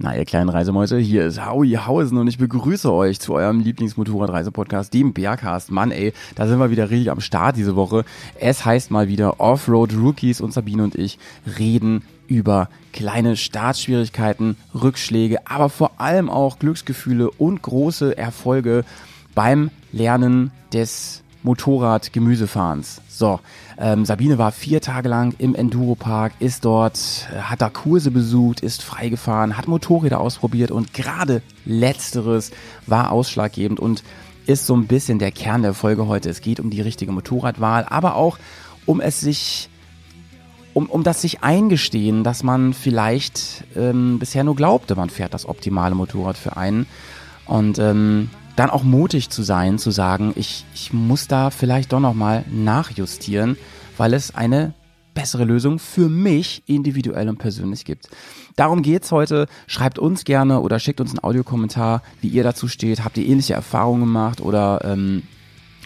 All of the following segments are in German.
Na, ihr kleinen Reisemäuse, hier ist Howie Hausen und ich begrüße euch zu eurem Lieblingsmotorradreise-Podcast, dem Bergcast. Mann, ey, da sind wir wieder richtig am Start diese Woche. Es heißt mal wieder Offroad Rookies und Sabine und ich reden über kleine Startschwierigkeiten, Rückschläge, aber vor allem auch Glücksgefühle und große Erfolge beim Lernen des Motorrad-Gemüsefahrens. So, ähm, Sabine war vier Tage lang im Enduro-Park, ist dort, äh, hat da Kurse besucht, ist freigefahren, hat Motorräder ausprobiert und gerade letzteres war ausschlaggebend und ist so ein bisschen der Kern der Folge heute. Es geht um die richtige Motorradwahl, aber auch um es sich um, um das sich eingestehen, dass man vielleicht ähm, bisher nur glaubte, man fährt das optimale Motorrad für einen. Und ähm, dann auch mutig zu sein, zu sagen, ich, ich muss da vielleicht doch nochmal nachjustieren, weil es eine bessere Lösung für mich individuell und persönlich gibt. Darum geht's heute. Schreibt uns gerne oder schickt uns einen Audiokommentar, wie ihr dazu steht. Habt ihr ähnliche Erfahrungen gemacht oder ähm,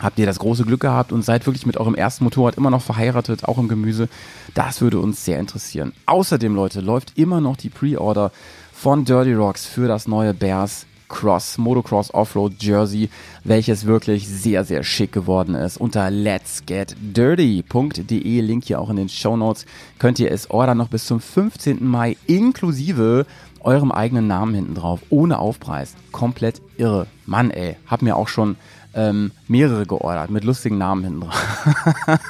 habt ihr das große Glück gehabt und seid wirklich mit eurem ersten Motorrad immer noch verheiratet, auch im Gemüse? Das würde uns sehr interessieren. Außerdem, Leute, läuft immer noch die Pre-Order von Dirty Rocks für das neue Bears Cross, Motocross Offroad Jersey, welches wirklich sehr, sehr schick geworden ist. Unter letsgetdirty.de, Link hier auch in den Show Notes, könnt ihr es ordern noch bis zum 15. Mai inklusive eurem eigenen Namen hinten drauf, ohne Aufpreis. Komplett irre. Mann, ey, hab mir auch schon ähm, mehrere geordert mit lustigen Namen hinten drauf.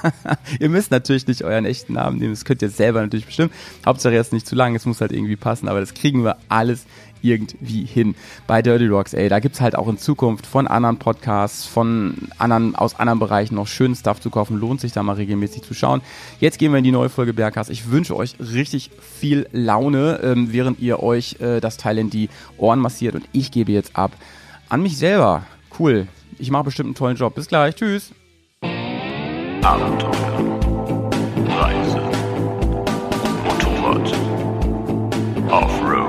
ihr müsst natürlich nicht euren echten Namen nehmen, das könnt ihr selber natürlich bestimmen. Hauptsache jetzt nicht zu lang, es muss halt irgendwie passen, aber das kriegen wir alles irgendwie hin bei Dirty Rocks, ey. Da gibt's halt auch in Zukunft von anderen Podcasts, von anderen, aus anderen Bereichen noch schönen Stuff zu kaufen. Lohnt sich da mal regelmäßig zu schauen. Jetzt gehen wir in die neue Folge Bergcast. Ich wünsche euch richtig viel Laune, ähm, während ihr euch äh, das Teil in die Ohren massiert und ich gebe jetzt ab an mich selber. Cool. Ich mache bestimmt einen tollen Job. Bis gleich. Tschüss. Abenteuer, Reise, Motorrad, Offroad,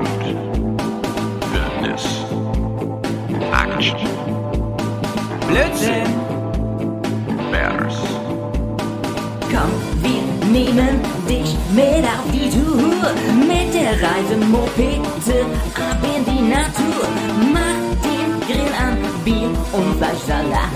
Blödsinn! Bears, Komm, wir nehmen dich mit auf die Tour. Mit der Reise Mopete ab in die Natur. Mach den Grill an, Bier und Fleischsalat.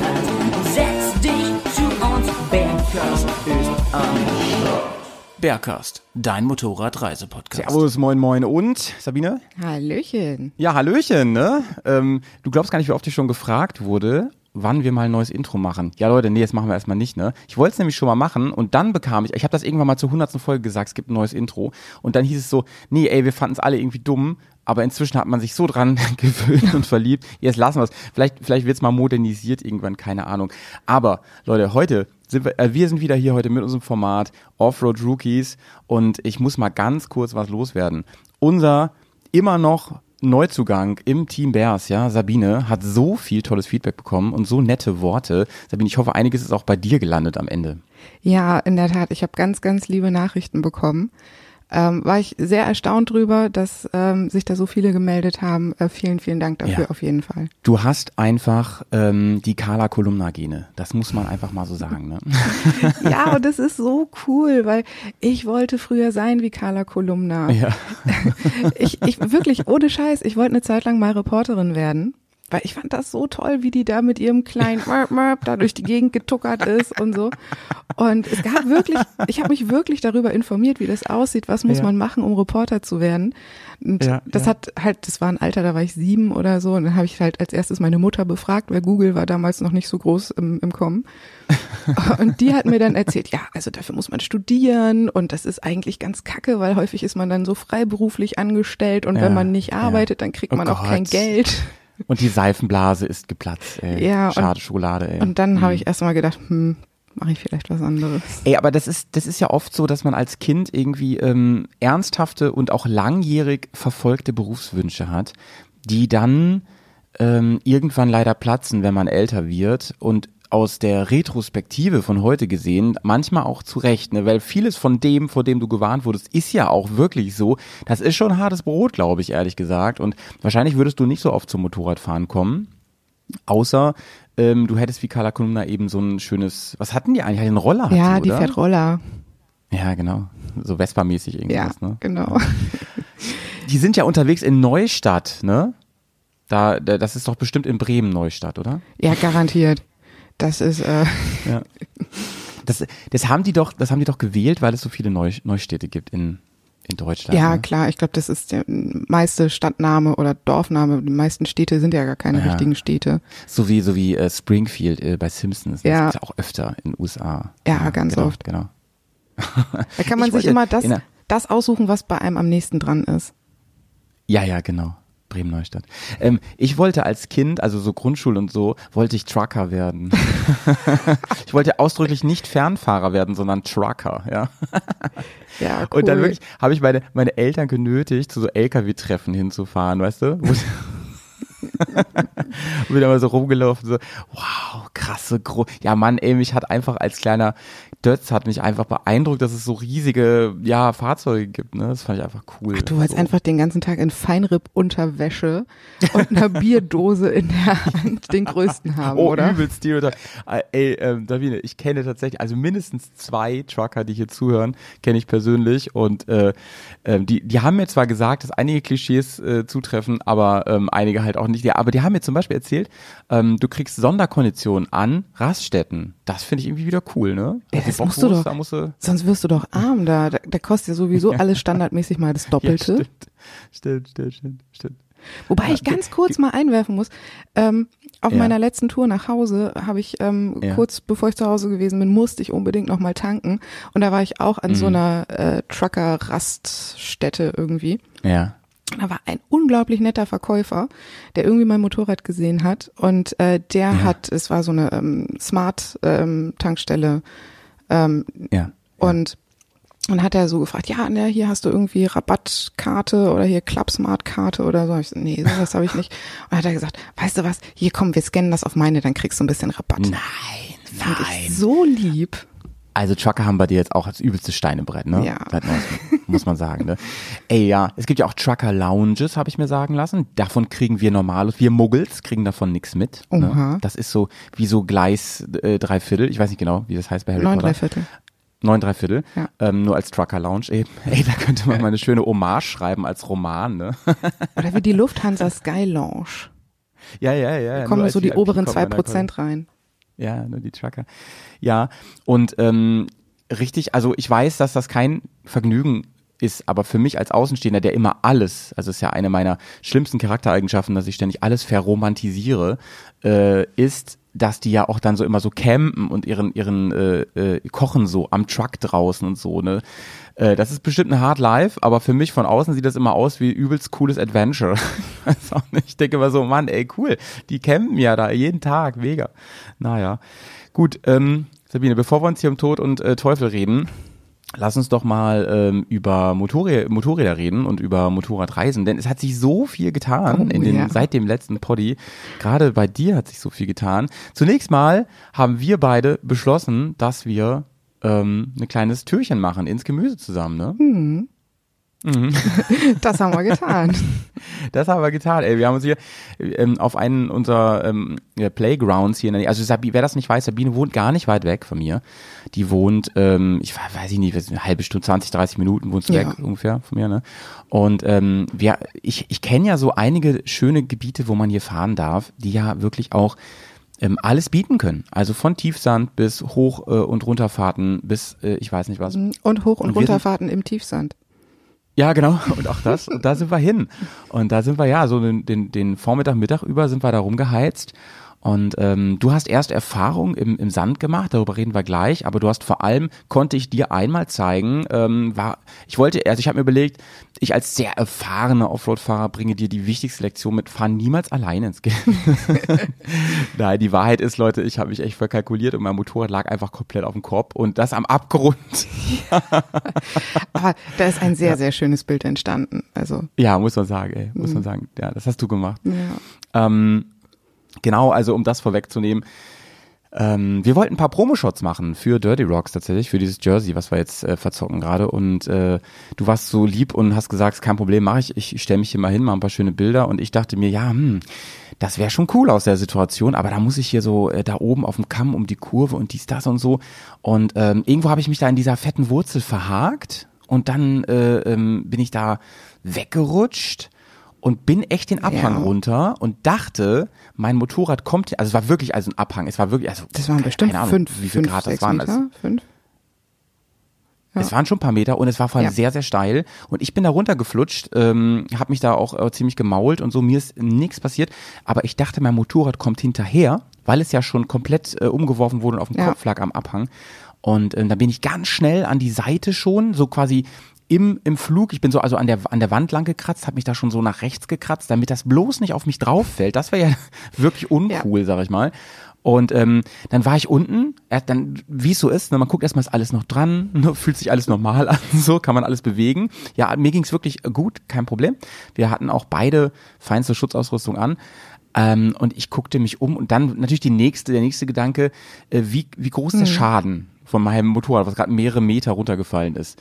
Setz dich zu uns, Bergkast ist am Start. Bergcast, dein Motorradreisepodcast. Servus, moin, moin und Sabine? Hallöchen. Ja, Hallöchen, ne? Ähm, du glaubst gar nicht, wie oft ich schon gefragt wurde, wann wir mal ein neues Intro machen. Ja, Leute, nee, das machen wir erstmal nicht, ne? Ich wollte es nämlich schon mal machen und dann bekam ich, ich habe das irgendwann mal zur hundertsten Folge gesagt, es gibt ein neues Intro und dann hieß es so, nee, ey, wir fanden es alle irgendwie dumm, aber inzwischen hat man sich so dran gewöhnt und verliebt. Jetzt lassen wir es. Vielleicht, vielleicht wird's mal modernisiert irgendwann, keine Ahnung. Aber Leute, heute sind wir, äh, wir sind wieder hier heute mit unserem Format Offroad Rookies und ich muss mal ganz kurz was loswerden. Unser immer noch Neuzugang im Team Bears, ja, Sabine, hat so viel tolles Feedback bekommen und so nette Worte. Sabine, ich hoffe, einiges ist auch bei dir gelandet am Ende. Ja, in der Tat, ich habe ganz, ganz liebe Nachrichten bekommen. Ähm, war ich sehr erstaunt drüber, dass ähm, sich da so viele gemeldet haben. Äh, vielen, vielen Dank dafür Ja. auf jeden Fall. Du hast einfach ähm, die Carla Kolumna Gene. Das muss man einfach mal so sagen. Ne? Ja, und das ist so cool, weil ich wollte früher sein wie Carla Kolumna. ja. Ich, ich wirklich, ohne Scheiß, ich wollte eine Zeit lang mal Reporterin werden. Weil ich fand das so toll, wie die da mit ihrem kleinen Mörp, Mörp da durch die Gegend getuckert ist und so. Und es gab wirklich, ich habe mich wirklich darüber informiert, wie das aussieht, was muss Ja. man machen, um Reporter zu werden. Und Ja, das ja. hat halt, das war ein Alter, da war ich sieben oder so. Und dann habe ich halt als erstes meine Mutter befragt, weil Google war damals noch nicht so groß im, im Kommen. Und die hat mir dann erzählt, ja, also dafür muss man studieren und das ist eigentlich ganz kacke, weil häufig ist man dann so freiberuflich angestellt und wenn man nicht arbeitet, dann kriegt Oh man auch kein Gott. Geld. Und die Seifenblase ist geplatzt. Ey. Ja, und- Schade Schokolade. Ey. Und dann habe Mhm. ich erst mal gedacht, hm, mache ich vielleicht was anderes. Ey, aber das ist, das ist ja oft so, dass man als Kind irgendwie ähm, ernsthafte und auch langjährig verfolgte Berufswünsche hat, die dann ähm, irgendwann leider platzen, wenn man älter wird und aus der Retrospektive von heute gesehen, manchmal auch zu Recht, ne? weil vieles von dem, vor dem du gewarnt wurdest, ist ja auch wirklich so. Das ist schon hartes Brot, glaube ich, ehrlich gesagt. Und wahrscheinlich würdest du nicht so oft zum Motorradfahren kommen. Außer ähm, du hättest wie Carla Kolumna eben so ein schönes, was hatten die eigentlich? Einen Roller ja, sie, die fährt Roller. Ja, genau. So Vespa-mäßig Ja, irgendwas, ne? genau. Die sind ja unterwegs in Neustadt, ne? Da, da, das ist doch bestimmt in Bremen Neustadt, oder? Ja, garantiert. Das ist, äh, Ja. Das, das haben die doch, das haben die doch gewählt, weil es so viele Neu, Neustädte gibt in, in Deutschland. ja ne? klar, ich glaube, das ist der meiste Stadtname oder Dorfname. Die meisten Städte sind ja gar keine Ja. richtigen Städte. So wie, so wie äh, Springfield äh, bei Simpsons. Das Ja. gibt's auch öfter in den USA. Ja, ganz genau, oft. Genau. Da kann man Ich sich wollte immer das, das aussuchen, was bei einem am nächsten dran ist. Ja, ja, genau. Bremen Neustadt. Ähm, ich wollte als Kind, also so Grundschule und so, wollte ich Trucker werden. ich wollte ausdrücklich nicht Fernfahrer werden, sondern Trucker, ja. Ja, cool. Und dann wirklich habe ich meine, meine Eltern genötigt, zu so LKW-Treffen hinzufahren, weißt du? Und bin immer so rumgelaufen, so, wow, krasse, gro ja Mann, ey, mich hat einfach als kleiner Dötz hat mich einfach beeindruckt, dass es so riesige, ja, Fahrzeuge gibt, ne? Das fand ich einfach cool. Ach, du wolltest so. einfach den ganzen Tag in Feinripp-Unterwäsche und einer Bierdose in der Hand den größten haben, Oh, oder? übelst Stereotype. Äh, Ey, ähm, Davine, ich kenne tatsächlich, also mindestens zwei Trucker, die hier zuhören, kenne ich persönlich und äh, ähm, die, die haben mir zwar gesagt, dass einige Klischees äh, zutreffen, aber ähm, einige halt auch nicht. Ja, aber die haben mir zum Beispiel erzählt, ähm, du kriegst Sonderkonditionen an Raststätten. Das finde ich irgendwie wieder cool, ne? Ja, das musst du doch. Da musst du, Sonst wirst du doch arm da. Da, da kostet ja sowieso alles standardmäßig mal das ja, Doppelte. stimmt, stimmt, stimmt, stimmt, stimmt. Wobei ich ganz kurz mal einwerfen muss. Ähm, auf Ja. meiner letzten Tour nach Hause habe ich ähm, Ja. kurz bevor ich zu Hause gewesen bin, musste ich unbedingt noch mal tanken. Und da war ich auch an so Mhm. einer äh, Trucker-Raststätte irgendwie. Ja. Da war ein unglaublich netter Verkäufer, der irgendwie mein Motorrad gesehen hat und äh, der Ja. hat, es war so eine ähm, Smart-Tankstelle ähm, Ja. und dann hat er so gefragt, ja, ne, hier hast du irgendwie Rabattkarte oder hier Clubsmart-Karte oder so. Ich so, nee, sowas habe ich nicht. Und dann hat er gesagt, weißt du was, hier komm, wir scannen das auf meine, dann kriegst du ein bisschen Rabatt. Nein, Fand nein. ich so lieb. Also Trucker haben bei dir jetzt auch als übelstes Steinebrett, ne? Ja. Neuestem, muss man sagen, ne? Ey, ja, es gibt ja auch Trucker Lounges, habe ich mir sagen lassen. Davon kriegen wir Normalos, wir Muggels kriegen davon nichts mit. Oha. Ne? Das ist so wie so Gleis äh, drei Viertel. Ich weiß nicht genau, wie das heißt bei Harry Neun, Potter. drei Viertel. Neun drei Viertel. Ja. Ähm, nur als Trucker Lounge. Ey, ey, da könnte man mal eine schöne Hommage schreiben als Roman, ne? Oder wie die Lufthansa Sky Lounge. ja, ja, ja. Da nur kommen als so die VIP oberen zwei Prozent rein. Ja, nur die Trucker. Ja, und ähm, richtig, also ich weiß, dass das kein Vergnügen ist, aber für mich als Außenstehender, der immer alles, also ist ja eine meiner schlimmsten Charaktereigenschaften, dass ich ständig alles verromantisiere, äh, ist, dass die ja auch dann so immer so campen und ihren ihren äh, äh, kochen so am Truck draußen und so ne. Äh, das ist bestimmt ein Hard Life, aber für mich von außen sieht das immer aus wie übelst cooles Adventure. Ich denke immer so, Mann, ey cool, die campen ja da jeden Tag, mega. Naja, gut. Ähm, Sabine, bevor wir uns hier um Tod und äh, Teufel reden, Lass uns doch mal ähm, über Motorrä Motorräder reden und über Motorradreisen, denn es hat sich so viel getan Oh, in den, ja. seit dem letzten Poddy. Gerade bei dir hat sich so viel getan. Zunächst mal haben wir beide beschlossen, dass wir ähm, ein kleines Türchen machen ins Gemüse zusammen. Ne? Das haben wir getan. Das haben wir getan. Ey, wir haben uns hier ähm, auf einen unserer ähm, Playgrounds hier in der Nähe. Also Sabine, wer das nicht weiß, Sabine wohnt gar nicht weit weg von mir. Die wohnt, ähm, ich we- weiß ich nicht, eine halbe Stunde, 20, 30 Minuten wohnst du Ja. weg ungefähr von mir. Ne? Und ähm, wir, ich, ich kenne ja so einige schöne Gebiete, wo man hier fahren darf, die ja wirklich auch ähm, alles bieten können. Also von Tiefsand bis Hoch- äh, und Runterfahrten bis, äh, ich weiß nicht was. Und Hoch- und Und Runterfahrten im Tiefsand. Ja, genau. Und auch das, und da sind wir hin. Und da sind wir ja, so den, den, den Vormittag, Mittag über sind wir da rumgeheizt. Und ähm, du hast erst Erfahrung im, im Sand gemacht, darüber reden wir gleich, aber du hast vor allem, konnte ich dir einmal zeigen, ähm, war, ich wollte, also ich habe mir überlegt, ich als sehr erfahrener Offroad-Fahrer bringe dir die wichtigste Lektion mit, fahr niemals alleine ins Gelände. Nein, die Wahrheit ist, Leute, ich habe mich echt verkalkuliert und mein Motorrad lag einfach komplett auf dem Korb und das am Abgrund. Aber da ist ein sehr, sehr schönes Bild entstanden. Also, Ja, muss man sagen, ey, muss man sagen. Ja, das hast du gemacht. ja. Ähm, genau, also um das vorwegzunehmen, ähm, wir wollten ein paar Promoshots machen für Dirty Rocks tatsächlich, für dieses Jersey, was wir jetzt äh, verzocken gerade. Und äh, du warst so lieb und hast gesagt, kein Problem, mache ich. Ich stelle mich hier mal hin, mache ein paar schöne Bilder. Und ich dachte mir, ja, hm, das wäre schon cool aus der Situation, aber da muss ich hier so äh, da oben auf dem Kamm um die Kurve und dies, das und so. Und ähm, irgendwo habe ich mich da in dieser fetten Wurzel verhakt. Und dann äh, ähm, bin ich da weggerutscht und bin echt den Abhang Ja. runter und dachte, mein Motorrad kommt, also es war wirklich also ein Abhang, es war wirklich, also Das waren bestimmt Ahnung, fünf, wie viel fünf, Grad das sechs waren. Meter, fünf. Ja. Es waren schon ein paar Meter und es war vor allem Ja. sehr, sehr steil. Und ich bin da runtergeflutscht, ähm, habe mich da auch äh, ziemlich gemault und so. Mir ist nichts passiert. Aber ich dachte, mein Motorrad kommt hinterher, weil es ja schon komplett äh, umgeworfen wurde und auf dem. Kopf lag am Abhang. Und ähm, da bin ich ganz schnell an die Seite schon, so quasi im, im Flug. Ich bin so also an der, an der Wand lang gekratzt, habe mich da schon so nach rechts gekratzt, damit das bloß nicht auf mich drauf fällt. Das wäre ja wirklich uncool, sag ich mal. Und ähm, dann war ich unten, hat dann, wie es so ist, ne, man guckt erstmal, ist alles noch dran, ne, fühlt sich alles normal an, so kann man alles bewegen. Ja, mir ging's wirklich gut, kein Problem. Wir hatten auch beide feinste Schutzausrüstung an. Ähm, und ich guckte mich um und dann natürlich die nächste, der nächste Gedanke, äh, wie, wie groß Hm. der Schaden von meinem Motorrad, was gerade mehrere Meter runtergefallen ist.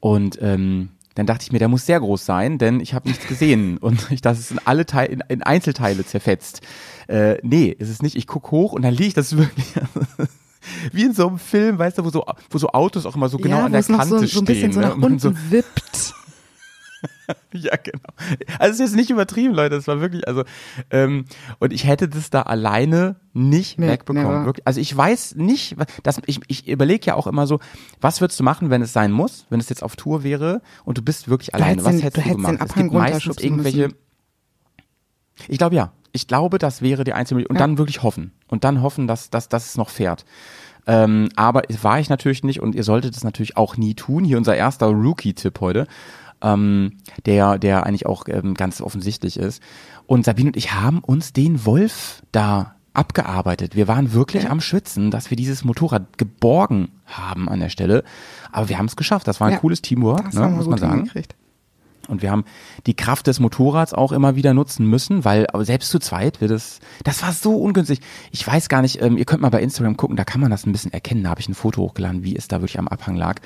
Und ähm, dann dachte ich mir, der muss sehr groß sein, denn ich habe nichts gesehen und ich, das ist in alle Teile, in, in Einzelteile zerfetzt. Äh, nee, ist es nicht. Ich guck hoch und dann liegt das wirklich wie in so einem Film, weißt du, wo so, wo so Autos auch immer so genau ja, an der es Kante so, so ein bisschen stehen. so ne? nach Und man unten so, wippt. ja, genau. Also es ist jetzt nicht übertrieben, Leute. Es war wirklich, also ähm, und ich hätte das da alleine nicht Nee, wegbekommen. Wirklich. Also ich weiß nicht, das, ich, ich überlege ja auch immer so, was würdest du machen, wenn es sein muss, wenn es jetzt auf Tour wäre und du bist wirklich alleine. hättest Was den- hättest du du, hättest gemacht? es gibt meistens irgendwelche. müssen. Ich glaube ja. Ich glaube, das wäre die einzige Möglichkeit. Und Ja. dann wirklich hoffen. Und dann hoffen, dass, dass, dass es noch fährt. Ähm, aber war ich natürlich nicht und ihr solltet es natürlich auch nie tun. Hier unser erster Rookie-Tipp heute, ähm, der, der eigentlich auch ähm, ganz offensichtlich ist. Und Sabine und ich haben uns den Wolf da abgearbeitet. Wir waren wirklich am Schwitzen, dass wir dieses Motorrad geborgen haben an der Stelle. Aber wir haben es geschafft. Das war ein Ja. cooles Teamwork, ne, muss man sagen. Und wir haben die Kraft des Motorrads auch immer wieder nutzen müssen, weil selbst zu zweit wird es, das war so ungünstig. Ich weiß gar nicht, ähm, ihr könnt mal bei Instagram gucken, da kann man das ein bisschen erkennen. Da habe ich ein Foto hochgeladen, wie es da wirklich am Abhang lag.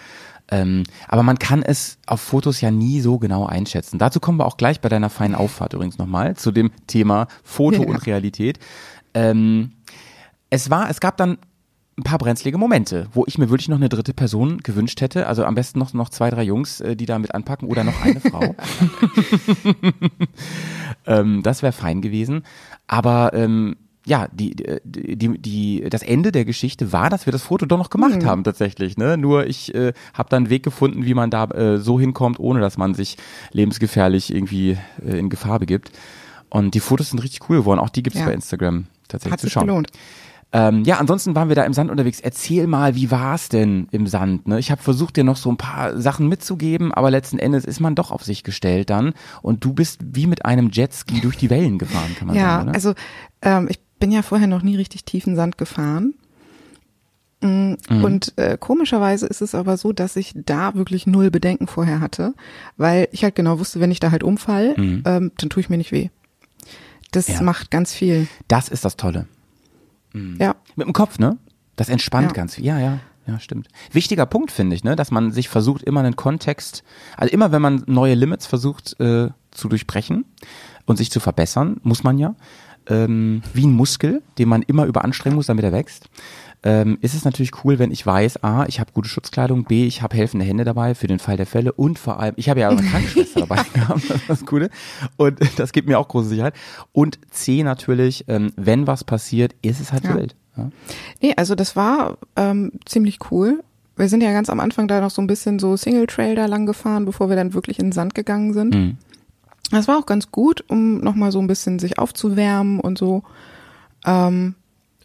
Ähm, aber man kann es auf Fotos ja nie so genau einschätzen. Dazu kommen wir auch gleich bei deiner feinen Auffahrt übrigens nochmal zu dem Thema Foto Ja. und Realität. Ähm, es war, es gab dann ein paar brenzlige Momente, wo ich mir wirklich noch eine dritte Person gewünscht hätte. Also am besten noch, noch zwei, drei Jungs, äh, die da mit anpacken oder noch eine Frau. ähm, das wäre fein gewesen. Aber ähm, ja, die, die, die, die, das Ende der Geschichte war, dass wir das Foto doch noch gemacht haben tatsächlich. Ne? Nur ich äh, habe dann einen Weg gefunden, wie man da äh, so hinkommt, ohne dass man sich lebensgefährlich irgendwie äh, in Gefahr begibt. Und die Fotos sind richtig cool geworden. Auch die gibt's Ja. bei Instagram tatsächlich Hat zu sich schauen. gelohnt. Ähm, ja, ansonsten waren wir da im Sand unterwegs. Erzähl mal, wie war's denn im Sand? Ne? Ich habe versucht, dir noch so ein paar Sachen mitzugeben, aber letzten Endes ist man doch auf sich gestellt dann. Und du bist wie mit einem Jetski durch die Wellen gefahren, kann man Ja, sagen. Oder? also ähm, ich bin ja vorher noch nie richtig tiefen Sand gefahren. Mm, Mhm. Und äh, komischerweise ist es aber so, dass ich da wirklich null Bedenken vorher hatte, weil ich halt genau wusste, wenn ich da halt umfall, ähm, dann tue ich mir nicht weh. Das Mhm. Ja. macht ganz viel. das ist das Tolle. Ja, Mit dem Kopf, ne? Das entspannt Ja. ganz viel. Ja, ja. Ja, stimmt. Wichtiger Punkt finde ich, ne, dass man sich versucht, immer einen Kontext, also immer wenn man neue Limits versucht äh, zu durchbrechen und sich zu verbessern, muss man ja, ähm, wie ein Muskel, den man immer überanstrengen muss, damit er wächst, ähm, ist es natürlich cool, wenn ich weiß, A, ich habe gute Schutzkleidung, B, ich habe helfende Hände dabei für den Fall der Fälle und vor allem, ich habe ja auch eine Krankenschwester dabei gehabt, das ist das Coole. Und das gibt mir auch große Sicherheit. Und C natürlich, ähm, wenn was passiert, ist es halt Ja. wild. Ja? nee, also das war ähm, ziemlich cool. Wir sind ja ganz am Anfang da noch so ein bisschen so Single Trail da lang gefahren, bevor wir dann wirklich in den Sand gegangen sind. Mhm. Das war auch ganz gut, um nochmal so ein bisschen sich aufzuwärmen und so. Ähm,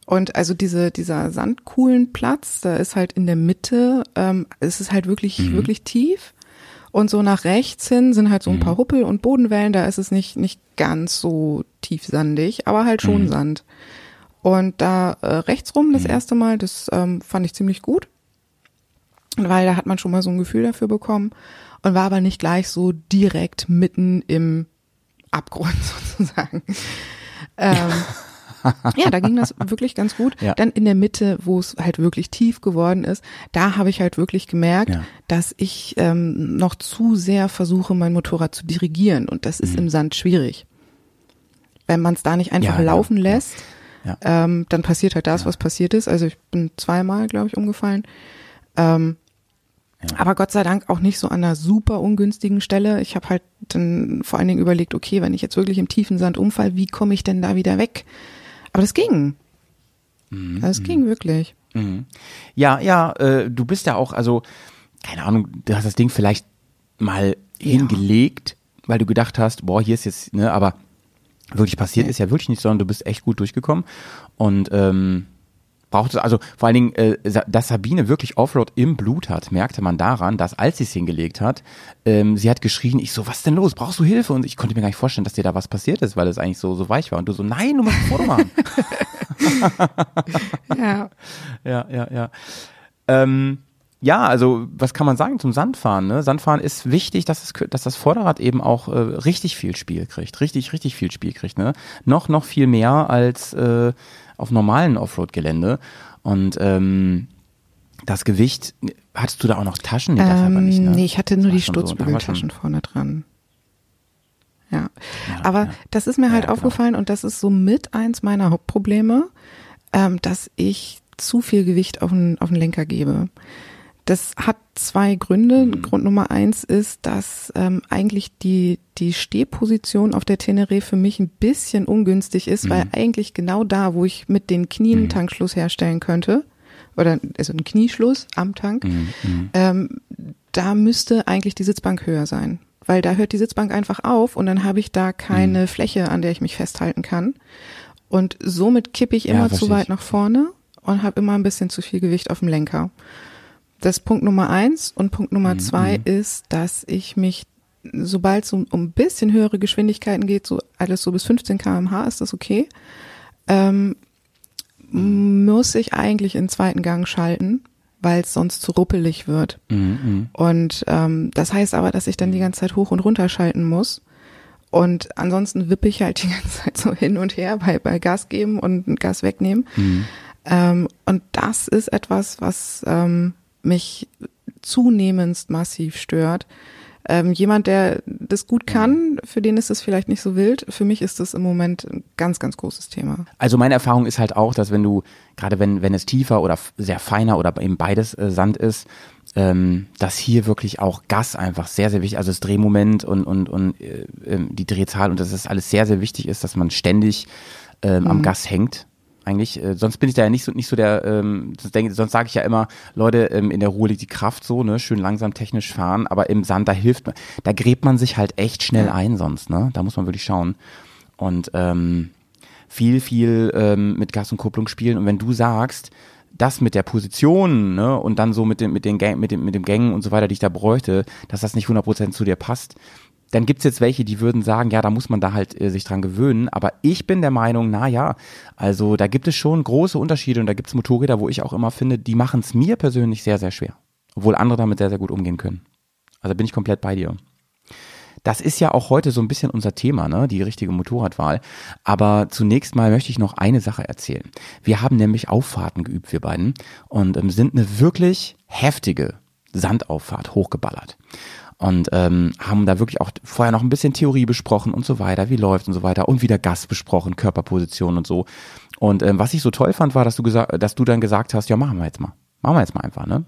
und also diese, dieser Sandkuhlenplatz, da ist halt in der Mitte, ähm, es ist halt wirklich, wirklich tief. Und so nach rechts hin sind halt so ein paar Huppel und Bodenwellen, da ist es nicht, nicht ganz so tiefsandig, aber halt schon Sand. Und da äh, rechts rum das erste Mal, das ähm, fand ich ziemlich gut, weil da hat man schon mal so ein Gefühl dafür bekommen und war aber nicht gleich so direkt mitten im Abgrund sozusagen. Ähm, ja, da ging das wirklich ganz gut. Ja. Dann in der Mitte, wo es halt wirklich tief geworden ist, da habe ich halt wirklich gemerkt, Ja. dass ich ähm, noch zu sehr versuche, mein Motorrad zu dirigieren und das ist im Sand schwierig. Wenn man es da nicht einfach Mhm. Ja, laufen lässt, ähm, dann passiert halt das, was passiert ist. Also ich bin zweimal, glaube ich, umgefallen. Ähm, Aber Gott sei Dank auch nicht so an einer super ungünstigen Stelle. Ich habe halt dann vor allen Dingen überlegt, okay, wenn ich jetzt wirklich im tiefen Sand umfall, wie komme ich denn da wieder weg? Aber das ging. Mhm. Das ging wirklich. Mhm. Ja, ja, äh, du bist ja auch, also, keine Ahnung, du hast das Ding vielleicht mal hingelegt, weil du gedacht hast, boah, hier ist jetzt, ne, aber wirklich passiert ist ja wirklich nicht, sondern du bist echt gut durchgekommen und ähm, braucht es, also vor allen Dingen, äh, dass Sabine wirklich Offroad im Blut hat, merkte man daran, dass als sie es hingelegt hat, ähm, sie hat geschrien, ich so, was denn los, brauchst du Hilfe? Und ich konnte mir gar nicht vorstellen, dass dir da was passiert ist, weil es eigentlich so, so weich war und du so, nein, du musst ein Foto machen. Ja. ja, ja, ja. Ähm, ja, also was kann man sagen zum Sandfahren? Ne? Sandfahren ist wichtig, dass, es, dass das Vorderrad eben auch äh, richtig viel Spiel kriegt, richtig, richtig viel Spiel kriegt. Ne? Noch, noch viel mehr als äh, auf normalen Offroad-Gelände. Und ähm, das Gewicht, hattest du da auch noch Taschen? Nee, Ähm, nicht, ne? nee, ich hatte nur die schon so, vorne dran. Ja. Ja, Aber ja. das ist mir halt Ja, genau. aufgefallen und das ist so mit eins meiner Hauptprobleme, ähm, dass ich zu viel Gewicht auf den, auf den Lenker gebe. Das hat zwei Gründe. Mhm. Grund Nummer eins ist, dass ähm, eigentlich die, die Stehposition auf der Teneré für mich ein bisschen ungünstig ist, weil Mhm. eigentlich genau da, wo ich mit den Knien einen Tankschluss herstellen könnte, oder also einen Knieschluss am Tank, Mhm, mhm. ähm, da müsste eigentlich die Sitzbank höher sein. Weil da hört die Sitzbank einfach auf und dann habe ich da Mhm. keine Fläche, an der ich mich festhalten kann. Und somit kippe ich Ja, immer zu verstehe weit ich. nach vorne und habe immer ein bisschen zu viel Gewicht auf dem Lenker. Das ist Punkt Nummer eins. Und Punkt Nummer Mhm, zwei ist, dass ich mich, sobald es um, um ein bisschen höhere Geschwindigkeiten geht, so alles so bis 15 kmh ist das okay, ähm, muss ich eigentlich in den zweiten Gang schalten, weil es sonst zu ruppelig wird. Mhm, mhm. Und ähm, das heißt aber, dass ich dann die ganze Zeit hoch und runter schalten muss. Und ansonsten wippe ich halt die ganze Zeit so hin und her bei, bei Gas geben und Gas wegnehmen. Mhm. Ähm, und das ist etwas, was ähm, mich zunehmend massiv stört. Ähm, jemand, der das gut kann, für den ist es vielleicht nicht so wild. Für mich ist das im Moment ein ganz, ganz großes Thema. Also meine Erfahrung ist halt auch, dass wenn du, gerade wenn, wenn es tiefer oder sehr feiner oder eben beides äh, Sand ist, ähm, dass hier wirklich auch Gas einfach sehr, sehr wichtig, also das Drehmoment und, und, und äh, ähm, die Drehzahl und dass das alles sehr, sehr wichtig ist, dass man ständig ähm, am Gas hängt. Eigentlich, äh, sonst bin ich da ja nicht so nicht so der, ähm, sonst, denk, sonst sage ich ja immer, Leute, ähm, in der Ruhe liegt die Kraft so, ne, schön langsam technisch fahren, aber im Sand, da hilft man, da gräbt man sich halt echt schnell ein sonst, ne? Da muss man wirklich schauen. Und ähm, viel, viel ähm, mit Gas und Kupplung spielen. Und wenn du sagst, das mit der Position ne, und dann so mit dem, mit, den Gang, mit, dem, mit dem Gängen und so weiter, die ich da bräuchte, dass das nicht 100% zu dir passt, dann gibt's jetzt welche, die würden sagen, ja, da muss man da halt äh, sich dran gewöhnen. Aber ich bin der Meinung, na ja, also da gibt es schon große Unterschiede und da gibt's Motorräder, wo ich auch immer finde, die machen es mir persönlich sehr, sehr schwer. Obwohl andere damit sehr, sehr gut umgehen können. Also bin ich komplett bei dir. Das ist ja auch heute so ein bisschen unser Thema, ne? die richtige Motorradwahl. Aber zunächst mal möchte ich noch eine Sache erzählen. Wir haben nämlich Auffahrten geübt, wir beiden, und ähm, sind eine wirklich heftige Sandauffahrt hochgeballert. Und ähm, haben da wirklich auch vorher noch ein bisschen Theorie besprochen und so weiter, wie läuft und so weiter und wieder Gas besprochen, Körperposition und so. Und ähm, was ich so toll fand, war, dass du gesagt, dass du dann gesagt hast, ja, machen wir jetzt mal. Machen wir jetzt mal einfach, ne?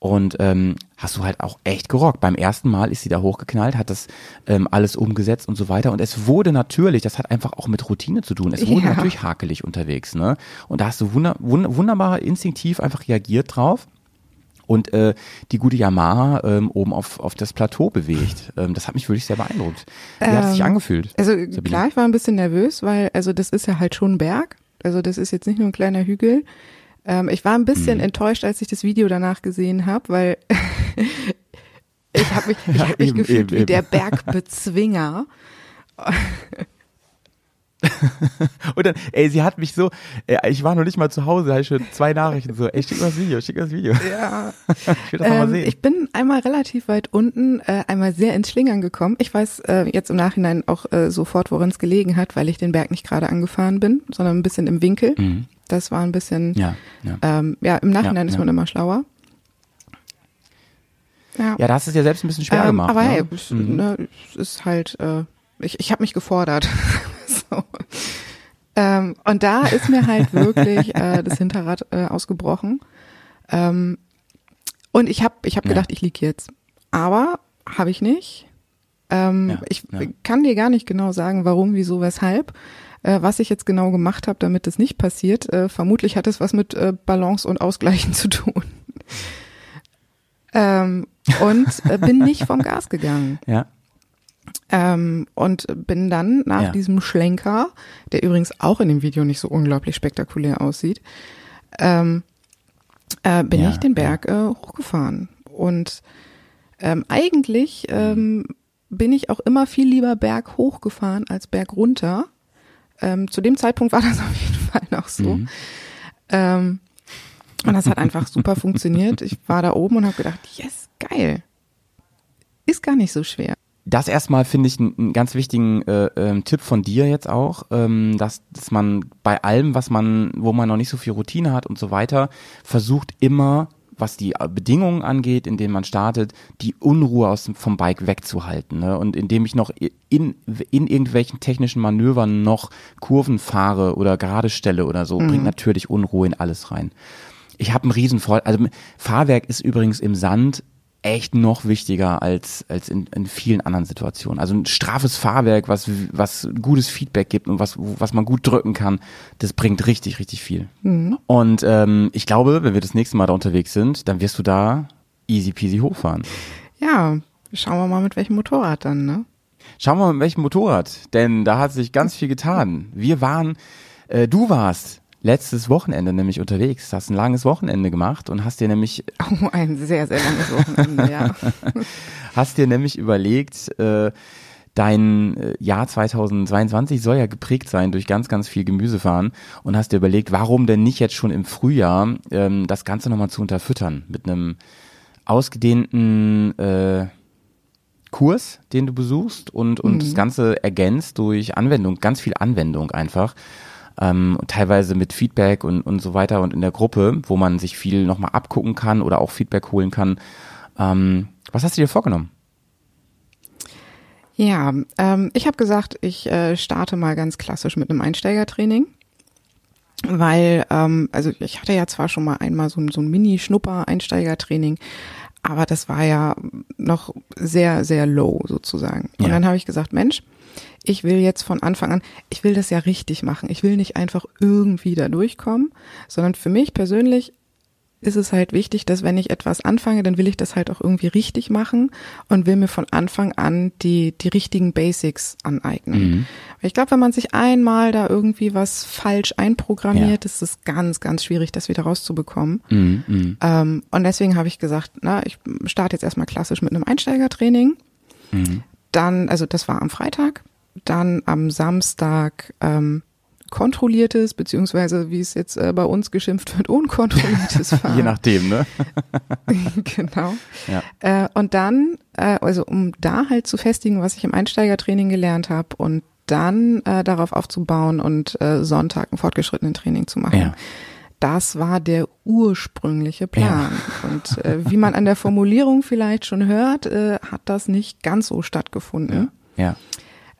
Und ähm, hast du halt auch echt gerockt. Beim ersten Mal ist sie da hochgeknallt, hat das ähm, alles umgesetzt und so weiter. Und es wurde natürlich, das hat einfach auch mit Routine zu tun, es wurde Ja. natürlich hakelig unterwegs. Ne? Und da hast du wunder, wund, wunderbar instinktiv einfach reagiert drauf und äh, die gute Yamaha ähm, oben auf, auf das Plateau bewegt. Ähm, das hat mich wirklich sehr beeindruckt. Wie hat es sich Ähm, angefühlt? Also Sabine? klar, ich war ein bisschen nervös, weil also das ist ja halt schon ein Berg. Also das ist jetzt nicht nur ein kleiner Hügel. Ähm, ich war ein bisschen Mhm. enttäuscht, als ich das Video danach gesehen habe, weil ich habe mich, ich Ja, hab mich eben, gefühlt eben, wie eben. der Bergbezwinger. Und dann, ey, sie hat mich so, äh, ich war noch nicht mal zu Hause, da hatte ich schon zwei Nachrichten so, ey, schick mir das Video, schick mir das Video. Ja. Ich will das noch mal Ähm, sehen. ich bin einmal relativ weit unten, äh, einmal sehr ins Schlingern gekommen. Ich weiß äh, jetzt im Nachhinein auch äh, sofort, woran es gelegen hat, weil ich den Berg nicht gerade angefahren bin, sondern ein bisschen im Winkel. Mhm. Das war ein bisschen, Ja, ja. ähm, ja, im Nachhinein Ja, ist ja. man immer schlauer. Ja, Ja, da hast du es ja selbst ein bisschen schwer ähm, gemacht. aber ne? hey, es, Mhm. ne, es ist halt, äh, ich, ich habe mich gefordert. so. ähm, und da ist mir halt wirklich äh, das Hinterrad äh, ausgebrochen. Ähm, Und ich habe ich hab Ja. gedacht, ich lieg jetzt. Aber habe ich nicht. Ähm, Ja, ich ja. kann dir gar nicht genau sagen, warum, wieso, weshalb. Äh, was ich jetzt genau gemacht habe, damit es nicht passiert. Äh, vermutlich hat es was mit äh, Balance und Ausgleichen zu tun. ähm, und äh, bin nicht vom Gas gegangen. Ja. Ähm, und bin dann nach Ja. diesem Schlenker, der übrigens auch in dem Video nicht so unglaublich spektakulär aussieht, ähm, äh, bin Ja, ich den Berg äh, hochgefahren. Und ähm, eigentlich ähm, bin ich auch immer viel lieber Berg hochgefahren als Berg runter. Ähm, zu dem Zeitpunkt war das auf jeden Fall noch so. Mhm. Ähm, und das hat einfach super funktioniert. Ich war da oben und habe gedacht, yes, geil. Ist gar nicht so schwer. Das erstmal finde ich einen, ganz wichtigen äh, ähm, Tipp von dir jetzt auch, ähm, dass, dass man bei allem, was man, wo man noch nicht so viel Routine hat und so weiter, versucht immer, was die äh, Bedingungen angeht, in denen man startet, die Unruhe aus dem, vom Bike wegzuhalten. Ne? Und indem ich noch in, in irgendwelchen technischen Manövern noch Kurven fahre oder gerade stelle oder so, bringt natürlich Unruhe in alles rein. Ich habe einen riesen Freude. Also Fahrwerk ist übrigens im Sand echt noch wichtiger als, als in, in vielen anderen Situationen. Also ein straffes Fahrwerk, was, was gutes Feedback gibt und was, was man gut drücken kann, das bringt richtig, richtig viel. Und ähm, ich glaube, wenn wir das nächste Mal da unterwegs sind, dann wirst du da easy peasy hochfahren. Ja, schauen wir mal mit welchem Motorrad dann, ne? Schauen wir mal mit welchem Motorrad, denn da hat sich ganz viel getan. Wir waren, äh, du warst letztes Wochenende nämlich unterwegs, hast ein langes Wochenende gemacht und hast dir nämlich Oh, ein sehr, sehr langes Wochenende, ja. hast dir nämlich überlegt, äh, dein äh, Jahr 2022 soll ja geprägt sein durch ganz, ganz viel Gemüsefahren und hast dir überlegt, warum denn nicht jetzt schon im Frühjahr ähm, das Ganze nochmal zu unterfüttern mit einem ausgedehnten äh, Kurs, den du besuchst und, und das Ganze ergänzt durch Anwendung, ganz viel Anwendung einfach. Ähm, teilweise mit Feedback und, und so weiter und in der Gruppe, wo man sich viel nochmal abgucken kann oder auch Feedback holen kann. Ähm, was hast du dir vorgenommen? Ja, ähm, ich habe gesagt, ich äh, starte mal ganz klassisch mit einem Einsteigertraining. Weil, ähm, also ich hatte ja zwar schon mal einmal so ein, so ein Mini-Schnupper-Einsteigertraining, aber das war ja noch sehr, sehr low sozusagen. Und Ja. dann habe ich gesagt, Mensch, ich will jetzt von Anfang an, ich will das ja richtig machen. Ich will nicht einfach irgendwie da durchkommen, sondern für mich persönlich ist es halt wichtig, dass wenn ich etwas anfange, dann will ich das halt auch irgendwie richtig machen und will mir von Anfang an die, die richtigen Basics aneignen. Weil ich glaube, wenn man sich einmal da irgendwie was falsch einprogrammiert, Ja. ist es ganz, ganz schwierig, das wieder rauszubekommen. Mhm, mhm. Ähm, und deswegen habe ich gesagt, na, ich starte jetzt erstmal klassisch mit einem Einsteigertraining. Dann, also das war am Freitag, dann am Samstag ähm, kontrolliertes, beziehungsweise wie es jetzt äh, bei uns geschimpft wird, unkontrolliertes Fahren. Je nachdem, ne? genau. Ja. Äh, und dann, äh, also um da halt zu festigen, was ich im Einsteigertraining gelernt habe und dann äh, darauf aufzubauen und äh, Sonntag ein fortgeschrittenen Training zu machen. Ja. Das war der ursprüngliche Plan. Und äh, wie man an der Formulierung vielleicht schon hört, äh, hat das nicht ganz so stattgefunden. Ja,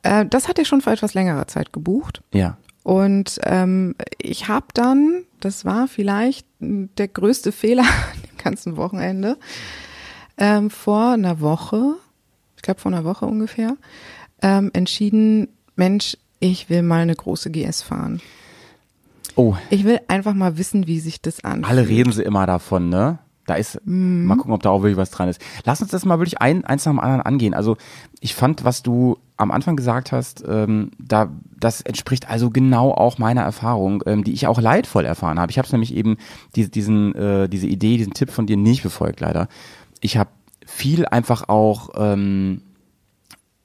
Äh, das hatte ich schon vor etwas längerer Zeit gebucht. ja. Und ähm, ich habe dann, das war vielleicht der größte Fehler an dem ganzen Wochenende, ähm, vor einer Woche, ich glaube vor einer Woche ungefähr, ähm, entschieden, Mensch, ich will mal eine große GS fahren. Oh, Ich will einfach mal wissen, wie sich das anfühlt. alle reden sie immer davon, ne? Da ist, Mhm. mal gucken, ob da auch wirklich was dran ist. Lass uns das mal wirklich ein, eins nach dem anderen angehen. Also ich fand, was du am Anfang gesagt hast, ähm, da das entspricht also genau auch meiner Erfahrung, ähm, die ich auch leidvoll erfahren habe. Ich habe nämlich eben die, diesen, äh, diese Idee, diesen Tipp von dir nicht befolgt, leider. Ich habe viel einfach auch ähm,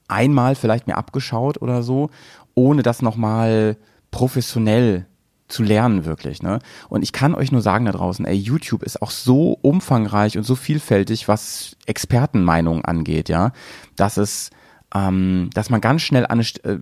einmal vielleicht mir abgeschaut oder so, ohne das nochmal professionell zu lernen wirklich, ne? Und ich kann euch nur sagen da draußen, ey, YouTube ist auch so umfangreich und so vielfältig, was Expertenmeinungen angeht, ja, dass es, ähm, dass man ganz schnell an eine, äh,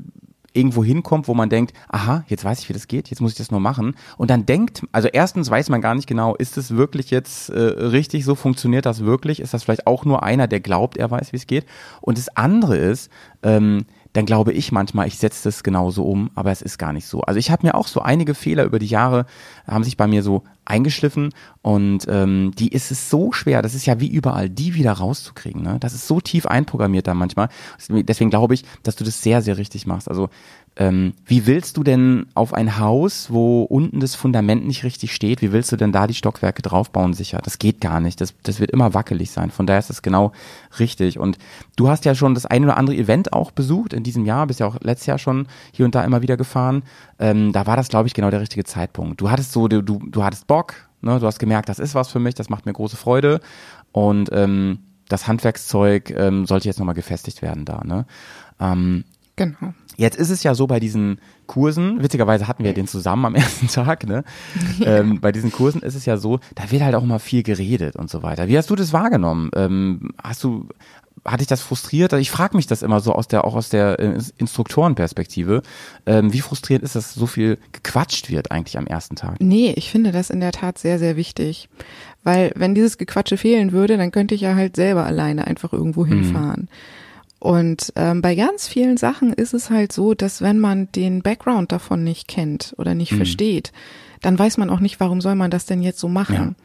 irgendwo hinkommt, wo man denkt, aha, jetzt weiß ich, wie das geht, jetzt muss ich das nur machen. Und dann denkt, also erstens weiß man gar nicht genau, ist es wirklich jetzt äh, richtig, so funktioniert das wirklich? Ist das vielleicht auch nur einer, der glaubt, er weiß, wie es geht? Und das andere ist, ähm, dann glaube ich manchmal, ich setze das genauso um, aber es ist gar nicht so. Also ich habe mir auch so einige Fehler über die Jahre, haben sich bei mir so eingeschliffen und ähm, die ist es so schwer, das ist ja wie überall, die wieder rauszukriegen. Ne? Das ist so tief einprogrammiert da manchmal. Deswegen glaube ich, dass du das sehr, sehr richtig machst. Also ähm, wie willst du denn auf ein Haus, wo unten das Fundament nicht richtig steht, wie willst du denn da die Stockwerke draufbauen sicher? Das geht gar nicht. Das, das wird immer wackelig sein. Von daher ist das genau richtig. Und du hast ja schon das ein oder andere Event auch besucht in diesem Jahr, bist ja auch letztes Jahr schon hier und da immer wieder gefahren. Ähm, da war das, glaube ich, genau der richtige Zeitpunkt. Du hattest so, du, du, du hattest Bock, ne? du hast gemerkt, das ist was für mich, das macht mir große Freude. Und ähm, das Handwerkszeug ähm, sollte jetzt nochmal gefestigt werden da. Ne? Ähm, Genau. Jetzt ist es ja so bei diesen Kursen, witzigerweise hatten wir den zusammen am ersten Tag, ne? Ähm, bei diesen Kursen ist es ja so, da wird halt auch immer viel geredet und so weiter. Wie hast du das wahrgenommen? Ähm, hast du, hat dich das frustriert? Ich frage mich das immer so aus der, auch aus der äh, Instruktorenperspektive. Ähm, wie frustrierend ist das, so viel gequatscht wird eigentlich am ersten Tag? Nee, ich finde das in der Tat sehr, sehr wichtig. Weil wenn dieses Gequatsche fehlen würde, dann könnte ich ja halt selber alleine einfach irgendwo hinfahren. Und ähm, bei ganz vielen Sachen ist es halt so, dass wenn man den Background davon nicht kennt oder nicht versteht, dann weiß man auch nicht, warum soll man das denn jetzt so machen.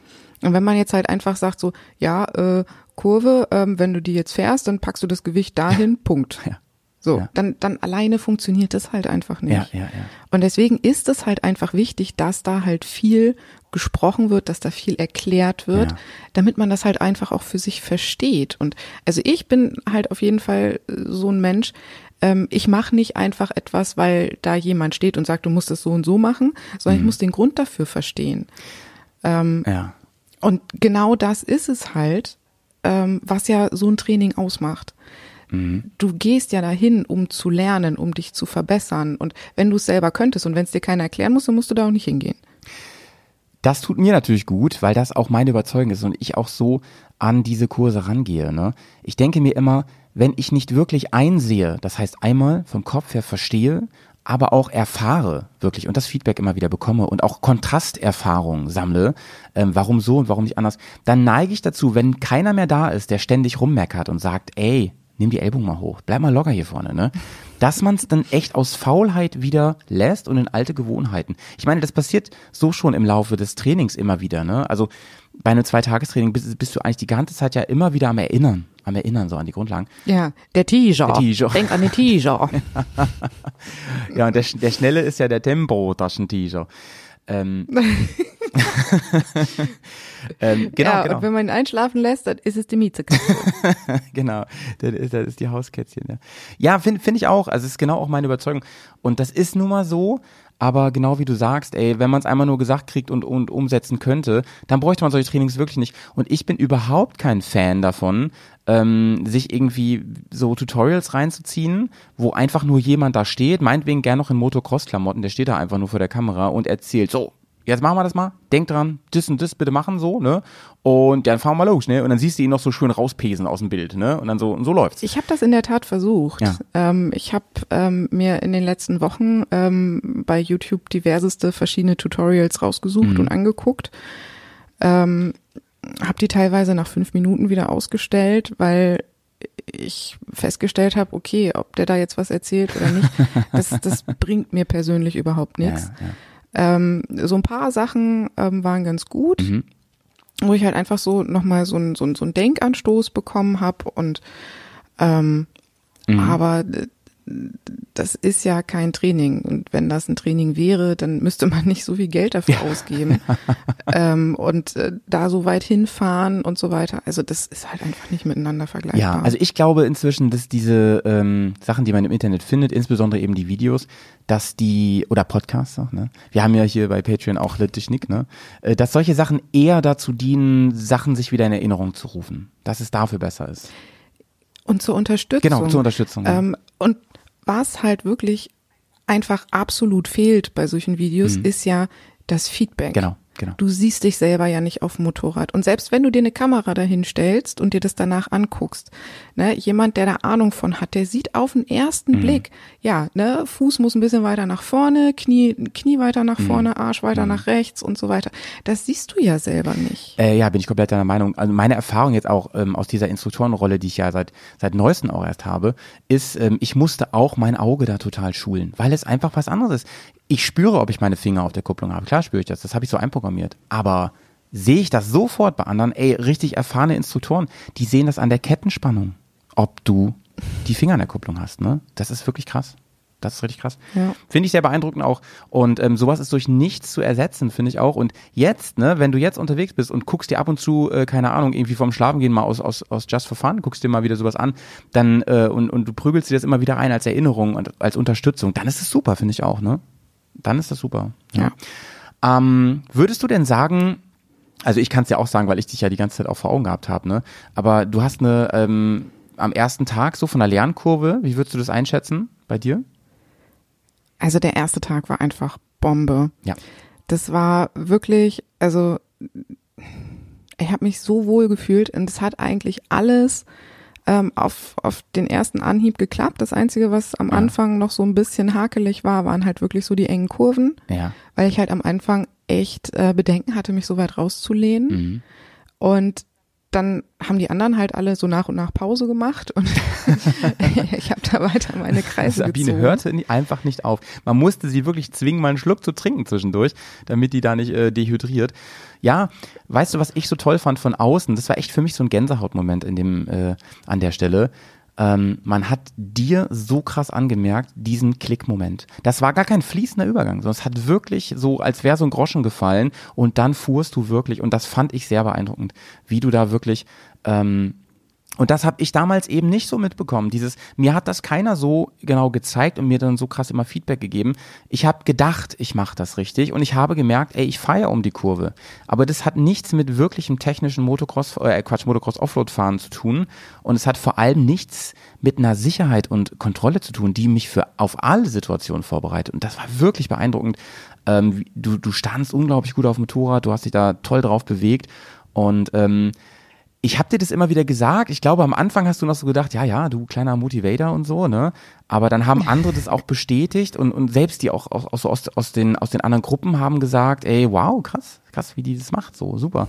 Und wenn man jetzt halt einfach sagt so, ja, äh, Kurve, ähm, wenn du die jetzt fährst, dann packst du das Gewicht dahin, Punkt. Ja. So, Ja. dann, dann alleine funktioniert das halt einfach nicht. Ja, ja, ja. Und deswegen ist es halt einfach wichtig, dass da halt viel gesprochen wird, dass da viel erklärt wird, Ja. damit man das halt einfach auch für sich versteht. Und also ich bin halt auf jeden Fall äh, so ein Mensch, ähm, ich mache nicht einfach etwas, weil da jemand steht und sagt, du musst es so und so machen, sondern Mhm. ich muss den Grund dafür verstehen. Ja. Und genau das ist es halt, ähm, was ja so ein Training ausmacht. Du gehst ja dahin, um zu lernen, um dich zu verbessern. Und wenn du es selber könntest und wenn es dir keiner erklären muss, dann musst du da auch nicht hingehen. Das tut mir natürlich gut, weil das auch meine Überzeugung ist und ich auch so an diese Kurse rangehe. Ne? Ich denke mir immer, wenn ich nicht wirklich einsehe, das heißt einmal vom Kopf her verstehe, aber auch erfahre wirklich und das Feedback immer wieder bekomme und auch Kontrasterfahrungen sammle, ähm, warum so und warum nicht anders, dann neige ich dazu, wenn keiner mehr da ist, der ständig rummeckert und sagt, ey, nimm die Ellbogen mal hoch, bleib mal locker hier vorne, ne? Dass man es dann echt aus Faulheit wieder lässt und in alte Gewohnheiten. Ich meine, das passiert so schon im Laufe des Trainings immer wieder, ne? Also bei einem Zweitagestraining bist, bist du eigentlich die ganze Zeit ja immer wieder am Erinnern, am Erinnern so an die Grundlagen. Ja, der Teaser. Der. Denk an den Teaser. Ja, und der, der Schnelle ist ja der Tempo-Taschenteaser. Ähm, ähm, genau, ja, genau. und wenn man ihn einschlafen lässt, dann ist es die Miezekatze. genau, das ist, das ist die Hauskätzchen. Ja, ja finde find ich auch. Also es ist genau auch meine Überzeugung. Und das ist nun mal so. Aber genau wie du sagst, ey, wenn man es einmal nur gesagt kriegt und, und umsetzen könnte, dann bräuchte man solche Trainings wirklich nicht. Und ich bin überhaupt kein Fan davon, ähm, sich irgendwie so Tutorials reinzuziehen, wo einfach nur jemand da steht, meinetwegen gern noch in Motocross-Klamotten, der steht da einfach nur vor der Kamera und erzählt, so, jetzt machen wir das mal, denk dran, das und das bitte machen so, ne? Und dann fahren wir los, ne? Und dann siehst du ihn noch so schön rauspesen aus dem Bild, ne? Und dann so, und so läuft's. Ich habe das in der Tat versucht. Ja. Ähm, ich habe ähm, mir in den letzten Wochen ähm, bei YouTube diverseste verschiedene Tutorials rausgesucht und angeguckt. Ähm, habe die teilweise nach fünf Minuten wieder ausgestellt, weil ich festgestellt habe, okay, ob der da jetzt was erzählt oder nicht, das, das bringt mir persönlich überhaupt nichts. Ja, ja. Ähm, so ein paar Sachen ähm, waren ganz gut, Mhm. wo ich halt einfach so nochmal so ein so ein so ein Denkanstoß bekommen habe und ähm, Mhm. aber das ist ja kein Training und wenn das ein Training wäre, dann müsste man nicht so viel Geld dafür ausgeben ähm, und äh, da so weit hinfahren und so weiter. Also das ist halt einfach nicht miteinander vergleichbar. Ja, also ich glaube inzwischen, dass diese ähm, Sachen, die man im Internet findet, insbesondere eben die Videos, dass die, oder Podcasts auch, ne? Wir haben ja hier bei Patreon auch Le Technik, ne? Äh, Dass solche Sachen eher dazu dienen, Sachen sich wieder in Erinnerung zu rufen. Dass es dafür besser ist. und zur Unterstützung. Genau, zur Unterstützung. ja. Ähm, und was halt wirklich einfach absolut fehlt bei solchen Videos, ist ja das Feedback. Mhm. Genau, genau. Du siehst dich selber ja nicht auf dem Motorrad. Und selbst wenn du dir eine Kamera dahin stellst und dir das danach anguckst, ne, jemand, der da Ahnung von hat, der sieht auf den Mhm. ersten Blick, ja, ne, Fuß muss ein bisschen weiter nach vorne, Knie, Knie weiter nach Mhm. vorne, Arsch weiter nach rechts und so weiter. Das siehst du ja selber nicht. Äh, ja, bin ich komplett deiner Meinung. Also meine Erfahrung jetzt auch ähm, aus dieser Instruktorenrolle, die ich ja seit seit neuestem auch erst habe, ist, ähm, ich musste auch mein Auge da total schulen, weil es einfach was anderes ist. Ich spüre, ob ich meine Finger auf der Kupplung habe. Klar spüre ich das, das habe ich so einprogrammiert. Aber sehe ich das sofort bei anderen, ey, richtig erfahrene Instruktoren, die sehen das an der Kettenspannung, ob du die Finger an der Kupplung hast, ne? Das ist wirklich krass. Das ist richtig krass. Ja. Finde ich sehr beeindruckend auch. Und ähm, sowas ist durch nichts zu ersetzen, finde ich auch. Und jetzt, ne, wenn du jetzt unterwegs bist und guckst dir ab und zu, äh, keine Ahnung, irgendwie vom Schlafen gehen mal aus, aus, aus Just for Fun, guckst dir mal wieder sowas an, dann äh, und, und du prügelst dir das immer wieder ein als Erinnerung und als Unterstützung, dann ist es super, finde ich auch, ne? Dann ist das super. Ja. Ähm, würdest du denn sagen, also ich kann es ja auch sagen, weil ich dich ja die ganze Zeit auch vor Augen gehabt habe, ne? Aber du hast eine ähm, am ersten Tag so von der Lernkurve, wie würdest du das einschätzen bei dir? Also der erste Tag war einfach Bombe. Ja. Das war wirklich, also ich habe mich so wohl gefühlt und es hat eigentlich alles ähm, auf, auf den ersten Anhieb geklappt. Das Einzige, was am Ja. Anfang noch so ein bisschen hakelig war, waren halt wirklich so die engen Kurven, Ja. weil ich halt am Anfang echt äh, Bedenken hatte, mich so weit rauszulehnen. Mhm. Und dann haben die anderen halt alle so nach und nach Pause gemacht und ich habe da weiter meine Kreise Sabine gezogen. hörte einfach nicht auf. Man musste sie wirklich zwingen, mal einen Schluck zu trinken zwischendurch, damit die da nicht äh, dehydriert. Ja, weißt du, was ich so toll fand von außen? Das war echt für mich so ein Gänsehautmoment in dem äh, an der Stelle. Ähm, man hat dir so krass angemerkt, diesen Klickmoment. Das war gar kein fließender Übergang, sondern es hat wirklich so, als wäre so ein Groschen gefallen und dann fuhrst du wirklich und das fand ich sehr beeindruckend, wie du da wirklich ähm, und das habe ich damals eben nicht so mitbekommen. Dieses, mir hat das keiner so genau gezeigt und mir dann so krass immer Feedback gegeben. Ich habe gedacht, ich mache das richtig und ich habe gemerkt, ey, ich feiere um die Kurve. Aber das hat nichts mit wirklichem technischen Motocross, äh, Quatsch, Motocross Offroad fahren zu tun und es hat vor allem nichts mit einer Sicherheit und Kontrolle zu tun, die mich für auf alle Situationen vorbereitet. Und das war wirklich beeindruckend. Ähm, du, du standst unglaublich gut auf dem Motorrad, du hast dich da toll drauf bewegt und ähm, ich habe dir das immer wieder gesagt. Ich glaube, am Anfang hast du noch so gedacht, ja, ja, du kleiner Motivator und so, ne? Aber dann haben andere das auch bestätigt und, und selbst die auch, auch, auch so aus, aus, den, aus den anderen Gruppen haben gesagt, ey, wow, krass, krass, wie die das macht, so, super.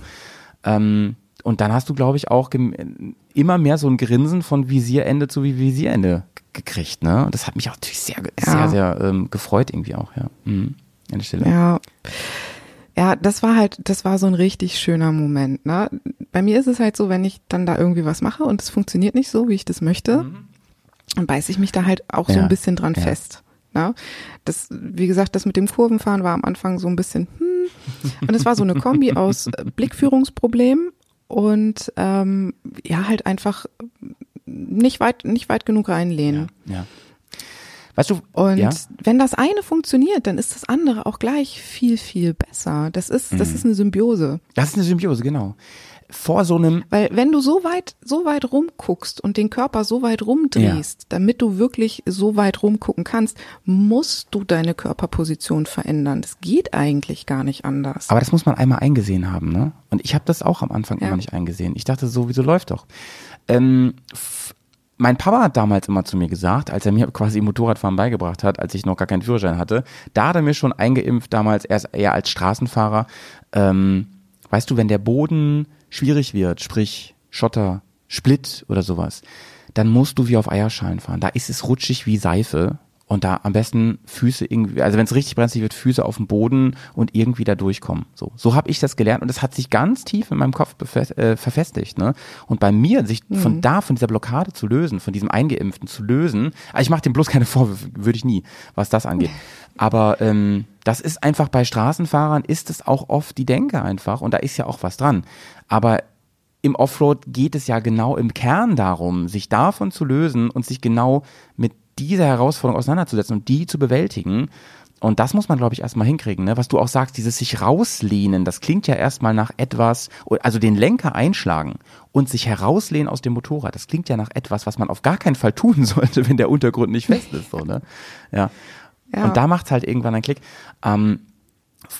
Ähm, und dann hast du, glaube ich, auch immer mehr so ein Grinsen von Visierende zu Visierende gekriegt, ne? Und das hat mich auch natürlich sehr, sehr, Ja. sehr ähm, gefreut irgendwie auch, ja. Mhm. An der Stelle. Ja. Ja, das war halt, das war so ein richtig schöner Moment. Ne? Bei mir ist es halt so, wenn ich dann da irgendwie was mache und es funktioniert nicht so, wie ich das möchte, dann beiße ich mich da halt auch so Ja, ein bisschen dran ja. fest. Ne? Das, wie gesagt, das mit dem Kurvenfahren war am Anfang so ein bisschen, hm. Und es war so eine Kombi aus Blickführungsproblem und ähm, ja, halt einfach nicht weit, nicht weit genug reinlehnen. Ja. Weißt du, Und ja? wenn das eine funktioniert, dann ist das andere auch gleich viel, viel besser. Das ist, das Mhm. ist eine Symbiose. Das ist eine Symbiose, genau. Vor so einem, Weil wenn du so weit, so weit rumguckst und den Körper so weit rumdrehst, damit du wirklich so weit rumgucken kannst, musst du deine Körperposition verändern. Das geht eigentlich gar nicht anders. aber das muss man einmal eingesehen haben, ne? Und ich habe das auch am Anfang Ja. immer nicht eingesehen. Ich dachte, sowieso läuft doch. Ähm, mein Papa hat damals immer zu mir gesagt, als er mir quasi Motorradfahren beigebracht hat, als ich noch gar keinen Führerschein hatte, da hat er mir schon eingeimpft, damals erst eher als Straßenfahrer, ähm, weißt du, wenn der Boden schwierig wird, sprich Schotter, Split oder sowas, dann musst du wie auf Eierschalen fahren. Da ist es rutschig wie Seife und da am besten Füße irgendwie, also wenn es richtig brenzlig wird, Füße auf dem Boden und irgendwie da durchkommen. So, so habe ich das gelernt und das hat sich ganz tief in meinem Kopf äh, verfestigt. Ne? Und bei mir, sich von da, von dieser Blockade zu lösen, von diesem Eingeimpften zu lösen, also ich mache dem bloß keine Vorwürfe, würde ich nie, was das angeht. Aber ähm, das ist einfach bei Straßenfahrern ist es auch oft die Denke einfach und da ist ja auch was dran. Aber im Offroad geht es ja genau im Kern darum, sich davon zu lösen und sich genau mit dieser Herausforderung auseinanderzusetzen und die zu bewältigen. Und das muss man, glaube ich, erstmal hinkriegen. Ne? Was du auch sagst, dieses sich rauslehnen, das klingt ja erstmal nach etwas, also den Lenker einschlagen und sich herauslehnen aus dem Motorrad, das klingt ja nach etwas, was man auf gar keinen Fall tun sollte, wenn der Untergrund nicht fest ist. So, ne? ja. Ja. Und da macht es halt irgendwann einen Klick. Ähm,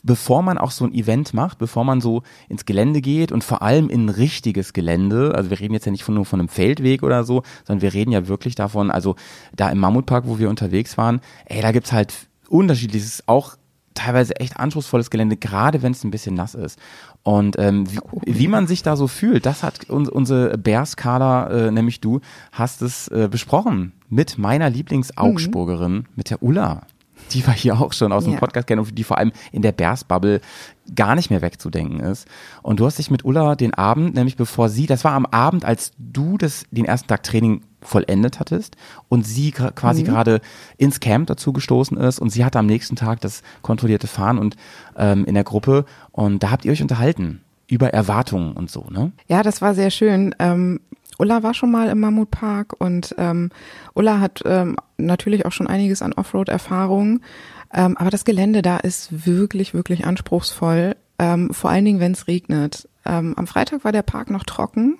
bevor man auch so ein Event macht, bevor man so ins Gelände geht und vor allem in ein richtiges Gelände, also wir reden jetzt ja nicht von, nur von einem Feldweg oder so, sondern wir reden ja wirklich davon, also da im Mammutpark, wo wir unterwegs waren, ey, da gibt's halt unterschiedliches, auch teilweise echt anspruchsvolles Gelände, gerade wenn es ein bisschen nass ist. Und ähm, wie, wie man sich da so fühlt, das hat uns, unsere Bärskala, äh, nämlich du, hast es äh, besprochen mit meiner Lieblings-Augsburgerin, mit der Ulla. Die wir hier auch schon aus dem Ja. Podcast kennen und die vor allem in der Bears-Bubble gar nicht mehr wegzudenken ist. Und du hast dich mit Ulla den Abend, nämlich bevor sie, das war am Abend, als du das, den ersten Tag Training vollendet hattest und sie quasi gerade ins Camp dazu gestoßen ist und sie hatte am nächsten Tag das kontrollierte Fahren und ähm, in der Gruppe und da habt ihr euch unterhalten über Erwartungen und so, ne? Ja, das war sehr schön. Ähm, Ulla war schon mal im Mammutpark und ähm, Ulla hat ähm, natürlich auch schon einiges an Offroad-Erfahrung. Ähm, aber das Gelände da ist wirklich, wirklich anspruchsvoll. Ähm, vor allen Dingen, wenn es regnet. Ähm, am Freitag war der Park noch trocken.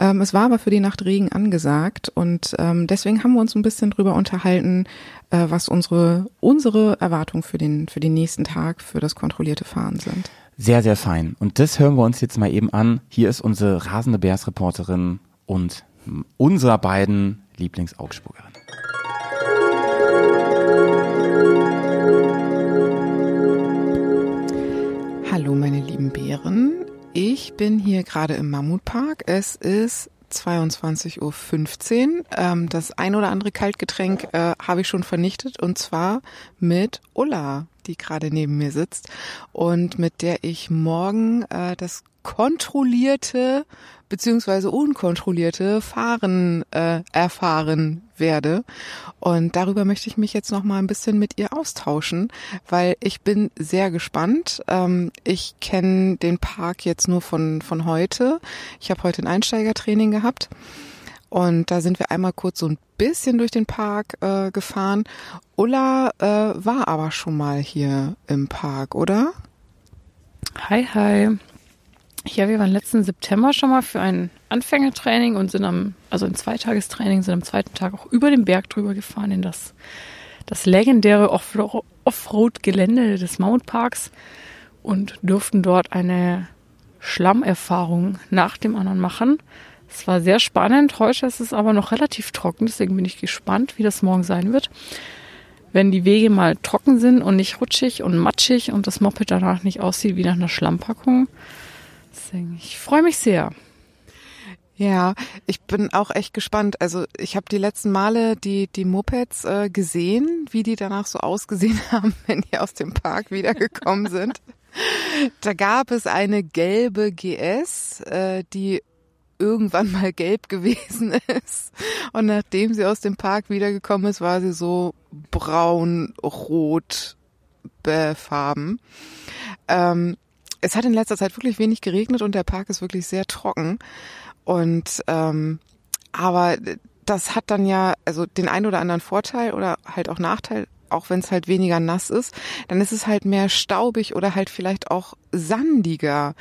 Ähm, es war aber für die Nacht Regen angesagt und ähm, deswegen haben wir uns ein bisschen drüber unterhalten, äh, was unsere unsere Erwartungen für den für den nächsten Tag für das kontrollierte Fahren sind. Sehr, sehr fein. Und das hören wir uns jetzt mal eben an. Hier ist unsere rasende Bears-Reporterin und unserer beiden Lieblings-Augsburgerin. Hallo meine lieben Bären. Ich bin hier gerade im Mammutpark. Es ist 22.15 Uhr. Ähm, das ein oder andere Kaltgetränk äh, habe ich schon vernichtet und zwar mit Ulla, die gerade neben mir sitzt und mit der ich morgen äh, das kontrollierte beziehungsweise unkontrollierte Fahren äh, erfahren werde. Und darüber möchte ich mich jetzt noch mal ein bisschen mit ihr austauschen, weil ich bin sehr gespannt. Ähm, ich kenne den Park jetzt nur von, von heute. Ich habe heute ein Einsteigertraining gehabt. Und da sind wir einmal kurz so ein bisschen durch den Park äh, gefahren. Ulla äh, war aber schon mal hier im Park, oder? Hi, hi. Ja, wir waren letzten September schon mal für ein Anfängertraining und sind am, also ein Zweitagestraining, sind am zweiten Tag auch über den Berg drüber gefahren in das, das legendäre Offro- Offroad-Gelände des Mountparks und durften dort eine Schlammerfahrung nach dem anderen machen. Es war sehr spannend. Heute ist es aber noch relativ trocken, deswegen bin ich gespannt, wie das morgen sein wird. Wenn die Wege mal trocken sind und nicht rutschig und matschig und das Moped danach nicht aussieht wie nach einer Schlammpackung. Deswegen, ich freue mich sehr. Ja, ich bin auch echt gespannt. Also ich habe die letzten Male die, die Mopeds äh, gesehen, wie die danach so ausgesehen haben, wenn die aus dem Park wiedergekommen sind. Da gab es eine gelbe GS, äh, die irgendwann mal gelb gewesen ist. Und nachdem sie aus dem Park wiedergekommen ist, war sie so braun-rot befarben. Ähm, es hat in letzter Zeit wirklich wenig geregnet und der Park ist wirklich sehr trocken. Und ähm, aber das hat dann ja also den ein oder anderen Vorteil oder halt auch Nachteil, auch wenn es halt weniger nass ist, dann ist es halt mehr staubig oder halt vielleicht auch sandiger.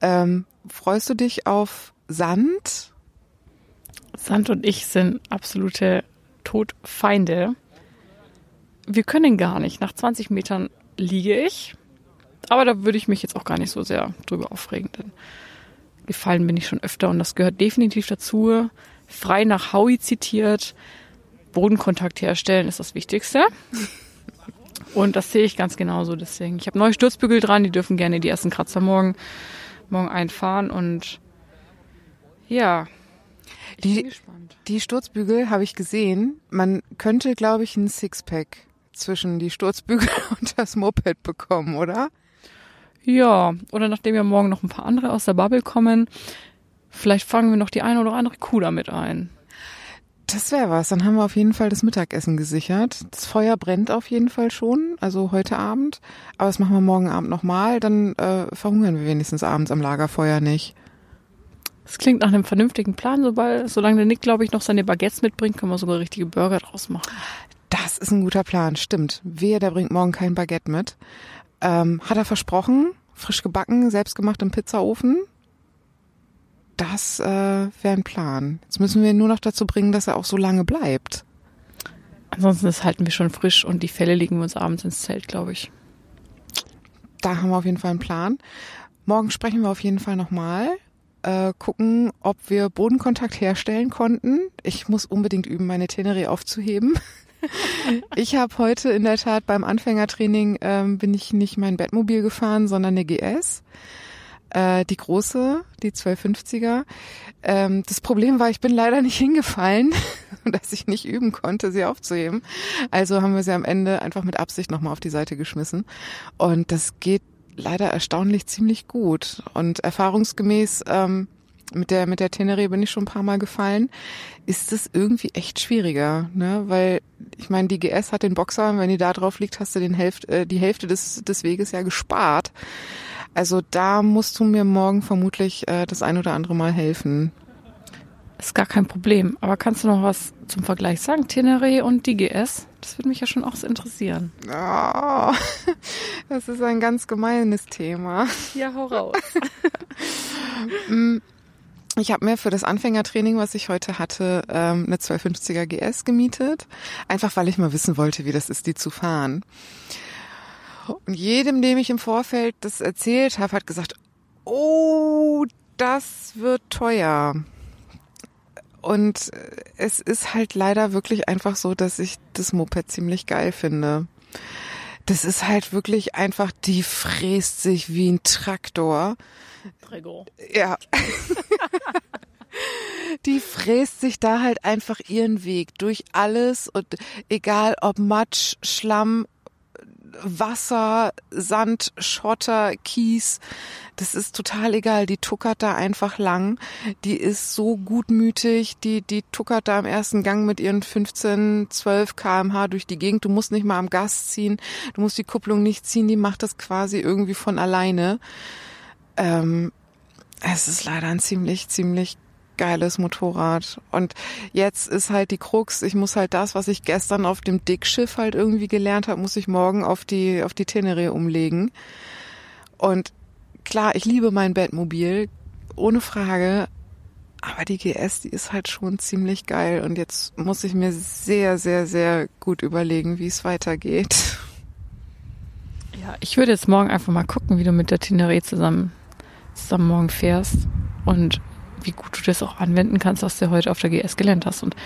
Ähm, freust du dich auf Sand? Sand und ich sind absolute Todfeinde. Wir können gar nicht. Nach 20 Metern liege ich. Aber da würde ich mich jetzt auch gar nicht so sehr drüber aufregen, denn gefallen bin ich schon öfter und das gehört definitiv dazu. Frei nach Howie zitiert, Bodenkontakt herstellen ist das Wichtigste. Und das sehe ich ganz genauso. Deswegen, ich habe neue Sturzbügel dran, die dürfen gerne die ersten Kratzer morgen, morgen einfahren und ja, ich Die- bin gespannt. Die Sturzbügel habe ich gesehen. Man könnte, glaube ich, ein Sixpack zwischen die Sturzbügel und das Moped bekommen, oder? Ja, oder nachdem ja morgen noch ein paar andere aus der Bubble kommen, vielleicht fangen wir noch die eine oder andere Kuh damit ein. Das wäre was. Dann haben wir auf jeden Fall das Mittagessen gesichert. Das Feuer brennt auf jeden Fall schon, also heute Abend. Aber das machen wir morgen Abend nochmal. Dann äh, verhungern wir wenigstens abends am Lagerfeuer nicht. Das klingt nach einem vernünftigen Plan. Sobald, solange der Nick, glaube ich, noch seine Baguettes mitbringt, können wir sogar richtige Burger draus machen. Das ist ein guter Plan, stimmt. Wehe, der bringt morgen kein Baguette mit. Ähm, hat er versprochen, frisch gebacken, selbstgemacht im Pizzaofen. Das äh, wäre ein Plan. Jetzt müssen wir ihn nur noch dazu bringen, dass er auch so lange bleibt. Ansonsten das halten wir schon frisch und die Fälle legen wir uns abends ins Zelt, glaube ich. Da haben wir auf jeden Fall einen Plan. Morgen sprechen wir auf jeden Fall nochmal. Äh, gucken, ob wir Bodenkontakt herstellen konnten. Ich muss unbedingt üben, meine Tenerie aufzuheben. ich habe heute in der Tat beim Anfängertraining ähm, bin ich nicht mein Bettmobil gefahren, sondern eine GS. äh, die große, die 1250er. Ähm, das Problem war, ich bin leider nicht hingefallen, dass ich nicht üben konnte, sie aufzuheben. Also haben wir sie am Ende einfach mit Absicht nochmal auf die Seite geschmissen. Und das geht leider erstaunlich ziemlich gut. Und erfahrungsgemäß ähm, mit der mit der Tenere bin ich schon ein paar Mal gefallen, ist es irgendwie echt schwieriger, ne? Weil ich meine, die GS hat den Boxer, wenn die da drauf liegt, hast du den Hälfte, äh, die Hälfte des des Weges ja gespart. Also da musst du mir morgen vermutlich äh, das ein oder andere Mal helfen. Ist gar kein Problem. Aber kannst du noch was zum Vergleich sagen? Tenere und die GS? Das würde mich ja schon auch so interessieren. Oh, das ist ein ganz gemeines Thema. Ja, hau raus. Ich habe mir für das Anfängertraining, was ich heute hatte, ähm, eine 250er GS gemietet. Einfach weil ich mal wissen wollte, wie das ist, die zu fahren. Und jedem, dem ich im Vorfeld das erzählt habe, hat gesagt, oh, das wird teuer. Und es ist halt leider wirklich einfach so, dass ich das Moped ziemlich geil finde. Das ist halt wirklich einfach, die fräst sich wie ein Traktor. Gregor. Ja. Die fräst sich da halt einfach ihren Weg durch alles und egal ob Matsch, Schlamm, Wasser, Sand, Schotter, Kies, das ist total egal. Die tuckert da einfach lang. Die ist so gutmütig. Die, die tuckert da im ersten Gang mit ihren 15, 12 kmh durch die Gegend. Du musst nicht mal am Gas ziehen. Du musst die Kupplung nicht ziehen. Die macht das quasi irgendwie von alleine. Ähm, es ist leider ein ziemlich, ziemlich geiles Motorrad. Und jetzt ist halt die Krux, ich muss halt das, was ich gestern auf dem Dickschiff halt irgendwie gelernt habe, muss ich morgen auf die, auf die Tenere umlegen. Und klar, ich liebe mein Bettmobil, ohne Frage. Aber die GS, die ist halt schon ziemlich geil. Und jetzt muss ich mir sehr, sehr, sehr gut überlegen, wie es weitergeht. Ja, ich würde jetzt morgen einfach mal gucken, wie du mit der Tenere zusammen, zusammen morgen fährst und wie gut du das auch anwenden kannst, was du heute auf der GS gelernt hast. Und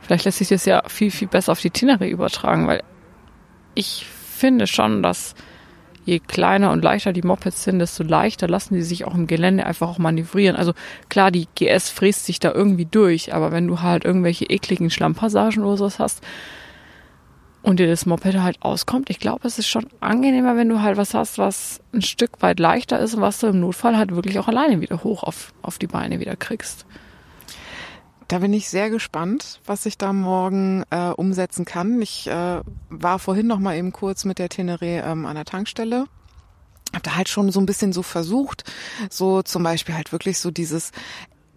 vielleicht lässt sich das ja viel, viel besser auf die Tenere übertragen, weil ich finde schon, dass je kleiner und leichter die Mopeds sind, desto leichter lassen die sich auch im Gelände einfach auch manövrieren. Also klar, die GS fräst sich da irgendwie durch, aber wenn du halt irgendwelche ekligen Schlammpassagen oder sowas hast und dir das Moped halt auskommt, ich glaube, es ist schon angenehmer, wenn du halt was hast, was ein Stück weit leichter ist und was du im Notfall halt wirklich auch alleine wieder hoch auf, auf die Beine wieder kriegst. Da bin ich sehr gespannt, was ich da morgen äh, umsetzen kann. Ich äh, war vorhin noch mal eben kurz mit der Tenere ähm, an der Tankstelle. Hab da halt schon so ein bisschen so versucht, so zum Beispiel halt wirklich so dieses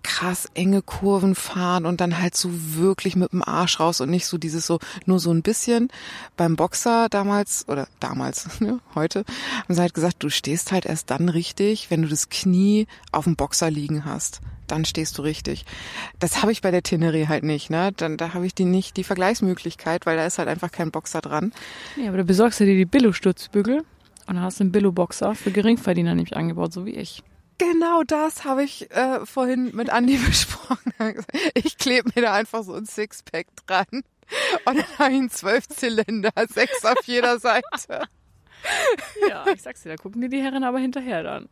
krass enge Kurven fahren und dann halt so wirklich mit dem Arsch raus und nicht so dieses so nur so ein bisschen. Beim Boxer damals oder damals, ne, heute, haben sie halt gesagt, du stehst halt erst dann richtig, wenn du das Knie auf dem Boxer liegen hast. Dann stehst du richtig. Das habe ich bei der Tenere halt nicht, ne? Dann da habe ich die nicht die Vergleichsmöglichkeit, weil da ist halt einfach kein Boxer dran. Ja, aber du besorgst dir die Billo-Stutzbügel und dann hast du einen Billo-Boxer für Geringverdiener nämlich angebaut, so wie ich. Genau das habe ich äh, vorhin mit Andi besprochen. Ich klebe mir da einfach so ein Sixpack dran und dann habe ich einen Zwölfzylinder, sechs auf jeder Seite. Ja, ich sag's dir, da gucken dir die Herren aber hinterher dann.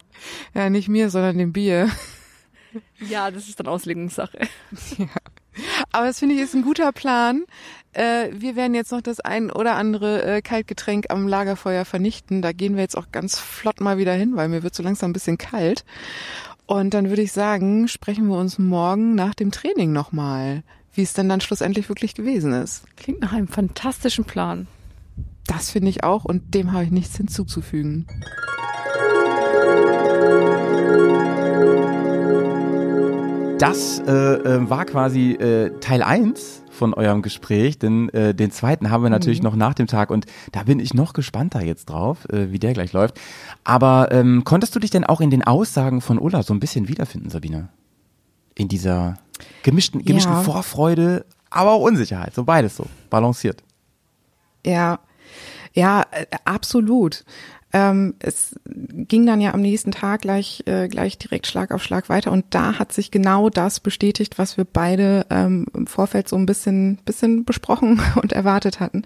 Ja, nicht mir, sondern dem Bier. Ja, das ist dann Auslegungssache. Aber das finde ich ist ein guter Plan. Äh, wir werden jetzt noch das ein oder andere äh, Kaltgetränk am Lagerfeuer vernichten. Da gehen wir jetzt auch ganz flott mal wieder hin, weil mir wird so langsam ein bisschen kalt. Und dann würde ich sagen, sprechen wir uns morgen nach dem Training nochmal, wie es denn dann schlussendlich wirklich gewesen ist. Klingt nach einem fantastischen Plan. Das finde ich auch und dem habe ich nichts hinzuzufügen. Das äh, äh, war quasi äh, Teil 1 von eurem Gespräch, denn äh, den zweiten haben wir natürlich noch nach dem Tag und da bin ich noch gespannter jetzt drauf, äh, wie der gleich läuft. Aber ähm, konntest du dich denn auch in den Aussagen von Ulla so ein bisschen wiederfinden, Sabine? In dieser gemischten, gemischten Ja. Vorfreude, aber auch Unsicherheit, so beides so, balanciert. Ja, ja, äh, absolut. Ähm, es ging dann ja am nächsten Tag gleich, äh, gleich direkt Schlag auf Schlag weiter und da hat sich genau das bestätigt, was wir beide ähm, im Vorfeld so ein bisschen, bisschen besprochen und erwartet hatten.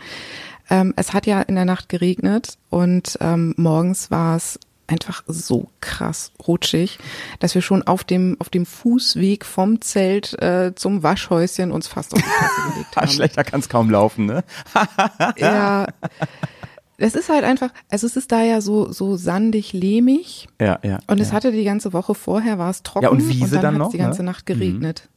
Ähm, es hat ja in der Nacht geregnet und ähm, morgens war es einfach so krass rutschig, dass wir schon auf dem auf dem Fußweg vom Zelt äh, zum Waschhäuschen uns fast auf die Fresse gelegt haben. Schlechter kann es kaum laufen, ne? Ja. Es ist halt einfach, also es ist da ja so so sandig, lehmig Ja, ja. und es ja. hatte die ganze Woche vorher war es trocken Ja, und Wiese dann, dann hat's noch, die ganze ne? Nacht geregnet.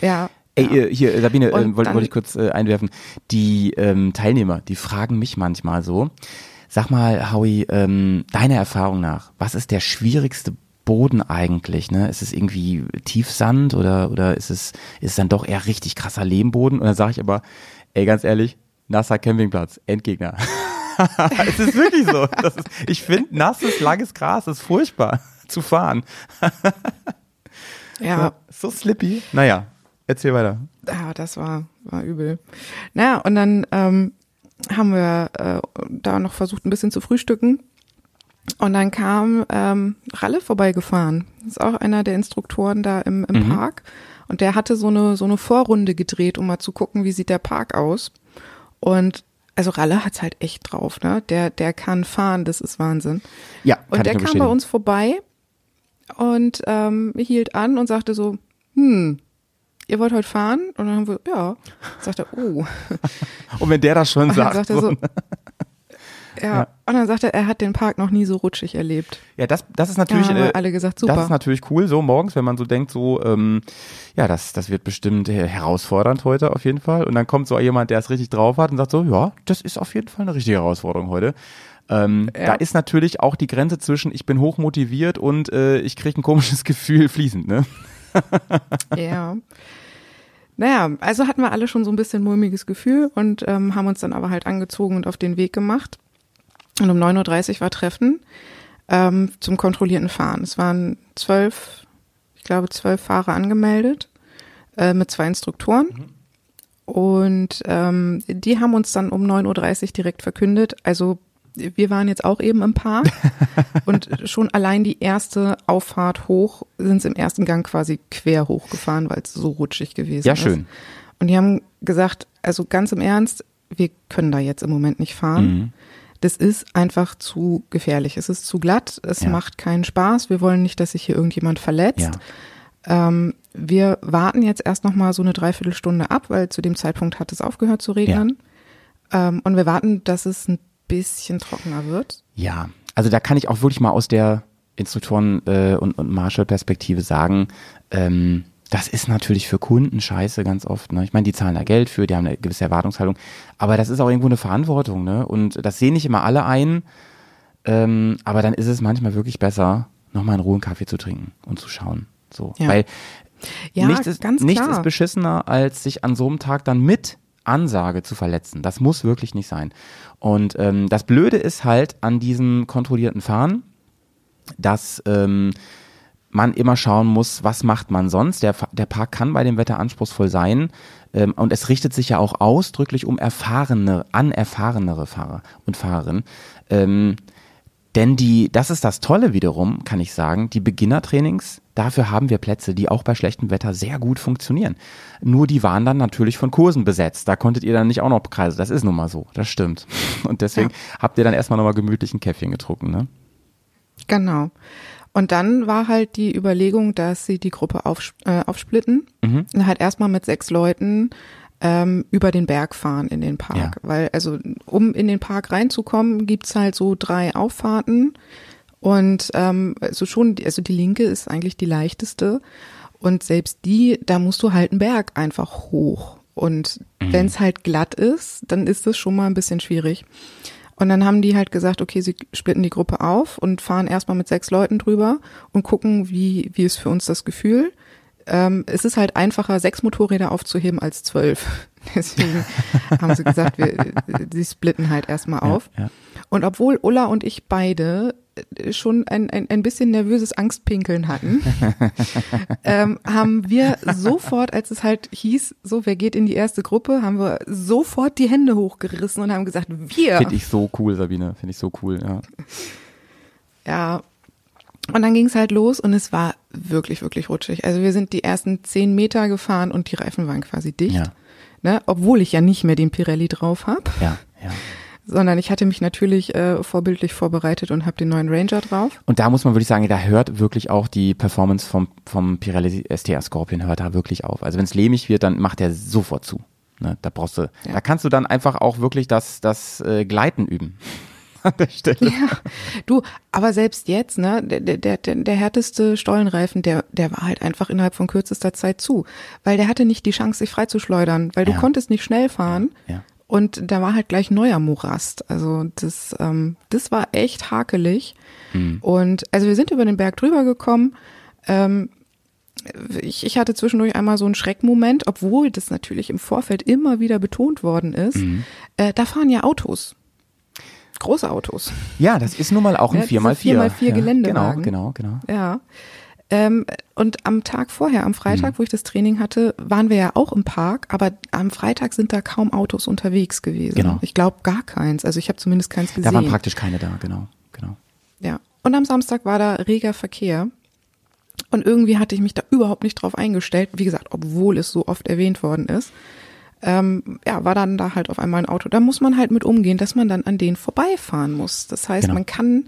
Ja. Ey, äh, hier, Sabine, äh, Und wollte dann- wollte ich kurz äh, einwerfen. Die ähm, Teilnehmer, die fragen mich manchmal so, sag mal, Howie, ähm, deiner Erfahrung nach, was ist der schwierigste Boden eigentlich? Ne? Ist es irgendwie Tiefsand oder, oder ist es ist es dann doch eher richtig krasser Lehmboden? Und dann sage ich aber, ey, ganz ehrlich, nasser Campingplatz, Endgegner. es ist wirklich so. Ist, ich finde, nasses, langes Gras ist furchtbar zu fahren. ja. So slippy. Naja, erzähl weiter. Ja, das war, war übel. Naja, und dann ähm, haben wir äh, da noch versucht, ein bisschen zu frühstücken. Und dann kam ähm, Ralle vorbeigefahren. Das ist auch einer der Instruktoren da im, im Park. Und der hatte so eine, so eine Vorrunde gedreht, um mal zu gucken, wie sieht der Park aus. Und also Ralle hat's halt echt drauf, ne? Der, der kann fahren, das ist Wahnsinn. Ja, Und der kam bei uns vorbei und ähm, hielt an und sagte so, hm, ihr wollt heute fahren? Und dann haben wir, ja. Sagt er, oh. Und wenn der das schon Und dann sagt, sagt er so, so, ja. Und dann sagt er, er hat den Park noch nie so rutschig erlebt. ja, das, das ist Da natürlich, haben wir äh, alle gesagt, super. das ist natürlich cool, so morgens, wenn man so denkt, so, ähm, ja, das, das wird bestimmt herausfordernd heute auf jeden Fall. Und dann kommt so jemand, der es richtig drauf hat und sagt so, ja, das ist auf jeden Fall eine richtige Herausforderung heute. Ähm, Ja. Da ist natürlich auch die Grenze zwischen ich bin hochmotiviert und äh, ich kriege ein komisches Gefühl fließend, ne? Ja. Naja, also hatten wir alle schon so ein bisschen mulmiges Gefühl und ähm, haben uns dann aber halt angezogen und auf den Weg gemacht. Und um 9.30 Uhr war Treffen ähm, zum kontrollierten Fahren. Es waren zwölf, ich glaube, zwölf Fahrer angemeldet äh, mit zwei Instruktoren. Und ähm, die haben uns dann um 9.30 Uhr direkt verkündet. Also wir waren jetzt auch eben im Park und schon allein die erste Auffahrt hoch sind sie im ersten Gang quasi quer hochgefahren, weil es so rutschig gewesen Ja, ist. schön. Und die haben gesagt, also ganz im Ernst, wir können da jetzt im Moment nicht fahren. Mhm. Das ist einfach zu gefährlich. Es ist zu glatt, es Ja. macht keinen Spaß. Wir wollen nicht, dass sich hier irgendjemand verletzt. Ja. Ähm, wir warten jetzt erst noch mal so eine Dreiviertelstunde ab, weil zu dem Zeitpunkt hat es aufgehört zu regnen. Ähm, und wir warten, dass es ein bisschen trockener wird. Ja, also da kann ich auch wirklich mal aus der Instruktoren- äh, und, und Marshall-Perspektive sagen, ähm, das ist natürlich für Kunden scheiße ganz oft. Ne? Ich meine, die zahlen da Geld für, die haben eine gewisse Erwartungshaltung, aber das ist auch irgendwo eine Verantwortung. Ne? Und das sehen nicht immer alle ein, ähm, aber dann ist es manchmal wirklich besser, nochmal in Ruhe einen Kaffee zu trinken und zu schauen. So, Ja. weil Ja, nichts, ist, nichts ist beschissener, als sich an so einem Tag dann mit Ansage zu verletzen. Das muss wirklich nicht sein. Und ähm, das Blöde ist halt an diesem kontrollierten Fahren, dass ähm, man immer schauen muss, was macht man sonst. Der, der Park kann bei dem Wetter anspruchsvoll sein. Ähm, und es richtet sich ja auch ausdrücklich um erfahrene, anerfahrenere Fahrer und Fahrerinnen. Ähm, denn die, das ist das Tolle wiederum, kann ich sagen, die Beginnertrainings, dafür haben wir Plätze, die auch bei schlechtem Wetter sehr gut funktionieren. Nur die waren dann natürlich von Kursen besetzt. Da konntet ihr dann nicht auch noch Kreise. Das ist nun mal so. Das stimmt. Und deswegen habt ihr dann erstmal nochmal gemütlich ein Käffchen getrunken, ne? Genau. Und dann war halt die Überlegung, dass sie die Gruppe auf, äh, aufsplitten Mhm. und halt erstmal mit sechs Leuten ähm, über den Berg fahren in den Park. Ja. Weil, also um in den Park reinzukommen, gibt's halt so drei Auffahrten. Und ähm, also schon, also die linke ist eigentlich die leichteste. Und selbst die, da musst du halt einen Berg einfach hoch. Und Mhm. wenn's halt glatt ist, dann ist das schon mal ein bisschen schwierig. Und dann haben die halt gesagt, okay, sie splitten die Gruppe auf und fahren erstmal mit sechs Leuten drüber und gucken, wie, wie ist für uns das Gefühl. Ähm, es ist halt einfacher, sechs Motorräder aufzuheben als zwölf. Deswegen haben sie gesagt, wir, sie splitten halt erstmal auf. ja. Und obwohl Ulla und ich beide schon ein, ein, ein bisschen nervöses Angstpinkeln hatten, ähm, haben wir sofort, als es halt hieß, so, wer geht in die erste Gruppe, haben wir sofort die Hände hochgerissen und haben gesagt, wir. Finde ich so cool, Sabine. Finde ich so cool, ja. Ja. Und dann ging es halt los und es war wirklich, wirklich rutschig. Also wir sind die ersten zehn Meter gefahren und die Reifen waren quasi dicht. Ja. Ne? Obwohl ich ja nicht mehr den Pirelli drauf hab. Ja, ja. Sondern ich hatte mich natürlich äh, vorbildlich vorbereitet und habe den neuen Ranger drauf. Und da muss man wirklich sagen, da hört wirklich auch die Performance vom, vom Pirelli STR Scorpion hört da wirklich auf. Also wenn es lehmig wird, dann macht er sofort zu. Ne, da brauchst du, Ja. da kannst du dann einfach auch wirklich das, das äh, Gleiten üben. An der Stelle. Ja, du, aber selbst jetzt, ne, der, der, der, der härteste Stollenreifen, der, der war halt einfach innerhalb von kürzester Zeit zu. Weil der hatte nicht die Chance, sich freizuschleudern, weil du Ja. konntest nicht schnell fahren. Ja. Und da war halt gleich neuer Morast. Also das, ähm, das war echt hakelig. Mhm. Und also wir sind über den Berg drüber gekommen. Ähm, ich, ich hatte zwischendurch einmal so einen Schreckmoment, obwohl das natürlich im Vorfeld immer wieder betont worden ist. Mhm. Äh, da fahren ja Autos. Große Autos. Ja, das ist nun mal auch ein Ja, diese 4x4. 4x4 ja, Geländewagen. Genau, genau, genau. Ja. Ähm, und am Tag vorher, am Mhm. Freitag, wo ich das Training hatte, waren wir ja auch im Park, aber am Freitag sind da kaum Autos unterwegs gewesen. Genau. Ich glaube gar keins. Also ich habe zumindest keins gesehen. Da waren praktisch keine da, genau, genau. Ja. Und am Samstag war da reger Verkehr. Und irgendwie hatte ich mich da überhaupt nicht drauf eingestellt. Wie gesagt, obwohl es so oft erwähnt worden ist. Ähm, ja, war dann da halt auf einmal ein Auto. Da muss man halt mit umgehen, dass man dann an denen vorbeifahren muss. Das heißt, Genau. man kann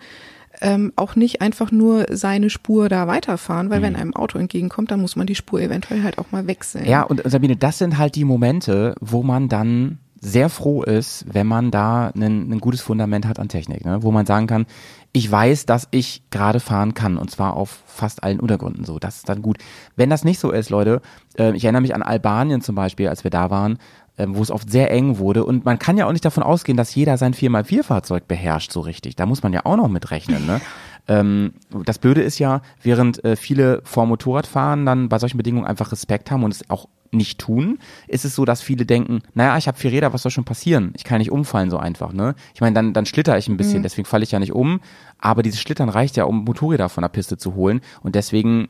ähm, auch nicht einfach nur seine Spur da weiterfahren, weil Mhm. wenn einem Auto entgegenkommt, dann muss man die Spur eventuell halt auch mal wechseln. Ja, und Sabine, das sind halt die Momente, wo man dann sehr froh ist, wenn man da ein, gutes Fundament hat an Technik, ne? wo man sagen kann, ich weiß, dass ich gerade fahren kann und zwar auf fast allen Untergründen so. Das ist dann gut. Wenn das nicht so ist, Leute, äh, ich erinnere mich an Albanien zum Beispiel, als wir da waren, wo es oft sehr eng wurde und man kann ja auch nicht davon ausgehen, dass jeder sein 4x4-Fahrzeug beherrscht so richtig. Da muss man ja auch noch mit rechnen. Ne? Ähm, das Blöde ist ja, während äh, viele vor Motorradfahren dann bei solchen Bedingungen einfach Respekt haben und es auch nicht tun, ist es so, dass viele denken, naja, ich habe vier Räder, was soll schon passieren? Ich kann nicht umfallen so einfach, ne? Ich meine, dann, dann schlitter ich ein bisschen, deswegen falle ich ja nicht um, aber dieses Schlittern reicht ja, um Motorräder von der Piste zu holen und deswegen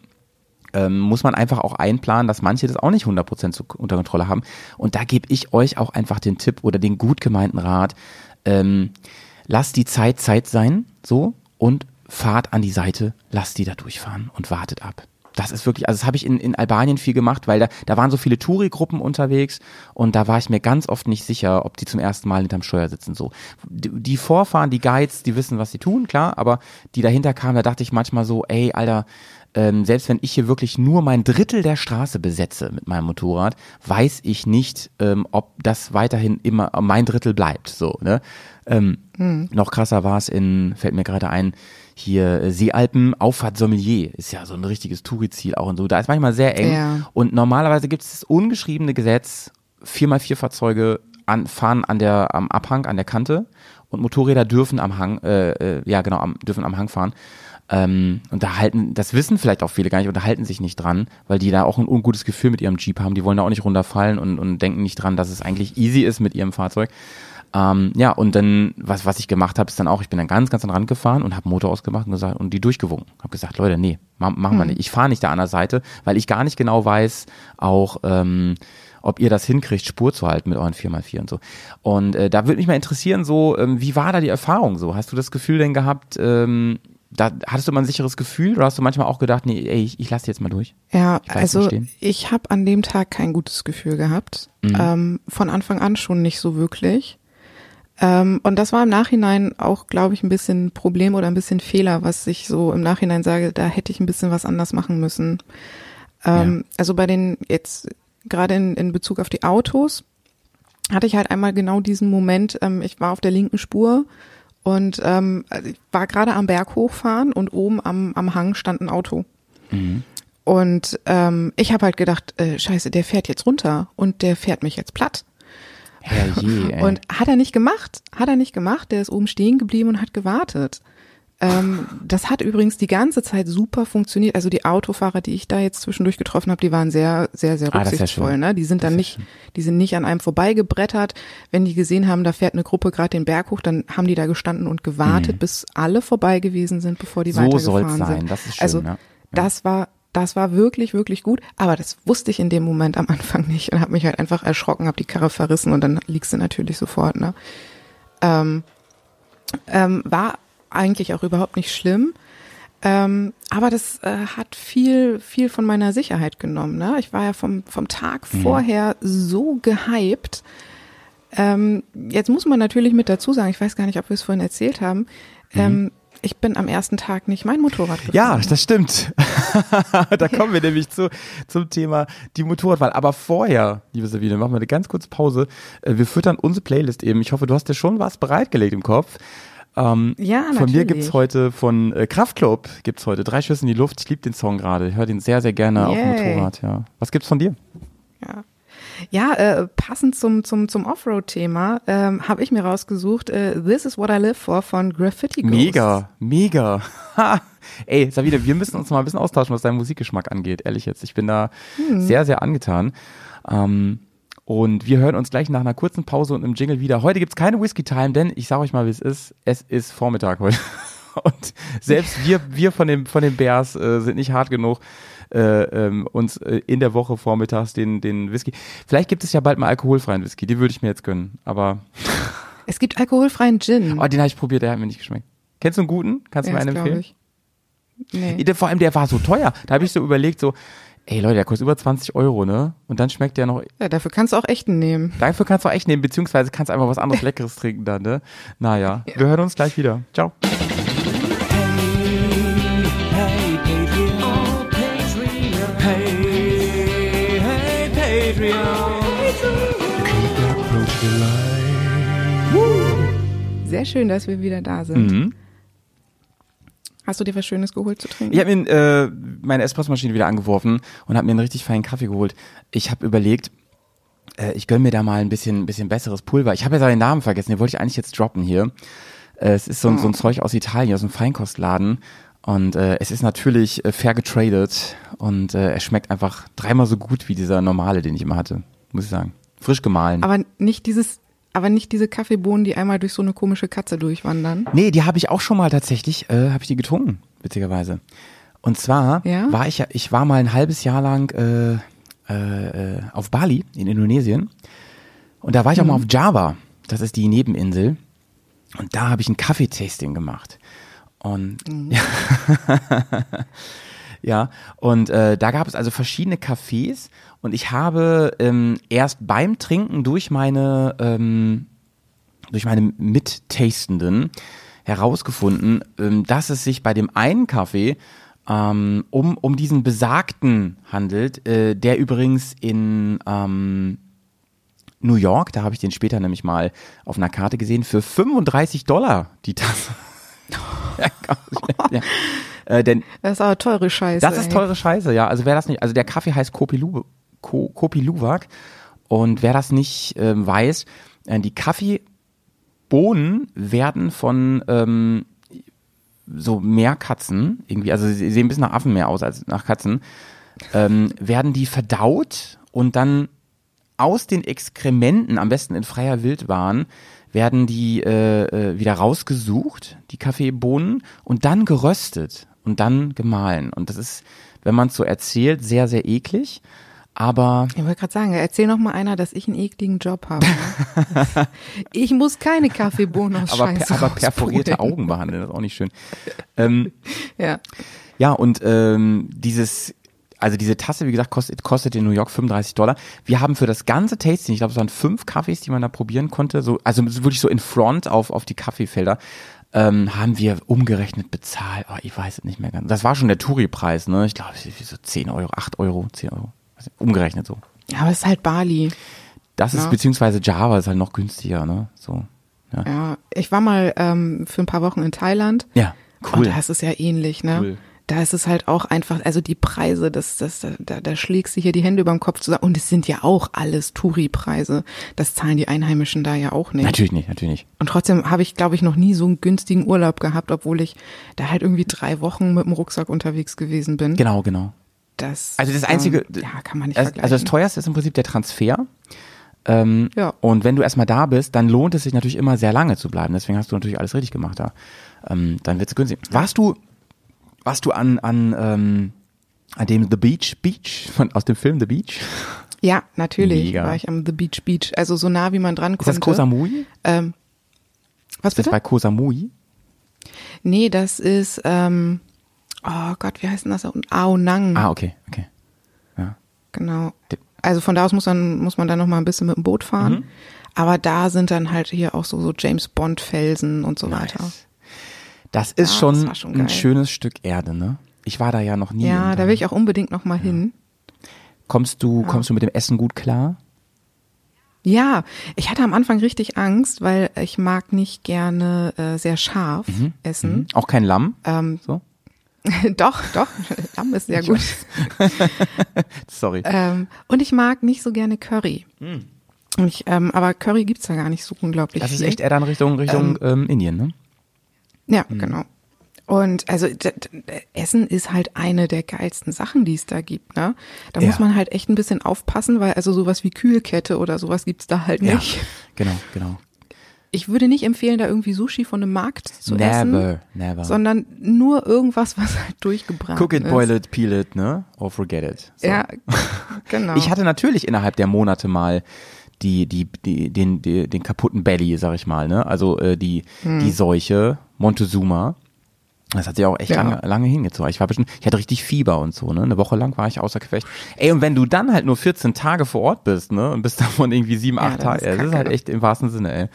ähm, muss man einfach auch einplanen, dass manche das auch nicht 100% zu, unter Kontrolle haben. Und da gebe ich euch auch einfach den Tipp oder den gut gemeinten Rat, ähm, lasst die Zeit Zeit sein, so, und fahrt an die Seite, lasst die da durchfahren und wartet ab. Das ist wirklich, also das habe ich in, in Albanien viel gemacht, weil da, da waren so viele Touri-Gruppen unterwegs und da war ich mir ganz oft nicht sicher, ob die zum ersten Mal hinterm Steuer sitzen. So, die, die Vorfahren, die Guides, die wissen, was sie tun, klar, aber die dahinter kamen, da dachte ich manchmal so, ey, Alter, ähm, selbst wenn ich hier wirklich nur mein Drittel der Straße besetze mit meinem Motorrad, weiß ich nicht, ähm, ob das weiterhin immer mein Drittel bleibt. So, ne? Ähm, Noch krasser war es in, fällt mir gerade ein, hier äh, Seealpen, Auffahrt Sommelier, ist ja so ein richtiges Touri-Ziel auch und so. Da ist manchmal sehr eng. Ja. Und normalerweise gibt es das ungeschriebene Gesetz, 4x4-Fahrzeuge an, fahren an der, am Abhang, an der Kante und Motorräder dürfen am Hang, äh, äh, ja genau, am, dürfen am Hang fahren. Ähm, und da halten, das wissen vielleicht auch viele gar nicht und da halten sich nicht dran, weil die da auch ein ungutes Gefühl mit ihrem Jeep haben. Die wollen da auch nicht runterfallen und, und denken nicht dran, dass es eigentlich easy ist mit ihrem Fahrzeug. Ähm, ja, und dann, was, was ich gemacht habe, ist dann auch, ich bin dann ganz, ganz an den Rand gefahren und habe Motor ausgemacht und gesagt und die durchgewunken. Habe gesagt, Leute, nee, ma- machen wir nicht. Ich fahre nicht da an der Seite, weil ich gar nicht genau weiß, auch ähm, ob ihr das hinkriegt, Spur zu halten mit euren 4x4 und so. Und äh, da würde mich mal interessieren, so, ähm, wie war da die Erfahrung so? Hast du das Gefühl denn gehabt, ähm, da hattest du mal ein sicheres Gefühl oder hast du manchmal auch gedacht, nee, ey, ich, ich lass die jetzt mal durch? Ja, Ich also ich habe an dem Tag kein gutes Gefühl gehabt. Mhm. Ähm, von Anfang an schon nicht so wirklich. Ähm, und das war im Nachhinein auch, glaube ich, ein bisschen Problem oder ein bisschen Fehler, was ich so im Nachhinein sage, da hätte ich ein bisschen was anders machen müssen. Ähm, Also bei den jetzt gerade in, in Bezug auf die Autos hatte ich halt einmal genau diesen Moment, ähm, ich war auf der linken Spur und ähm, ich war gerade am Berg hochfahren und oben am, am Hang stand ein Auto. Und ähm, ich habe halt gedacht, äh, scheiße, der fährt jetzt runter und der fährt mich jetzt platt. Herrje. Und hat er nicht gemacht, hat er nicht gemacht, der ist oben stehen geblieben und hat gewartet. Ähm, das hat übrigens die ganze Zeit super funktioniert. Also die Autofahrer, die ich da jetzt zwischendurch getroffen habe, die waren sehr, sehr, sehr Ah, das ist ja rücksichtsvoll. ne? Die sind dann nicht, die sind nicht an einem vorbeigebrettert. Wenn die gesehen haben, da fährt eine Gruppe gerade den Berg hoch, dann haben die da gestanden und gewartet, bis alle vorbei gewesen sind, bevor die Mhm. So weitergefahren sein, sind. das ist schön, also ja. Ja. das war das war wirklich, wirklich gut, aber das wusste ich in dem Moment am Anfang nicht und habe mich halt einfach erschrocken, habe die Karre verrissen und dann liegst du natürlich sofort. Ne? Ähm, ähm, war eigentlich auch überhaupt nicht schlimm, ähm, aber das äh, hat viel, viel von meiner Sicherheit genommen. Ne? Ich war ja vom, vom Tag Mhm. vorher so gehypt, Ähm, jetzt muss man natürlich mit dazu sagen, ich weiß gar nicht, ob wir es vorhin erzählt haben. Ähm, ich bin am ersten Tag nicht mein Motorrad gefahren. Ja, das stimmt. da kommen wir nämlich zu, zum Thema die Motorradwahl. Aber vorher, liebe Sabine, machen wir eine ganz kurze Pause. Äh, Wir füttern unsere Playlist eben. Ich hoffe, du hast dir schon was bereitgelegt im Kopf. Ähm, Ja, Von mir natürlich. gibt's heute, von äh, Kraftklub gibt's heute drei Schüsse in die Luft. Ich liebe den Song gerade. Ich höre den sehr, sehr gerne auf dem Yay. Motorrad. Ja. Was gibt's von dir? Ja, ja äh, passend zum, zum, zum Offroad-Thema ähm, habe ich mir rausgesucht, äh, This is what I live for von Graffiti Ghost. Mega, mega. Ey, Sabine, wir müssen uns mal ein bisschen austauschen, was deinen Musikgeschmack angeht. Ehrlich jetzt. Ich bin da sehr, sehr angetan. Ähm, und wir hören uns gleich nach einer kurzen Pause und im Jingle wieder. Heute gibt's keine Whiskey Time, denn ich sage euch mal, wie es ist. Es ist Vormittag heute. Und selbst wir, wir von den, von den Bears äh, sind nicht hart genug, äh, ähm, uns äh, in der Woche vormittags den, den Whisky. Vielleicht gibt es ja bald mal alkoholfreien Whisky, den würde ich mir jetzt gönnen. Aber Es gibt alkoholfreien Gin. oh, den habe ich probiert, der hat mir nicht geschmeckt. Kennst du einen guten? Kannst du mir Ja, einen das glaub empfehlen? ich. Nee. Vor allem, der war so teuer. Da habe ich so überlegt, so, ey Leute, der kostet über 20 Euro, ne? Und dann schmeckt der noch. Ja, dafür kannst du auch echten nehmen. Dafür kannst du auch echt nehmen, beziehungsweise kannst einfach was anderes Leckeres trinken dann, ne? Naja, wir hören uns gleich wieder. Ciao. Sehr schön, dass wir wieder da sind. Mhm. Hast du dir was Schönes geholt zu trinken? Ich habe mir äh, meine Espressomaschine wieder angeworfen und habe mir einen richtig feinen Kaffee geholt. Ich habe überlegt, äh, ich gönn mir da mal ein bisschen, bisschen besseres Pulver. Ich habe jetzt den Namen vergessen, den wollte ich eigentlich jetzt droppen hier. Äh, es ist so, ein so ein Zeug aus Italien, aus einem Feinkostladen. Und äh, es ist natürlich äh, fair getradet und äh, er schmeckt einfach dreimal so gut wie dieser normale, den ich immer hatte, muss ich sagen. Frisch gemahlen. Aber nicht dieses, aber nicht diese Kaffeebohnen, die einmal durch so eine komische Katze durchwandern. Nee, die habe ich auch schon mal tatsächlich, äh, habe ich die getrunken, witzigerweise. Und zwar Ja? war ich ja, ich war mal ein halbes Jahr lang äh, äh, auf Bali in Indonesien und da war ich auch mal auf Java. Das ist die Nebeninsel. Und da habe ich ein Kaffeetasting gemacht. Und ja, und äh, da gab es also verschiedene Cafés und ich habe ähm, erst beim Trinken durch meine ähm, durch meine Mittastenden herausgefunden, ähm, dass es sich bei dem einen Kaffee ähm, um, um diesen besagten handelt, äh, der übrigens in ähm, New York, da habe ich den später nämlich mal auf einer Karte gesehen, für 35 Dollar die Tasse. ja, ja. Äh, denn Das ist aber teure Scheiße. das ist ey. teure Scheiße, ja. Also wer das nicht, also der Kaffee heißt Kopi, Lu, Ko, Kopi Luwak und wer das nicht ähm, weiß, äh, die Kaffeebohnen werden von ähm, so Meerkatzen irgendwie, also sie sehen ein bisschen nach Affenmeer aus als nach Katzen, ähm, werden die verdaut und dann aus den Exkrementen, am besten in freier Wildbahn, werden die äh, äh, wieder rausgesucht, die Kaffeebohnen, und dann geröstet und dann gemahlen. Und das ist, wenn man es so erzählt, sehr, sehr eklig. Aber Ich wollte gerade sagen, erzähl noch mal einer, dass ich einen ekligen Job habe. ich muss keine Kaffeebohnen aus aber, Scheiße per, aber perforierte. Augen behandeln, das ist auch nicht schön. Ähm, Ja. Ja, und ähm, dieses, also diese Tasse, wie gesagt, kostet, kostet in New York 35 Dollar. Wir haben für das ganze Tasting, ich glaube, es waren fünf Kaffees, die man da probieren konnte, so, also so wirklich so in Front auf, auf die Kaffeefelder, ähm, haben wir umgerechnet bezahlt. Oh, ich weiß es nicht mehr ganz. Das war schon der Touri-Preis, ne? Ich glaube, so 10 Euro, 8 Euro, 10 Euro. Umgerechnet so. Ja, aber es ist halt Bali. Das ist Ja. beziehungsweise Java ist halt noch günstiger, ne? So. Ja. Ja, ich war mal ähm, für ein paar Wochen in Thailand. Ja, cool. Und da ist es ja ähnlich, ne? Cool. Da ist es halt auch einfach, also die Preise, das, das, da- da, schlägst du hier die Hände über dem Kopf zusammen. Und es sind ja auch alles Touri-Preise. Das zahlen die Einheimischen da ja auch nicht. Natürlich nicht, natürlich nicht. Und trotzdem habe ich, glaube ich, noch nie so einen günstigen Urlaub gehabt, obwohl ich da halt irgendwie drei Wochen mit dem Rucksack unterwegs gewesen bin. Genau, genau. Das, Also das einzige, ähm, ja, kann man nicht also, vergleichen. also das teuerste ist im Prinzip der Transfer. Ähm, Ja. Und wenn du erstmal da bist, dann lohnt es sich natürlich immer sehr lange zu bleiben. Deswegen hast du natürlich alles richtig gemacht da. Ähm, dann wird's günstig. Warst du, warst du an an ähm, an dem The Beach Beach von aus dem Film The Beach? ja, natürlich Mega. war ich am The Beach Beach, also so nah wie man dran Ist konnte. das Koh Samui? Ähm, was Ist das bitte? bei Koh Samui? Nee, das ist, ähm, oh Gott, wie heißt denn das? da unten? Ao Nang. Ah, okay, okay. Ja. Genau. Also von da aus muss, dann, muss man dann noch mal ein bisschen mit dem Boot fahren. Aber da sind dann halt hier auch so, so James Bond Felsen und so weiter. Das ist Ja, schon, das schon ein schönes Stück Erde, ne? Ich war da ja noch nie. Ja, da will ich auch unbedingt noch mal hin. Kommst du, kommst du mit dem Essen gut klar? Ja, ich hatte am Anfang richtig Angst, weil ich mag nicht gerne äh, sehr scharf essen. Mhm. Auch kein Lamm? Ähm, So? doch, doch, Lamm ist sehr gut. Sorry. Ähm, und ich mag nicht so gerne Curry. Und Ich, ähm, aber Curry gibt's ja gar nicht so unglaublich das ist viel. echt eher dann Richtung, Richtung ähm, Indien, ne? Ja, genau. Und also Essen ist halt eine der geilsten Sachen, die es da gibt. Ne? Da Ja. muss man halt echt ein bisschen aufpassen, weil also sowas wie Kühlkette oder sowas gibt's da halt nicht. Genau, genau. Ich würde nicht empfehlen, da irgendwie Sushi von einem Markt zu essen, Never, never. sondern nur irgendwas, was halt durchgebraten Cook it, ist. boil it, peel it, ne? Or forget it. So. Ja, genau. Ich hatte natürlich innerhalb der Monate mal die, die, die, den, die, den kaputten Belly, sag ich mal, ne? Also äh, die, die Seuche, Montezuma. Das hat sich auch echt Ja. lange, lange hingezogen. Ich war bestimmt, ich hatte richtig Fieber und so, ne? Eine Woche lang war ich außer Gefecht. Ey, und wenn du dann halt nur 14 Tage vor Ort bist, ne? Und bist davon irgendwie sieben, Ja, acht das Tage, ist das ist halt echt im wahrsten Sinne, ey.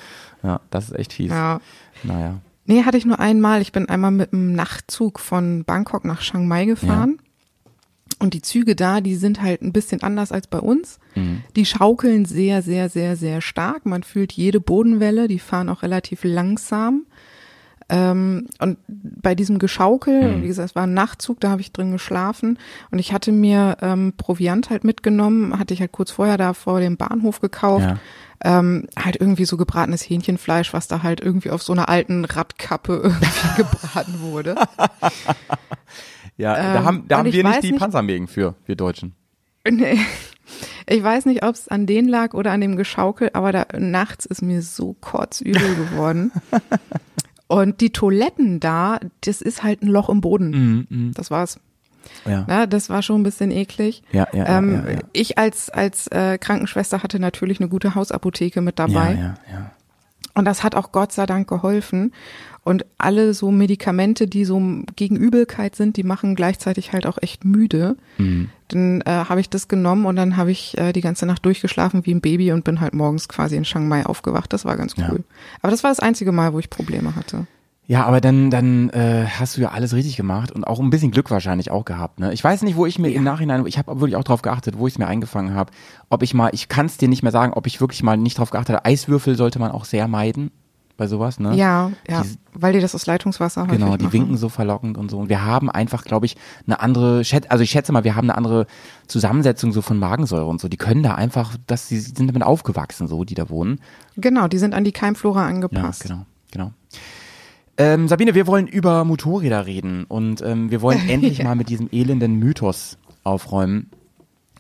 Ja, das ist echt fies. ja. Naja. Nee, hatte ich nur einmal. Ich bin einmal mit einem Nachtzug von Bangkok nach Chiang Mai gefahren. Und die Züge da, die sind halt ein bisschen anders als bei uns. Mhm. Die schaukeln sehr, sehr, sehr, sehr stark. Man fühlt jede Bodenwelle. Die fahren auch relativ langsam. Ähm, und bei diesem Geschaukel, Mhm. wie gesagt, es war ein Nachtzug, da habe ich drin geschlafen. Und ich hatte mir ähm, Proviant halt mitgenommen, hatte ich halt kurz vorher da vor dem Bahnhof gekauft. Ja. Ähm, halt irgendwie so gebratenes Hähnchenfleisch, was da halt irgendwie auf so einer alten Radkappe irgendwie gebraten wurde. Ja, da Ähm, haben, da haben wir nicht die nicht- Panzermägen für, wir Deutschen. Nee. Ich weiß nicht, ob es an denen lag oder an dem Geschaukel, aber da nachts ist mir so kotzübel geworden. Und die Toiletten da, das ist halt ein Loch im Boden. Das war's. Ja. Ja, das war schon ein bisschen eklig. Ja, ja, ja, ähm, ja, ja. Ich als, als äh, Krankenschwester hatte natürlich eine gute Hausapotheke mit dabei. Ja, ja, ja. Und das hat auch Gott sei Dank geholfen. Und alle so Medikamente, die so gegen Übelkeit sind, die machen gleichzeitig halt auch echt müde. Mhm. Dann äh, habe ich das genommen und dann habe ich äh, die ganze Nacht durchgeschlafen wie ein Baby und bin halt morgens quasi in Chiang Mai aufgewacht. Das war ganz Ja. cool. Aber das war das einzige Mal, wo ich Probleme hatte. Ja, aber dann, dann äh, hast du ja alles richtig gemacht und auch ein bisschen Glück wahrscheinlich auch gehabt. Ne? Ich weiß nicht, wo ich mir im Nachhinein, ich habe wirklich auch drauf geachtet, wo ich es mir eingefangen habe, ob ich mal, ich kann es dir nicht mehr sagen, ob ich wirklich mal nicht drauf geachtet habe. Eiswürfel sollte man auch sehr meiden bei sowas, ne? Ja, ja, Die- weil die das aus Leitungswasser häufig Genau, die machen. winken so verlockend und so. Und wir haben einfach, glaube ich, eine andere, also ich schätze mal, wir haben eine andere Zusammensetzung so von Magensäure und so. Die können da einfach, dass sie sind damit aufgewachsen, so, die da wohnen. Genau, die sind an die Keimflora Ja, angepasst. genau, genau. Ähm, Sabine, wir wollen über Motorräder reden und ähm, wir wollen endlich mal mit diesem elenden Mythos aufräumen,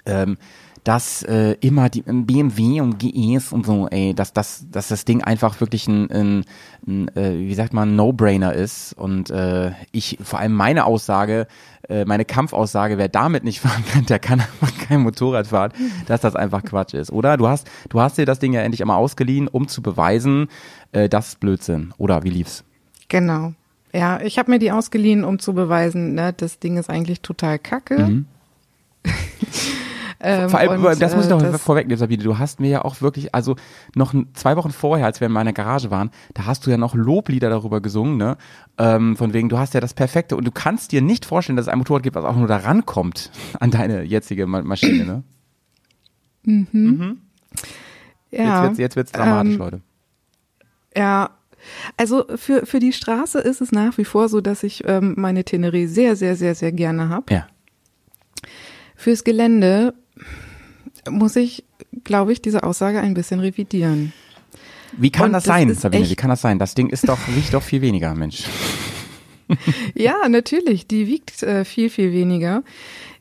ähm, dass äh, immer die ähm, BMW und GEs und so, ey, dass, dass, dass das Ding einfach wirklich ein, ein, ein äh, wie sagt man, No-Brainer ist und äh, ich, vor allem meine Aussage, äh, meine Kampfaussage, wer damit nicht fahren kann, der kann einfach kein Motorrad fahren, dass das einfach Quatsch ist, oder? Du hast, du hast dir das Ding ja endlich einmal ausgeliehen, um zu beweisen, äh, das ist Blödsinn, oder? Wie lief's? Genau. Ja, ich habe mir die ausgeliehen, um zu beweisen, ne, das Ding ist eigentlich total kacke. ähm, Vor allem, und, das muss ich äh, noch das- vorwegnehmen, Sabine. Du hast mir ja auch wirklich, also noch zwei Wochen vorher, als wir in meiner Garage waren, da hast du ja noch Loblieder darüber gesungen, ne? Ähm, von wegen, du hast ja das Perfekte und du kannst dir nicht vorstellen, dass es ein Motorrad gibt, was auch nur da rankommt an deine jetzige Ma Maschine, ne? Ja, Jetzt wird's, jetzt wird's dramatisch, ähm, Leute. Ja, also für, für die Straße ist es nach wie vor so, dass ich ähm, meine Teneré sehr, sehr, sehr, sehr gerne habe. Ja. Fürs Gelände muss ich, glaube ich, diese Aussage ein bisschen revidieren. Wie kann Und das das sein, Sabine? Wie kann das sein? Das Ding ist doch, wiegt doch viel weniger, Mensch. Ja, natürlich, die wiegt äh, viel, viel weniger.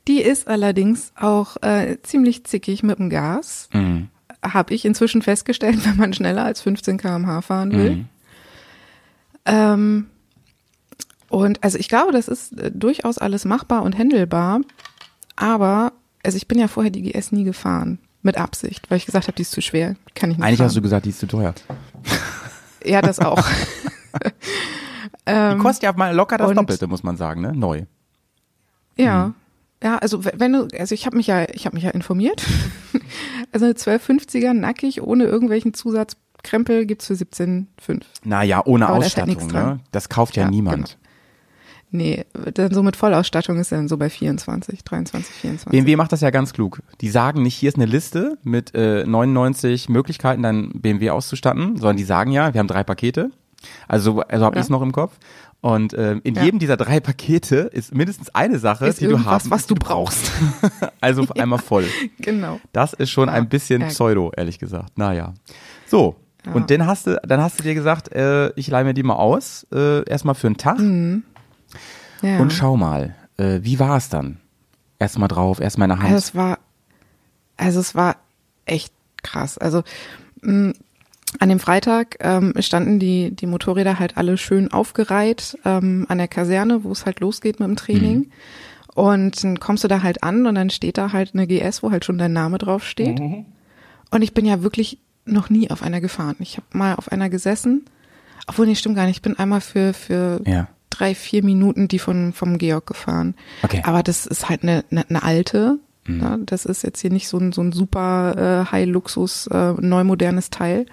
Die ist allerdings auch äh, ziemlich zickig mit dem Gas. Mhm. Habe ich inzwischen festgestellt, wenn man schneller als 15 km/h fahren will. Mhm. Ähm, und also ich glaube, das ist äh, durchaus alles machbar und handelbar. Aber, also ich bin ja vorher die GS nie gefahren. Mit Absicht, weil ich gesagt habe, die ist zu schwer. Kann ich nicht Eigentlich fahren. hast du gesagt, die ist zu teuer. ja, das auch. Die kostet ja mal locker das Ähm, Doppelte, muss man sagen, ne? Neu. Ja. Ja, also wenn du, also ich habe mich ja, ich habe mich ja informiert. Also eine 1250er nackig ohne irgendwelchen Zusatzkrempel gibt's für 17,5. Naja, ohne Aber halt Ausstattung, nichts ne? Das kauft ja, Ja, niemand. Nee, dann so mit Vollausstattung ist dann so bei 24, 23, 24. BMW macht das ja ganz klug. Die sagen nicht, hier ist eine Liste mit äh, 99 Möglichkeiten, dein BMW auszustatten, sondern die sagen ja, wir haben drei Pakete. Also, so- also habe Ja. ich es noch im Kopf. Und ähm, in Ja. jedem dieser drei Pakete ist mindestens eine Sache, Ist die du haben, was du brauchst. also einmal voll. Genau. Das ist schon ein bisschen Ja. Pseudo, ehrlich gesagt. Naja. So. Und dann hast du, dann hast du dir gesagt, äh, ich leih mir die mal aus, äh, erstmal für einen Tag Ja. und schau mal, äh, wie war es dann? Erstmal drauf, erstmal in der Hand. Also es war, also es war echt krass. Also mh, an dem Freitag ähm, standen die, die Motorräder halt alle schön aufgereiht ähm, an der Kaserne, wo es halt losgeht mit dem Training. Und dann kommst du da halt an und dann steht da halt eine GS, wo halt schon dein Name drauf steht. Und ich bin ja wirklich noch nie auf einer gefahren. Ich habe mal auf einer gesessen. Obwohl, nee, stimmt gar nicht. Ich bin einmal für, für Ja. Drei, vier Minuten die von, vom Georg gefahren. Okay. Aber das ist halt eine, eine, eine alte. Ja, das ist jetzt hier nicht so ein, so ein super äh, High-Luxus, äh, neumodernes Teil.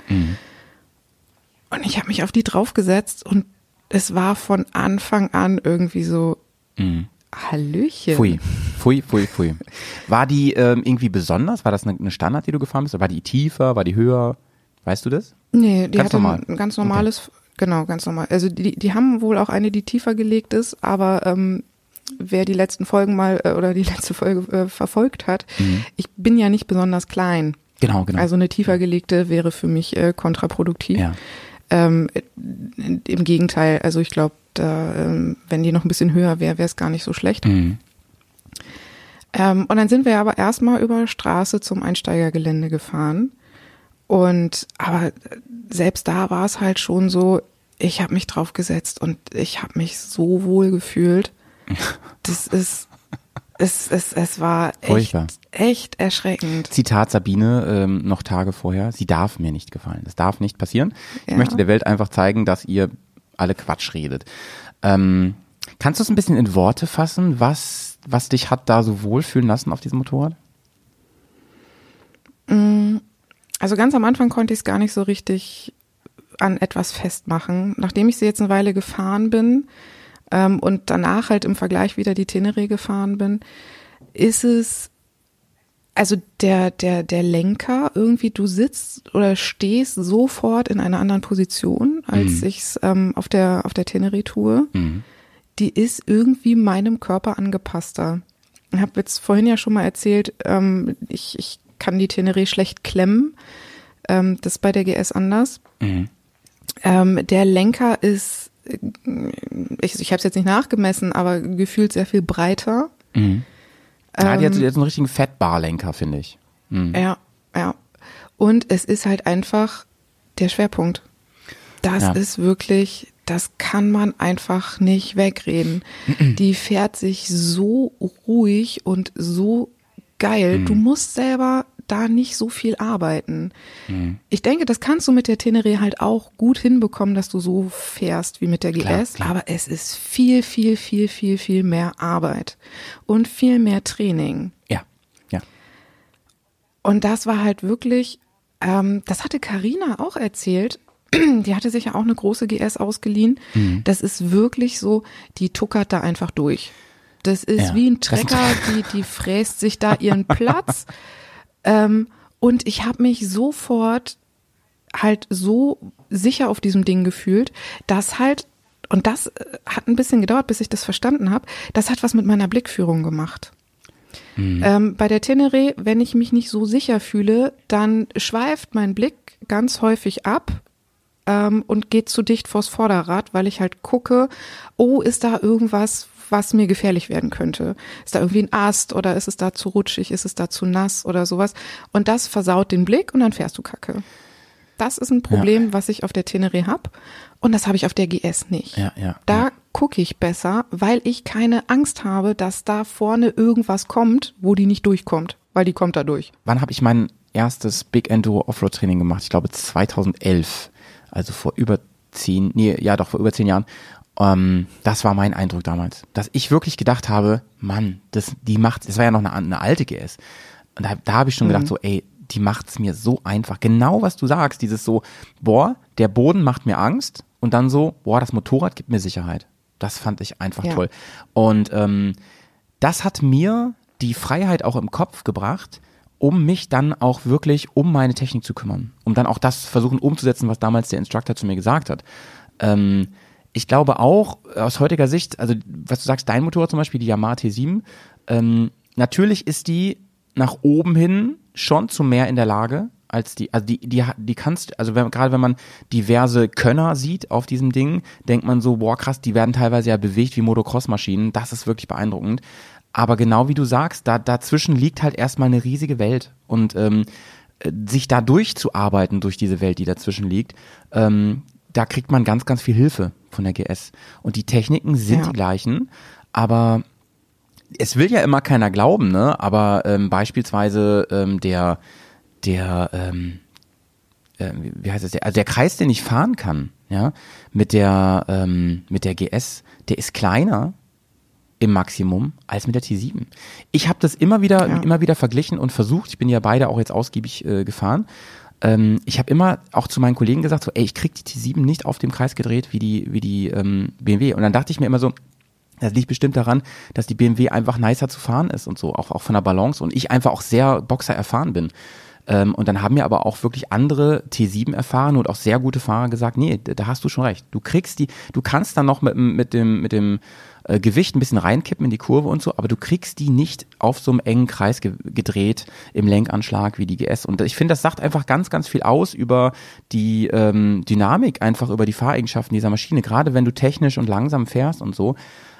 Und ich habe mich auf die draufgesetzt und es war von Anfang an irgendwie so, Hallöchen. Pfui, pfui, pfui, pfui. War die ähm, irgendwie besonders? War das eine, eine Standard, die du gefahren bist? War die tiefer? War die höher? Weißt du das? Nee, die Ganz hatte normal. ein ganz normales, genau, ganz normal. Also die, die haben wohl auch eine, die tiefer gelegt ist, aber ähm, wer die letzten Folgen mal äh, oder die letzte Folge äh, verfolgt hat, ich bin ja nicht besonders klein. Genau, genau. Also eine tiefer gelegte wäre für mich äh, kontraproduktiv. ja. Ähm, Im Gegenteil, also ich glaube, ähm, wenn die noch ein bisschen höher wäre, wäre es gar nicht so schlecht. Mhm. Ähm, und dann sind wir aber erstmal über Straße zum Einsteigergelände gefahren. Und aber selbst da war es halt schon so, ich habe mich drauf gesetzt und ich habe mich so wohl gefühlt. Das ist, es, es, es war echt, Furchtbar. echt erschreckend. Zitat Sabine ähm, noch Tage vorher, sie darf mir nicht gefallen. Das darf nicht passieren. Ich Ja. möchte der Welt einfach zeigen, dass ihr alle Quatsch redet. Ähm, kannst du es ein bisschen in Worte fassen, was, was dich hat da so wohlfühlen lassen auf diesem Motorrad? Also ganz am Anfang konnte ich es gar nicht so richtig an etwas festmachen. Nachdem ich sie jetzt eine Weile gefahren bin ähm, und danach halt im Vergleich wieder die Tenere gefahren bin, ist es also der der der Lenker irgendwie du sitzt oder stehst sofort in einer anderen Position als ich's ähm, auf der auf der Tenere tue. Die ist irgendwie meinem Körper angepasster. Ich habe jetzt vorhin ja schon mal erzählt, ähm, ich, ich kann die Tenere schlecht klemmen. Ähm, das ist bei der GS anders. Ähm, der Lenker ist, äh, ich, ich habe es jetzt nicht nachgemessen, aber gefühlt sehr viel breiter. Ja, die hat Ähm, jetzt einen richtigen Fettbarlenker, finde ich. Ja, ja. Und es ist halt einfach der Schwerpunkt. Das Ja. ist wirklich, das kann man einfach nicht wegreden. Die fährt sich so ruhig und so geil. Du musst selber da nicht so viel arbeiten. Ich denke, das kannst du mit der Tenere halt auch gut hinbekommen, dass du so fährst wie mit der Klar, GS. klar. Aber es ist viel, viel, viel, viel, viel mehr Arbeit und viel mehr Training. Ja, ja. Und das war halt wirklich, ähm, das hatte Karina auch erzählt. Die hatte sich ja auch eine große GS ausgeliehen. Mhm. Das ist wirklich so, die tuckert da einfach durch. Das ist Ja, wie ein Trecker, die, die fräst sich da ihren Platz. ähm, und ich habe mich sofort halt so sicher auf diesem Ding gefühlt, dass halt, und das äh, hat ein bisschen gedauert, bis ich das verstanden habe, das hat was mit meiner Blickführung gemacht. Ähm, bei der Tenere, wenn ich mich nicht so sicher fühle, dann schweift mein Blick ganz häufig ab ähm, und geht zu dicht vors Vorderrad, weil ich halt gucke, oh, ist da irgendwas, was mir gefährlich werden könnte? Ist da irgendwie ein Ast oder ist es da zu rutschig, ist es da zu nass oder sowas? Und das versaut den Blick und dann fährst du Kacke. Das ist ein Problem, was ich auf der Tenere hab und das habe ich auf der GS nicht. Ja, ja, Da ja. gucke ich besser, weil ich keine Angst habe, dass da vorne irgendwas kommt, wo die nicht durchkommt, weil die kommt da durch. Wann habe ich mein erstes Big Enduro Offroad Training gemacht? Ich glaube 2011. Also vor über zehn, nee, ja doch, vor über zehn Jahren. Ähm, das war mein Eindruck damals. Dass ich wirklich gedacht habe, Mann, das, die macht, das war ja noch eine, eine alte GS. Und da, da habe ich schon gedacht so, ey, die macht's mir so einfach. Genau was du sagst, dieses so, boah, der Boden macht mir Angst und dann so, boah, das Motorrad gibt mir Sicherheit. Das fand ich einfach Ja. toll. Und ähm, das hat mir die Freiheit auch im Kopf gebracht, um mich dann auch wirklich um meine Technik zu kümmern. Um dann auch das versuchen umzusetzen, was damals der Instructor zu mir gesagt hat. Ähm, ich glaube auch aus heutiger Sicht, also was du sagst, dein Motorrad zum Beispiel, die Yamaha T7, ähm, natürlich ist die nach oben hin schon zu mehr in der Lage als die, also die, die, die kannst, also wenn, gerade wenn man diverse Könner sieht auf diesem Ding, denkt man so, boah krass, die werden teilweise ja bewegt wie Motocross-Maschinen, das ist wirklich beeindruckend. Aber genau wie du sagst, da, dazwischen liegt halt erstmal eine riesige Welt und ähm, äh, sich da durchzuarbeiten durch diese Welt, die dazwischen liegt, ähm, da kriegt man ganz, ganz viel Hilfe von der GS. Und die Techniken sind Ja. die gleichen, aber es will ja immer keiner glauben, ne? Aber ähm, beispielsweise ähm, der, der, ähm, äh, wie- heißt es, der, also der Kreis, den ich fahren kann, ja, mit der, ähm, mit der GS, der ist kleiner im Maximum als mit der T7. Ich habe das immer wieder, Ja. immer wieder verglichen und versucht. Ich bin ja beide auch jetzt ausgiebig äh, gefahren. Ähm, ich habe immer auch zu meinen Kollegen gesagt, so, ey, ich krieg die T7 nicht auf dem Kreis gedreht wie die, wie die ähm, BMW. Und dann dachte ich mir immer so, das liegt bestimmt daran, dass die BMW einfach nicer zu fahren ist und so, auch, auch von der Balance und ich einfach auch sehr Boxer erfahren bin. Ähm, und dann haben mir aber auch wirklich andere T7 erfahren und auch sehr gute Fahrer gesagt, nee, da hast du schon recht. Du kriegst die, du kannst dann noch mit, dem- mit dem, mit dem äh, Gewicht ein bisschen reinkippen in die Kurve und so, aber du kriegst die nicht auf so einem engen Kreis ge gedreht im Lenkanschlag wie die GS. Und ich finde, das sagt einfach ganz, ganz viel aus über die ähm, Dynamik, einfach über die Fahreigenschaften dieser Maschine, gerade wenn du technisch und langsam fährst und so.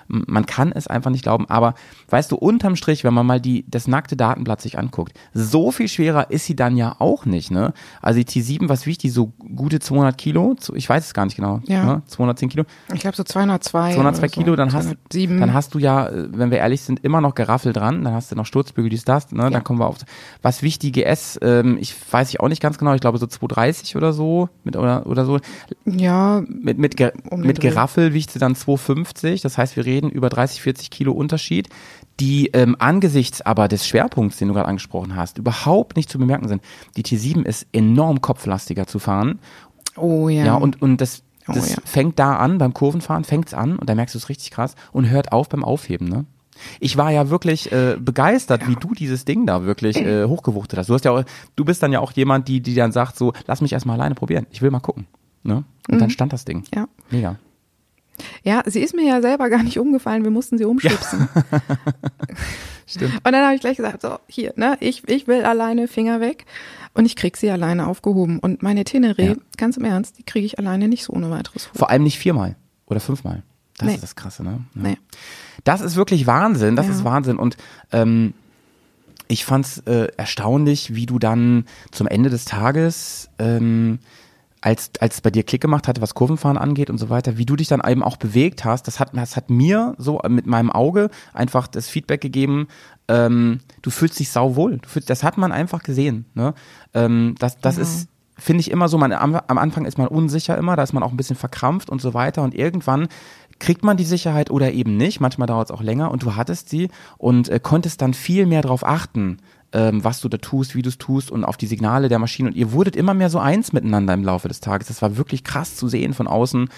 Man kann es einfach nicht glauben, aber weißt du, unterm Strich, wenn man mal die, das nackte Datenblatt sich anguckt, so viel schwerer ist sie dann ja auch nicht, ne? Also die T7, was wiegt die, so gute 200 Kilo? Ich weiß es gar nicht genau, Ja. ne? 210 Kilo? Ich glaube so 202. 202 oder so. Kilo, dann hast, 207. dann hast du ja, äh, wenn wir ehrlich sind, immer noch Geraffel dran, dann hast du noch Sturzbügel, dies, das, ne? Ja. Dann kommen wir auf, was wiegt die GS, ähm, ich weiß ich auch nicht ganz genau, ich glaube so 230 oder so, mit, oder, oder so. Ja, Mit, mit, Um mit. Geraffel wiegt sie dann 250, das heißt, wir reden über 30, 40 Kilo Unterschied, die ähm, angesichts aber des Schwerpunkts, den du gerade angesprochen hast, überhaupt nicht zu bemerken sind. Die T7 ist enorm kopflastiger zu fahren oh ja. ja, und, und das, Oh, das ja. fängt da an, beim Kurvenfahren fängt's an und da merkst du es richtig krass und hört auf beim Aufheben, ne? Ich war ja wirklich äh, begeistert, wie du dieses Ding da wirklich äh, hochgewuchtet hast. Du hast ja auch, du bist dann ja auch jemand, die, die dann sagt so, lass mich erstmal alleine probieren. Ich will mal gucken. Ne? Und dann stand das Ding. ja. Mega. Ja, sie ist mir ja selber gar nicht umgefallen, wir mussten sie umschubsen. Stimmt. Und dann habe ich gleich gesagt, so, hier, ne, ich, ich will alleine Finger weg und ich krieg sie alleine aufgehoben. Und meine Teneré, Ja. ganz im Ernst, die kriege ich alleine nicht so ohne weiteres hoch. Vor allem nicht viermal oder fünfmal. Das Nee. ist das Krasse, ne? Ja. Nee. Das ist wirklich Wahnsinn, das Ja. ist Wahnsinn. Und ähm, ich fand's äh, erstaunlich, wie du dann zum Ende des Tages, ähm, als, als es bei dir Klick gemacht hatte, was Kurvenfahren angeht und so weiter, wie du dich dann eben auch bewegt hast, das hat, das hat mir so mit meinem Auge einfach das Feedback gegeben, ähm, du fühlst dich sauwohl. Du fühlst, das hat man einfach gesehen. Ne? Ähm, das das Ja. ist finde ich immer so, man, am, am Anfang ist man unsicher immer, da ist man auch ein bisschen verkrampft und so weiter und irgendwann kriegt man die Sicherheit oder eben nicht, manchmal dauert es auch länger und du hattest sie und äh, konntest dann viel mehr darauf achten, ähm, was du da tust, wie du es tust und auf die Signale der Maschine und ihr wurdet immer mehr so eins miteinander im Laufe des Tages. Das war wirklich krass zu sehen von außen,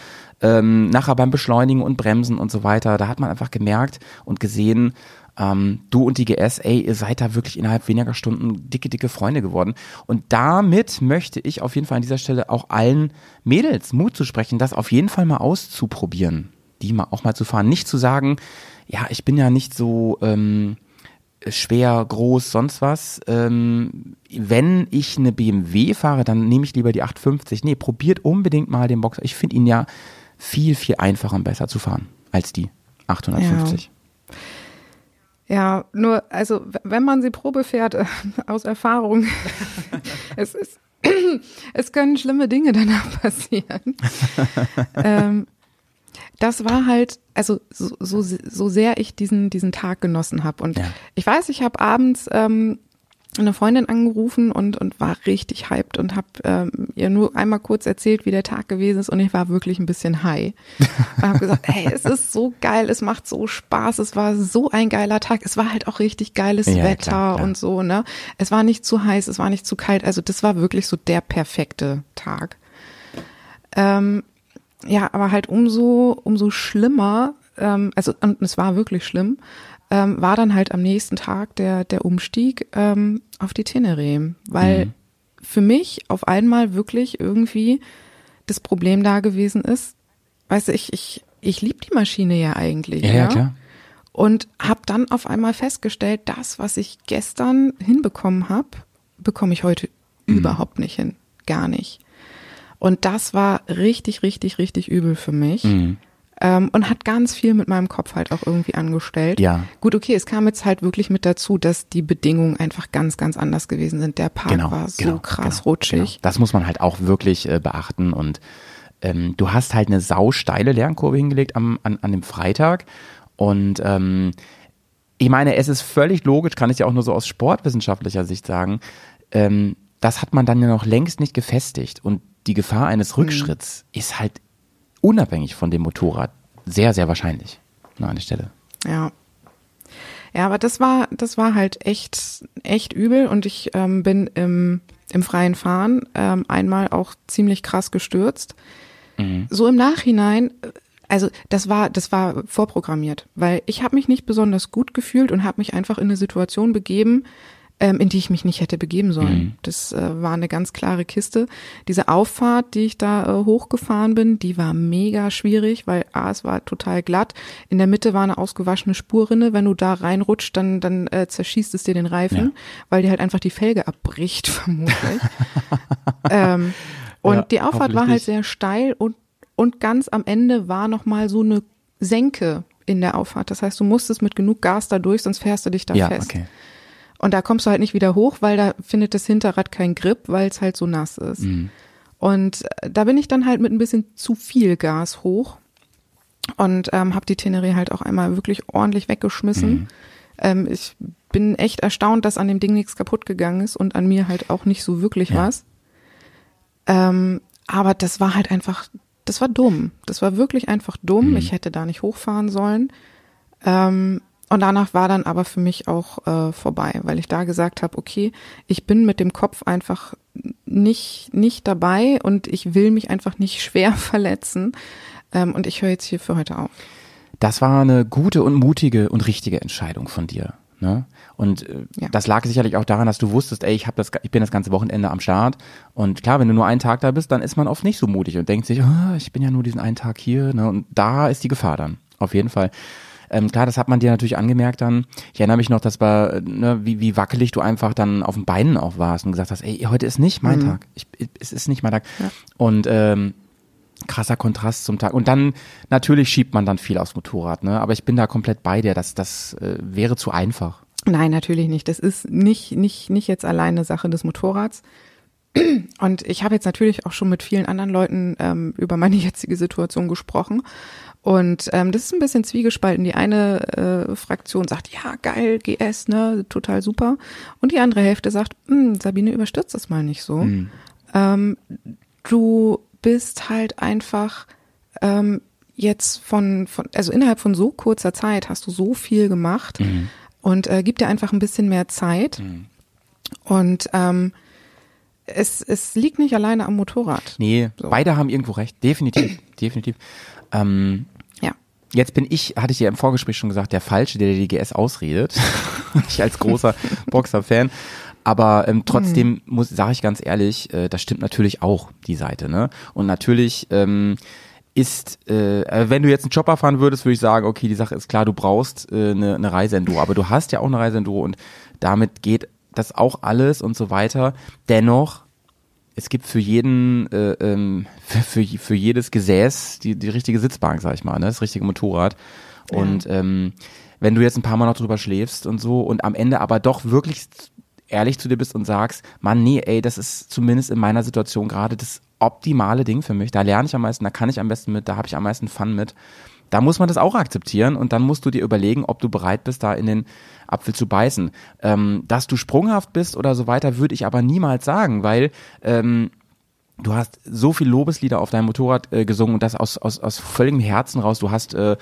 ähm, nachher beim Beschleunigen und Bremsen und so weiter. Da hat man einfach gemerkt und gesehen, ähm, du und die GS, ey, ihr seid da wirklich innerhalb weniger Stunden dicke, dicke Freunde geworden. Und damit möchte ich auf jeden Fall an dieser Stelle auch allen Mädels Mut zu sprechen, das auf jeden Fall mal auszuprobieren, die mal auch mal zu fahren. Nicht zu sagen, ja, ich bin ja nicht so ähm, schwer, groß, sonst was. Ähm, wenn ich eine BMW fahre, dann nehme ich lieber die 850. Nee, probiert unbedingt mal den Boxer. Ich finde ihn ja viel, viel einfacher und besser zu fahren als die 850. Ja, nur, also wenn man sie Probe fährt, äh, aus Erfahrung, es ist, es können schlimme Dinge danach passieren. ähm, das war halt, also so, so, so sehr ich diesen, diesen Tag genossen habe. Und Ja. ich weiß, ich habe abends ähm, eine Freundin angerufen und und war richtig hyped und habe ähm, ihr nur einmal kurz erzählt, wie der Tag gewesen ist und ich war wirklich ein bisschen high. Und habe gesagt, hey, es ist so geil, es macht so Spaß, es war so ein geiler Tag, es war halt auch richtig geiles Ja, Wetter klar, klar. und so, ne? Es war nicht zu heiß, es war nicht zu kalt, also das war wirklich so der perfekte Tag. Ähm, ja, aber halt umso, umso schlimmer, ähm, also und es war wirklich schlimm, ähm, war dann halt am nächsten Tag der, der Umstieg ähm, auf die Teneré, weil Mhm. für mich auf einmal wirklich irgendwie das Problem da gewesen ist, weißt du, ich, ich, ich liebe die Maschine ja eigentlich. Ja, ja, klar. Und habe dann auf einmal festgestellt, das, was ich gestern hinbekommen habe, bekomme ich heute Mhm. überhaupt nicht hin. Gar nicht. Und das war richtig, richtig, richtig übel für mich. Mhm. Ähm, und hat ganz viel mit meinem Kopf halt auch irgendwie angestellt. Ja. Gut, okay, es kam jetzt halt wirklich mit dazu, dass die Bedingungen einfach ganz, ganz anders gewesen sind. Der Park Genau, war so genau, krass genau, rutschig. Genau. Das muss man halt auch wirklich äh, beachten und ähm, du hast halt eine sausteile Lernkurve hingelegt am, an, an dem Freitag und ähm, ich meine, es ist völlig logisch, kann ich ja auch nur so aus sportwissenschaftlicher Sicht sagen, ähm, das hat man dann ja noch längst nicht gefestigt und die Gefahr Mhm. eines Rückschritts ist halt unabhängig von dem Motorrad sehr, sehr wahrscheinlich an der Stelle. Ja. Ja, aber das war, das war halt echt, echt übel und ich ähm, bin im, im freien Fahren ähm, einmal auch ziemlich krass gestürzt. So im Nachhinein, äh, also das war, das war vorprogrammiert, weil ich habe mich nicht besonders gut gefühlt und habe mich einfach in eine Situation begeben, ähm, in die ich mich nicht hätte begeben sollen. Das äh, war eine ganz klare Kiste. Diese Auffahrt, die ich da äh, hochgefahren bin, die war mega schwierig, weil A, es war total glatt. In der Mitte war eine ausgewaschene Spurrinne. Wenn du da reinrutscht, dann, dann äh, zerschießt es dir den Reifen, Ja. weil dir halt einfach die Felge abbricht, vermutlich. ähm, und Ja, die Auffahrt war halt sehr steil und, und ganz am Ende war nochmal so eine Senke in der Auffahrt. Das heißt, du musstest mit genug Gas da durch, sonst fährst du dich da ja, fest. okay. Und da kommst du halt nicht wieder hoch, weil da findet das Hinterrad keinen Grip, weil es halt so nass ist. Mhm. Und äh, da bin ich dann halt mit ein bisschen zu viel Gas hoch und ähm, habe die Teneré halt auch einmal wirklich ordentlich weggeschmissen. Mhm. Ähm, ich bin echt erstaunt, dass an dem Ding nichts kaputt gegangen ist und an mir halt auch nicht so wirklich Ja. was. Ähm, aber das war halt einfach, das war dumm. Das war wirklich einfach dumm. Mhm. Ich hätte da nicht hochfahren sollen. Ähm, und danach war dann aber für mich auch äh, vorbei, weil ich da gesagt habe, okay, ich bin mit dem Kopf einfach nicht, nicht dabei und ich will mich einfach nicht schwer verletzen. Ähm, und ich höre jetzt hier für heute auf. Das war eine gute und mutige und richtige Entscheidung von dir. Ne? Und äh, Ja. das lag sicherlich auch daran, dass du wusstest, ey, ich hab das, ich bin das ganze Wochenende am Start. Und klar, wenn du nur einen Tag da bist, dann ist man oft nicht so mutig und denkt sich, ah, ich bin ja nur diesen einen Tag hier. Ne? Und da ist die Gefahr dann, auf jeden Fall. Ähm, klar, das hat man dir natürlich angemerkt dann. Ich erinnere mich noch, dass war, ne, wie, wie wackelig du einfach dann auf den Beinen auch warst und gesagt hast, ey, heute ist nicht mein Tag. Ich, es ist nicht mein Tag. Ja. Und ähm, krasser Kontrast zum Tag. Und dann, natürlich schiebt man dann viel aufs Motorrad, ne? Aber ich bin da komplett bei dir. Das, das äh, wäre zu einfach. Nein, natürlich nicht. Das ist nicht, nicht, nicht jetzt alleine Sache des Motorrads. Und ich habe jetzt natürlich auch schon mit vielen anderen Leuten ähm, über meine jetzige Situation gesprochen. Und ähm, das ist ein bisschen zwiegespalten. Die eine äh, Fraktion sagt, ja, geil, GS, ne, total super. Und die andere Hälfte sagt, "Hm, Sabine, überstürzt das mal nicht so. Ähm, du bist halt einfach ähm, jetzt von, von, also innerhalb von so kurzer Zeit hast du so viel gemacht und äh, gib dir einfach ein bisschen mehr Zeit. Und ähm, es, es liegt nicht alleine am Motorrad. Nee, So. beide haben irgendwo recht. Definitiv, definitiv. Ähm, Ja. Jetzt bin ich, hatte ich ja im Vorgespräch schon gesagt, der Falsche, der die GS ausredet. ich als großer Boxer-Fan. Aber ähm, trotzdem muss, sage ich ganz ehrlich, äh, das stimmt natürlich auch, die Seite. Ne? Und natürlich ähm, ist, äh, äh, wenn du jetzt einen Chopper fahren würdest, würde ich sagen, okay, die Sache ist klar, du brauchst äh, eine, eine Reiseenduro. Aber du hast ja auch eine Reiseenduro und damit geht das auch alles und so weiter. Dennoch es gibt für jeden, äh, ähm, für, für, für jedes Gesäß die, die richtige Sitzbank, sag ich mal, ne? das richtige Motorrad. Und ähm, wenn du jetzt ein paar Mal noch drüber schläfst und so und am Ende aber doch wirklich ehrlich zu dir bist und sagst, Mann, nee, ey, das ist zumindest in meiner Situation gerade das optimale Ding für mich. Da lerne ich am meisten, da kann ich am besten mit, da habe ich am meisten Fun mit. Da muss man das auch akzeptieren und dann musst du dir überlegen, ob du bereit bist, da in den Apfel zu beißen. Ähm, dass du sprunghaft bist oder so weiter, würde ich aber niemals sagen, weil ähm, du hast so viel Lobeslieder auf deinem Motorrad äh, gesungen und das aus, aus, aus völligem Herzen raus. Du hast äh,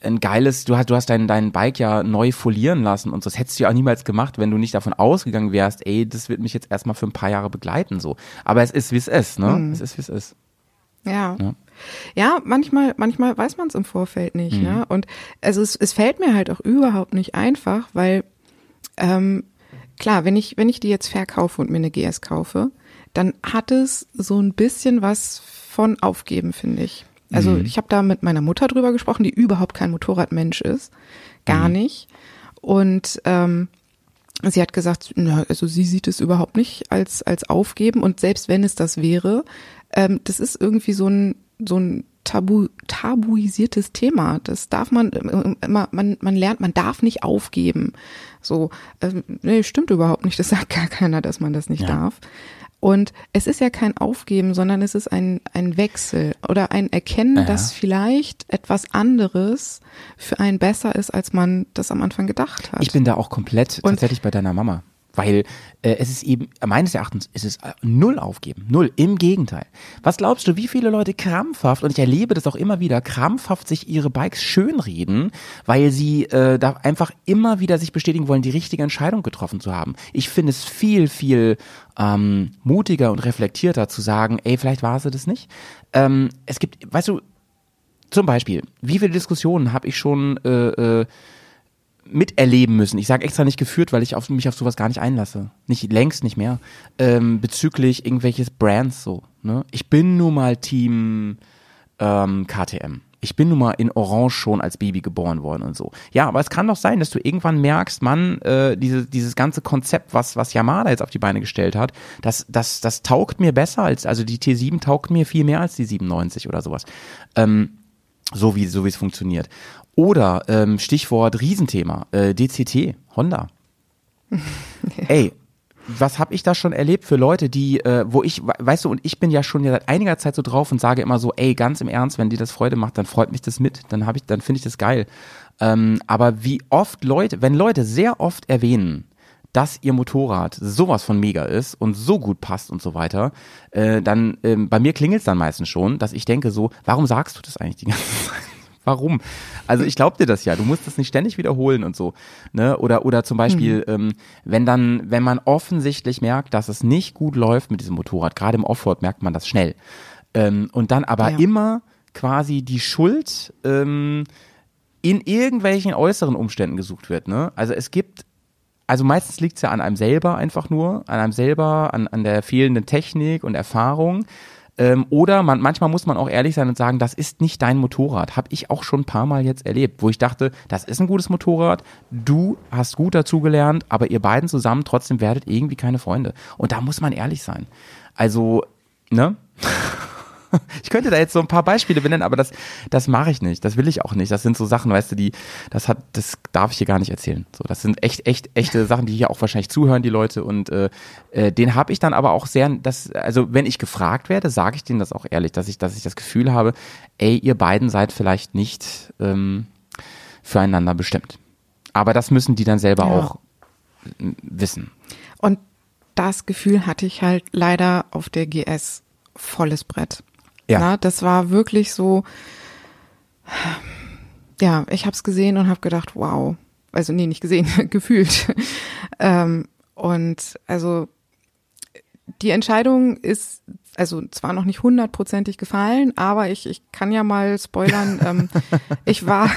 ein geiles, du hast, du hast dein, dein Bike ja neu folieren lassen und das hättest du ja auch niemals gemacht, wenn du nicht davon ausgegangen wärst, ey, das wird mich jetzt erstmal für ein paar Jahre begleiten, so. Aber es ist, wie es ist, ne? Mhm. Es ist, wie es ist. Ja. Ja. Ja, manchmal, manchmal weiß man es im Vorfeld nicht, Mhm. ne? Und also es, es fällt mir halt auch überhaupt nicht einfach, weil ähm, klar, wenn ich, wenn ich die jetzt verkaufe und mir eine GS kaufe, dann hat es so ein bisschen was von Aufgeben, finde ich. Also Mhm. ich habe da mit meiner Mutter drüber gesprochen, die überhaupt kein Motorradmensch ist. Gar Mhm. nicht. Und ähm, sie hat gesagt, na, also sie sieht es überhaupt nicht als, als Aufgeben und selbst wenn es das wäre, ähm, das ist irgendwie so ein, so ein tabu, tabuisiertes Thema. Das darf man ähm, immer, man, man lernt, man darf nicht aufgeben. So, ähm, nee, stimmt überhaupt nicht. Das sagt gar keiner, dass man das nicht Ja. darf. Und es ist ja kein Aufgeben, sondern es ist ein, ein Wechsel oder ein Erkennen, Ja. dass vielleicht etwas anderes für einen besser ist, als man das am Anfang gedacht hat. Ich bin da auch komplett Und- tatsächlich bei deiner Mama. Weil äh, es ist eben, meines Erachtens, ist es äh, null aufgeben. Null. Im Gegenteil. Was glaubst du, wie viele Leute krampfhaft, und ich erlebe das auch immer wieder, krampfhaft sich ihre Bikes schönreden, weil sie äh, da einfach immer wieder sich bestätigen wollen, die richtige Entscheidung getroffen zu haben. Ich finde es viel, viel ähm, mutiger und reflektierter zu sagen, ey, vielleicht war sie das nicht. Ähm, es gibt, weißt du, zum Beispiel, wie viele Diskussionen habe ich schon äh, äh, miterleben müssen. Ich sage extra nicht geführt, weil ich auf, mich auf sowas gar nicht einlasse. Nicht längst nicht mehr. Ähm, bezüglich irgendwelches Brands so. Ne? Ich bin nun mal Team ähm, KTM. Ich bin nun mal in Orange schon als Baby geboren worden und so. Ja, aber es kann doch sein, dass du irgendwann merkst, Mann, äh, diese, dieses ganze Konzept, was, was Yamada jetzt auf die Beine gestellt hat, das, das, das taugt mir besser als, also die T7 taugt mir viel mehr als die 97 oder sowas. Ähm, so wie so wie es funktioniert. Oder ähm, Stichwort Riesenthema, äh, DCT, Honda. Ey, was habe ich da schon erlebt für Leute, die, äh, wo ich, we- weißt du, und ich bin ja schon ja seit einiger Zeit so drauf und sage immer so, ey, ganz im Ernst, wenn dir das Freude macht, dann freut mich das mit, dann habe ich, dann finde ich das geil. Ähm, aber wie oft Leute, wenn Leute sehr oft erwähnen, dass ihr Motorrad sowas von mega ist und so gut passt und so weiter, äh, dann ähm, bei mir klingelt es dann meistens schon, dass ich denke so, warum sagst du das eigentlich die ganze Zeit? Warum? Also ich glaub dir das ja. Du musst das nicht ständig wiederholen und so. Ne? Oder oder zum Beispiel, ähm, wenn dann, wenn man offensichtlich merkt, dass es nicht gut läuft mit diesem Motorrad, gerade im Offroad merkt man das schnell. Ähm, und dann aber Ja. immer quasi die Schuld ähm, in irgendwelchen äußeren Umständen gesucht wird. Ne? Also es gibt also meistens liegt es ja an einem selber einfach nur, an einem selber, an, an der fehlenden Technik und Erfahrung. Ähm, oder man, manchmal muss man auch ehrlich sein und sagen, das ist nicht dein Motorrad. Habe ich auch schon ein paar Mal jetzt erlebt, wo ich dachte, das ist ein gutes Motorrad, du hast gut dazugelernt, aber ihr beiden zusammen trotzdem werdet irgendwie keine Freunde. Und da muss man ehrlich sein. Also, ne? Ich könnte da jetzt so ein paar Beispiele benennen, aber das, das mache ich nicht. Das will ich auch nicht. Das sind so Sachen, weißt du, die, das hat, das darf ich hier gar nicht erzählen. So, das sind echt, echt, echte Sachen, die hier auch wahrscheinlich zuhören, die Leute. Und äh, äh, den habe ich dann aber auch sehr, das, also wenn ich gefragt werde, sage ich denen das auch ehrlich, dass ich, dass ich das Gefühl habe, ey, ihr beiden seid vielleicht nicht ähm, füreinander bestimmt. Aber das müssen die dann selber Ja. auch wissen. Und das Gefühl hatte ich halt leider auf der GS volles Brett. Ja. Na, das war wirklich so, ja, ich habe es gesehen und habe gedacht, wow. Also nee, nicht gesehen, gefühlt. ähm, und also die Entscheidung ist also zwar noch nicht hundertprozentig gefallen, aber ich, ich kann ja mal spoilern. ähm, ich war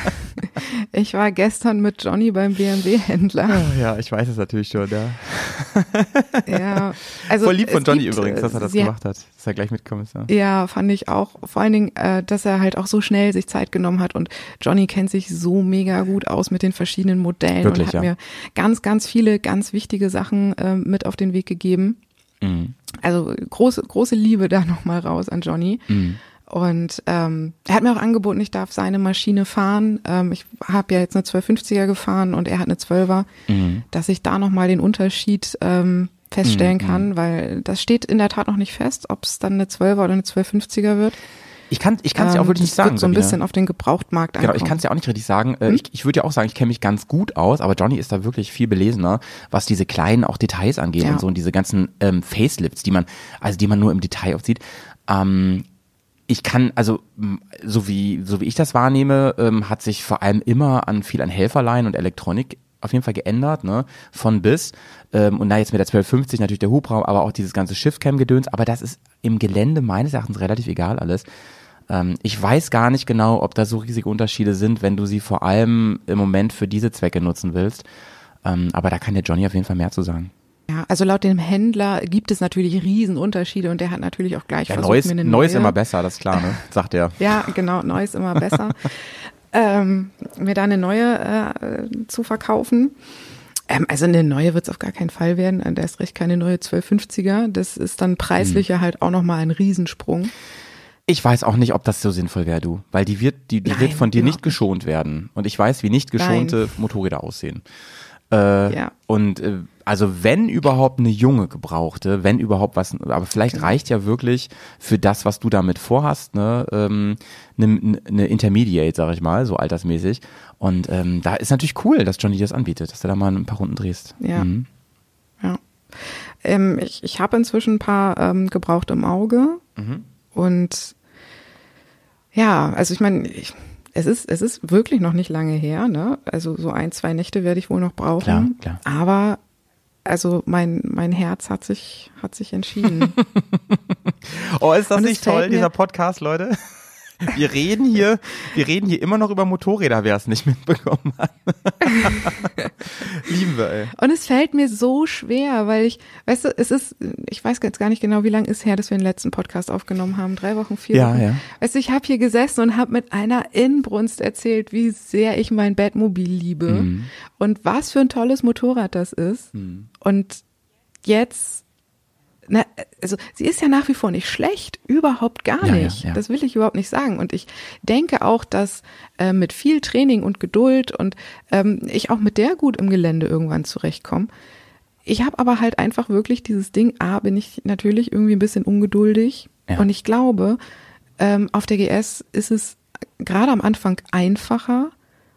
ich war gestern mit Johnny beim BMW-Händler. Ja, ich weiß es natürlich schon, ja. Ja, also Voll lieb von Johnny gibt, übrigens, äh, dass er das sie- gemacht hat, dass er gleich mitgekommen ist. Ja. Ja, fand ich auch. Vor allen Dingen, äh, dass er halt auch so schnell sich Zeit genommen hat und Johnny kennt sich so mega gut aus mit den verschiedenen Modellen Wirklich, und hat ja. mir ganz, ganz viele ganz wichtige Sachen äh, mit auf den Weg gegeben. Mhm. Also große, große Liebe da nochmal raus an Johnny. Mhm. Und ähm, er hat mir auch angeboten, ich darf seine Maschine fahren. Ähm, ich habe ja jetzt eine 1250er gefahren und er hat eine 12er, Mhm. dass ich da nochmal den Unterschied ähm, feststellen Mhm. kann, weil das steht in der Tat noch nicht fest, ob es dann eine 12er oder eine 1250er wird. Ich kann ich kann es ja auch Ähm, wirklich nicht sagen. So ein Sabine. bisschen auf den Gebrauchtmarkt Genau, ich kann es ja auch nicht richtig sagen. Äh, Ich, ich würde ja auch sagen, ich kenne mich ganz gut aus, aber Johnny ist da wirklich viel belesener, was diese kleinen auch Details angeht Ja. und so und diese ganzen ähm, Facelifts, die man, also die man nur im Detail oft sieht. Ähm, ich kann, also so wie so wie ich das wahrnehme, ähm, hat sich vor allem immer an viel an Helferlein und Elektronik auf jeden Fall geändert, ne? Von bis. Ähm, und na jetzt mit der 1250 natürlich der Hubraum, aber auch dieses ganze Schiffcam-Gedöns. Aber das ist im Gelände meines Erachtens relativ egal alles. Ähm, ich weiß gar nicht genau, ob da so riesige Unterschiede sind, wenn du sie vor allem im Moment für diese Zwecke nutzen willst. Ähm, aber da kann der Johnny auf jeden Fall mehr zu sagen. Ja, also laut dem Händler gibt es natürlich Riesenunterschiede und der hat natürlich auch gleich Ja, versucht, Neues, mir eine Neues neue, immer besser, das ist klar, ne? sagt er. Ja, genau, neu ist immer besser. ähm, mir da eine neue äh, zu verkaufen. Ähm, also eine neue wird es auf gar keinen Fall werden. Da ist recht keine neue 1250er. Das ist dann preislich Hm. ja halt auch nochmal ein Riesensprung. Ich weiß auch nicht, ob das so sinnvoll wäre, du. Weil die wird, die, die Nein, wird von dir nicht geschont werden. Und ich weiß, wie nicht geschonte Motorräder aussehen. Äh, Ja. Und äh, also wenn überhaupt eine junge gebrauchte, wenn überhaupt was, aber vielleicht Genau. reicht ja wirklich für das, was du damit vorhast, ne, ähm, eine, eine Intermediate, sag ich mal, so altersmäßig. Und ähm, da ist natürlich cool, dass Johnny das anbietet, dass du da mal ein paar Runden drehst. Ja. Mhm. Ja. Ähm, ich ich habe inzwischen ein paar ähm, gebraucht im Auge. Mhm. Und ja, also ich meine, ich, es ist, es ist wirklich noch nicht lange her, ne? Also so ein, zwei Nächte werde ich wohl noch brauchen. Klar, klar. Aber also mein, mein Herz hat sich, hat sich entschieden. Oh, ist das Und nicht toll, dieser Podcast, Leute? Wir reden hier, wir reden hier immer noch über Motorräder, wer es nicht mitbekommen hat. Lieben wir, ey. Und es fällt mir so schwer, weil ich, weißt du, es ist, ich weiß jetzt gar nicht genau, wie lange ist her, dass wir den letzten Podcast aufgenommen haben. Drei Wochen, vier Ja, Wochen. ja. Weißt du, ich habe hier gesessen und habe mit einer Inbrunst erzählt, wie sehr ich mein Batmobil liebe Mhm. und was für ein tolles Motorrad das ist. Und jetzt, na, also sie ist ja nach wie vor nicht schlecht, überhaupt gar Ja, ja, nicht. ja. Das will ich überhaupt nicht sagen. Und ich denke auch, dass äh, mit viel Training und Geduld und ähm, ich auch mit der gut im Gelände irgendwann zurechtkomme. Ich habe aber halt einfach wirklich dieses Ding, A, bin ich natürlich irgendwie ein bisschen ungeduldig. Ja. Und ich glaube, ähm, auf der GS ist es gerade am Anfang einfacher.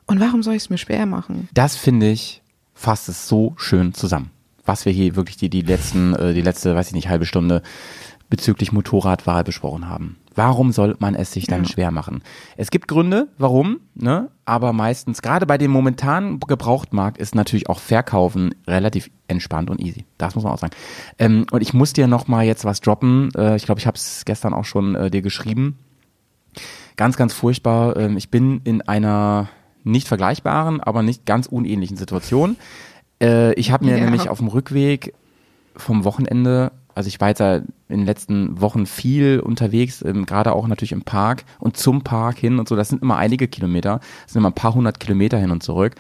Und warum soll ich es mir schwer machen? Das finde ich, fasst es so schön zusammen. Was wir hier wirklich die, die letzten, äh, die letzte, weiß ich nicht, halbe Stunde bezüglich Motorradwahl besprochen haben. Warum soll man es sich dann Ja. schwer machen? Es gibt Gründe, warum, ne? Aber meistens, gerade bei dem momentanen Gebrauchtmarkt, ist natürlich auch Verkaufen relativ entspannt und easy. Das muss man auch sagen. Ähm, und ich muss dir noch mal jetzt was droppen. Äh, ich glaube, ich habe es gestern auch schon äh, dir geschrieben. Ganz, ganz furchtbar. Ähm, ich bin in einer nicht vergleichbaren, aber nicht ganz unähnlichen Situation. Äh, ich habe mir Ja. nämlich auf dem Rückweg vom Wochenende, also ich war jetzt ja in den letzten Wochen viel unterwegs, ähm, gerade auch natürlich im Park und zum Park hin und so. Das sind immer einige Kilometer, das sind immer ein paar hundert Kilometer hin und zurück.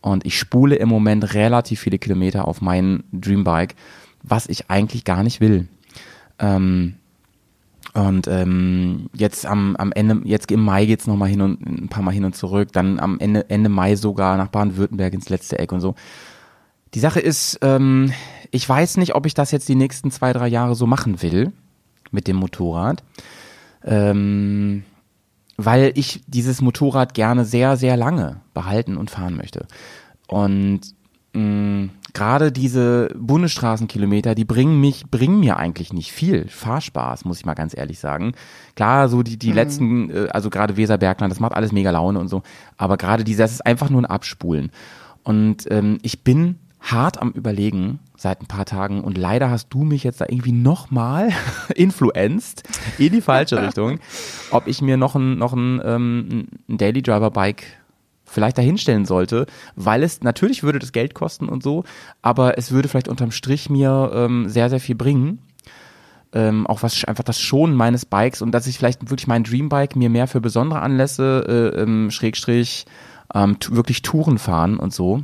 Und ich spule im Moment relativ viele Kilometer auf mein Dreambike, was ich eigentlich gar nicht will. Ähm, und ähm, jetzt am, am Ende, jetzt im Mai geht's noch mal hin und ein paar Mal hin und zurück, dann am Ende, Ende Mai sogar nach Baden-Württemberg ins letzte Eck und so. Die Sache ist, ähm, ich weiß nicht, ob ich das jetzt die nächsten zwei, drei Jahre so machen will mit dem Motorrad. Ähm, weil ich dieses Motorrad gerne sehr, sehr lange behalten und fahren möchte. Und mh, gerade diese Bundesstraßenkilometer, die bringen mich, bringen mir eigentlich nicht viel Fahrspaß, muss ich mal ganz ehrlich sagen. Klar, so die, die letzten, äh, also gerade Weserbergland, das macht alles mega Laune und so. Aber gerade diese, das ist einfach nur ein Abspulen. Und ähm, ich bin hart am überlegen seit ein paar Tagen und leider hast du mich jetzt da irgendwie nochmal influenced in die falsche Richtung, ob ich mir noch ein, noch ein, ähm, ein Daily Driver Bike vielleicht dahinstellen sollte, weil es natürlich würde das Geld kosten und so, aber es würde vielleicht unterm Strich mir ähm, sehr, sehr viel bringen. Ähm, auch was einfach das Schonen meines Bikes und dass ich vielleicht wirklich mein Dreambike mir mehr für besondere Anlässe, äh, ähm, Schrägstrich, ähm, wirklich Touren fahren und so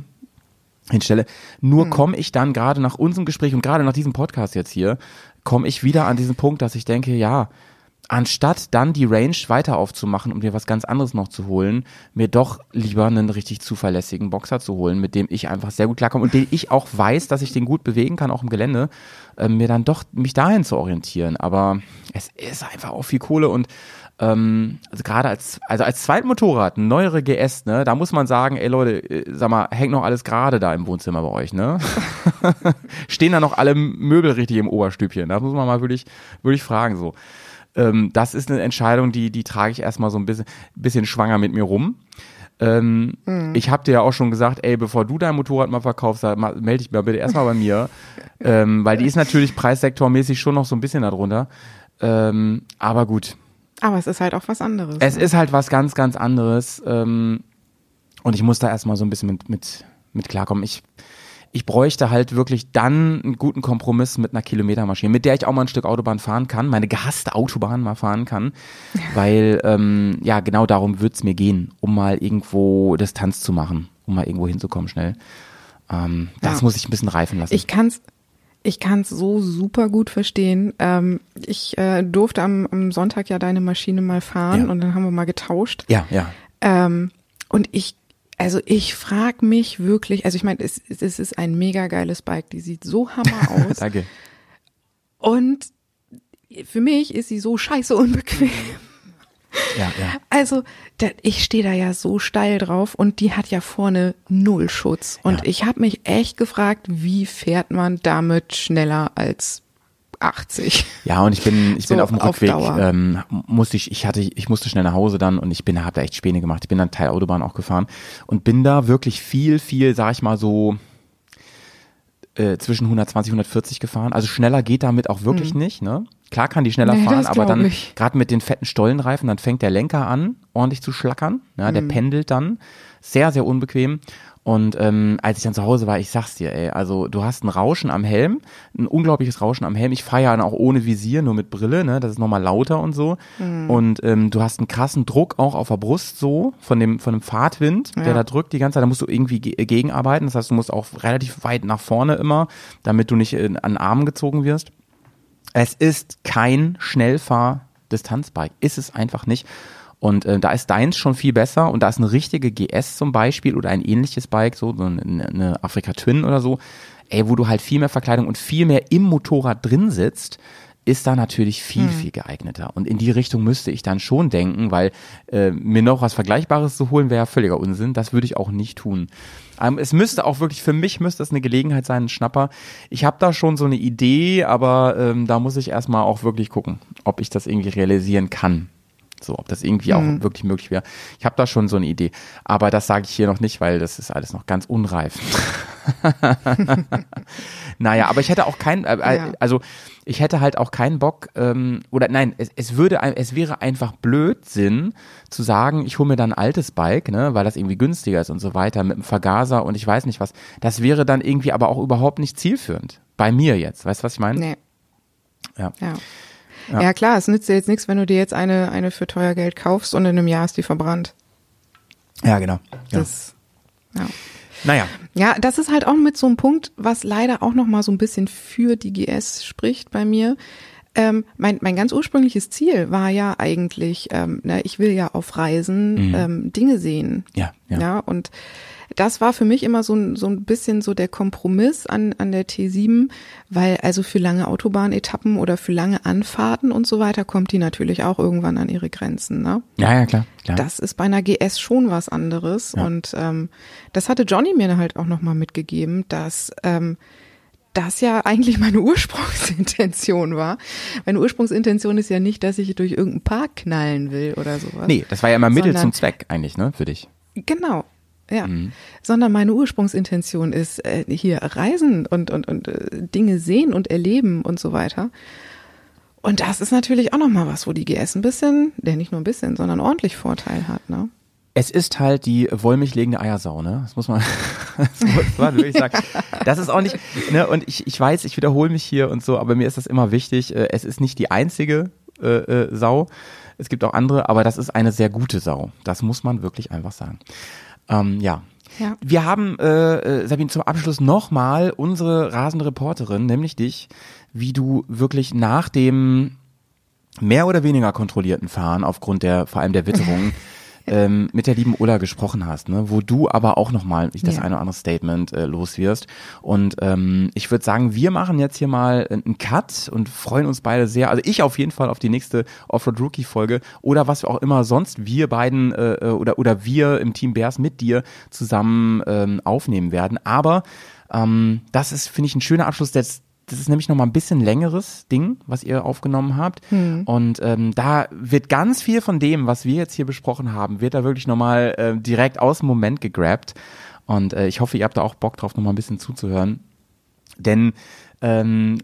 hinstelle. Nur komme ich dann gerade nach unserem Gespräch und gerade nach diesem Podcast jetzt hier, komme ich wieder an diesen Punkt, dass ich denke, ja, anstatt dann die Range weiter aufzumachen, um mir was ganz anderes noch zu holen, mir doch lieber einen richtig zuverlässigen Boxer zu holen, mit dem ich einfach sehr gut klarkomme und den ich auch weiß, dass ich den gut bewegen kann, auch im Gelände, äh, mir dann doch mich dahin zu orientieren. Aber es ist einfach auch viel Kohle und ähm, also gerade als, also als Zweitmotorrad, ein neuere GS, ne, da muss man sagen, ey Leute, äh, sag mal, hängt noch alles gerade da im Wohnzimmer bei euch, ne? Stehen da noch alle Möbel richtig im Oberstübchen? Das muss man mal wirklich, wirklich fragen, so. Ähm, das ist eine Entscheidung, die, die trage ich erstmal so ein bisschen, bisschen schwanger mit mir rum. Ähm, Ich habe dir ja auch schon gesagt, ey, bevor du dein Motorrad mal verkaufst, melde dich mal bitte erstmal bei mir, ähm, weil die ist natürlich preissektormäßig schon noch so ein bisschen darunter. Ähm, aber gut, Aber es ist halt auch was anderes. es ne? ist halt was ganz, ganz anderes. Ähm, und ich muss da erstmal so ein bisschen mit, mit, mit klarkommen. Ich, ich bräuchte halt wirklich dann einen guten Kompromiss mit einer Kilometermaschine, mit der ich auch mal ein Stück Autobahn fahren kann, meine gehasste Autobahn mal fahren kann. Weil, ähm, ja, genau darum wird's mir gehen, um mal irgendwo Distanz zu machen, um mal irgendwo hinzukommen schnell. Ähm, das Ja. muss ich ein bisschen reifen lassen. Ich kann's, ich kann's so super gut verstehen. Ähm, ich äh, durfte am, am Sonntag ja deine Maschine mal fahren Ja. und dann haben wir mal getauscht. ja, ja. Ähm, und ich, also ich frag mich wirklich, also ich meine, es, es ist ein mega geiles Bike, die sieht so hammer aus. Danke. und für mich ist sie so scheiße unbequem. Ja, ja. Also, da, ich stehe da ja so steil drauf und die hat ja vorne null Schutz. Und Ja. ich habe mich echt gefragt, wie fährt man damit schneller als 80? Ja, und ich bin, ich bin So auf dem auf Rückweg, Dauer. ähm, musste ich, ich hatte, ich musste schnell nach Hause dann und ich bin, habe da echt Späne gemacht. Ich bin dann Teil Autobahn auch gefahren und bin da wirklich viel, viel, sag ich mal so, äh, zwischen 120 140 gefahren. Also schneller geht damit auch wirklich nicht, ne? Klar kann die schneller. Nee, fahren, aber dann gerade mit den fetten Stollenreifen, dann fängt der Lenker an, ordentlich zu schlackern. Ja, Mhm. der pendelt dann. Sehr, sehr unbequem. Und ähm, als ich dann zu Hause war, ich sag's dir, ey, also du hast ein Rauschen am Helm, ein unglaubliches Rauschen am Helm. Ich fahre ja dann auch ohne Visier, nur mit Brille, ne? Das ist nochmal lauter und so. Mhm. Und ähm, du hast einen krassen Druck auch auf der Brust so von dem von dem Fahrtwind, der Ja. da drückt die ganze Zeit. Da musst du irgendwie ge gegenarbeiten. Das heißt, du musst auch relativ weit nach vorne immer, damit du nicht äh, an den Armen gezogen wirst. Es ist kein Schnellfahr-Distanzbike. Ist es einfach nicht. Und äh, da ist deins schon viel besser und da ist eine richtige GS zum Beispiel oder ein ähnliches Bike, so, so eine, eine Afrika Twin oder so, ey, wo du halt viel mehr Verkleidung und viel mehr im Motorrad drin sitzt, ist da natürlich viel, viel geeigneter. Und in die Richtung müsste ich dann schon denken, weil äh, mir noch was Vergleichbares zu holen, wäre ja völliger Unsinn. Das würde ich auch nicht tun. Ähm, es müsste auch wirklich, für mich müsste es eine Gelegenheit sein, ein Schnapper. Ich habe da schon so eine Idee, aber ähm, da muss ich erstmal auch wirklich gucken, ob ich das irgendwie realisieren kann. So, ob das irgendwie auch wirklich möglich wäre. Ich habe da schon so eine Idee. Aber das sage ich hier noch nicht, weil das ist alles noch ganz unreif. naja, aber ich hätte auch keinen, äh, äh, Ja. also ich hätte halt auch keinen Bock, ähm, oder nein, es, es würde, es wäre einfach Blödsinn zu sagen, ich hole mir dann ein altes Bike, ne, weil das irgendwie günstiger ist und so weiter, mit einem Vergaser und ich weiß nicht was. Das wäre dann irgendwie aber auch überhaupt nicht zielführend. Bei mir jetzt, weißt du, was ich meine? Nee. Ja. Ja. Ja. klar, es nützt dir jetzt nichts, wenn du dir jetzt eine, eine für teuer Geld kaufst und in einem Jahr ist die verbrannt. Ja, genau. Ja. Das, ja. Naja. Ja, das ist halt auch mit so einem Punkt, was leider auch noch mal so ein bisschen für die GS spricht bei mir. Ähm, mein, mein ganz ursprüngliches Ziel war ja eigentlich, ähm, ne, ich will ja auf Reisen ähm, Dinge sehen. Ja, ja. ja. Und das war für mich immer so ein, so ein bisschen so der Kompromiss an, an der T7, weil also für lange Autobahnetappen oder für lange Anfahrten und so weiter kommt die natürlich auch irgendwann an ihre Grenzen. Ne? Ja, ja, klar. klar. Das ist bei einer GS schon was anderes. Ja. Und ähm, das hatte Johnny mir halt auch nochmal mitgegeben, dass ähm, das ja eigentlich meine Ursprungsintention war. Meine Ursprungsintention ist ja nicht, dass ich durch irgendeinen Park knallen will oder sowas. nee, das war ja immer Mittel zum Zweck eigentlich, ne, für dich. Genau. Ja, Mhm. sondern meine Ursprungsintention ist äh, hier reisen und und und äh, Dinge sehen und erleben und so weiter. Und das ist natürlich auch noch mal was, wo die GS ein bisschen, der nicht nur ein bisschen, sondern ordentlich Vorteil hat, ne? Es ist halt die wollmilchlegende Eiersau, ne? Das muss man, das muss man wirklich sagen. Das ist auch nicht, ne? Und ich, ich weiß, ich wiederhole mich hier und so, aber mir ist das immer wichtig. äh, Es ist nicht die einzige äh, äh, Sau. Es gibt auch andere, aber das ist eine sehr gute Sau. Das muss man wirklich einfach sagen. Ähm, ja. Ja. Wir haben, äh, äh, Sabine, zum Abschluss nochmal unsere rasende Reporterin, nämlich dich, wie du wirklich nach dem mehr oder weniger kontrollierten Fahren aufgrund der, vor allem der Witterung, ähm, mit der lieben Ulla gesprochen hast, ne? wo du aber auch nochmal das Ja. eine oder andere Statement äh, los wirst. Und ähm, ich würde sagen, wir machen jetzt hier mal einen Cut und freuen uns beide sehr. Also ich auf jeden Fall auf die nächste Offroad Rookie Folge oder was auch immer sonst wir beiden äh, äh, oder oder wir im Team Bears mit dir zusammen ähm, aufnehmen werden. Aber ähm, das ist, finde ich, ein schöner Abschluss. Das, das ist nämlich noch mal ein bisschen längeres Ding, was ihr aufgenommen habt. Und ähm, da wird ganz viel von dem, was wir jetzt hier besprochen haben, wird da wirklich noch mal äh, direkt aus dem Moment gegrabt. Und äh, ich hoffe, ihr habt da auch Bock drauf, noch mal ein bisschen zuzuhören. Denn ähm,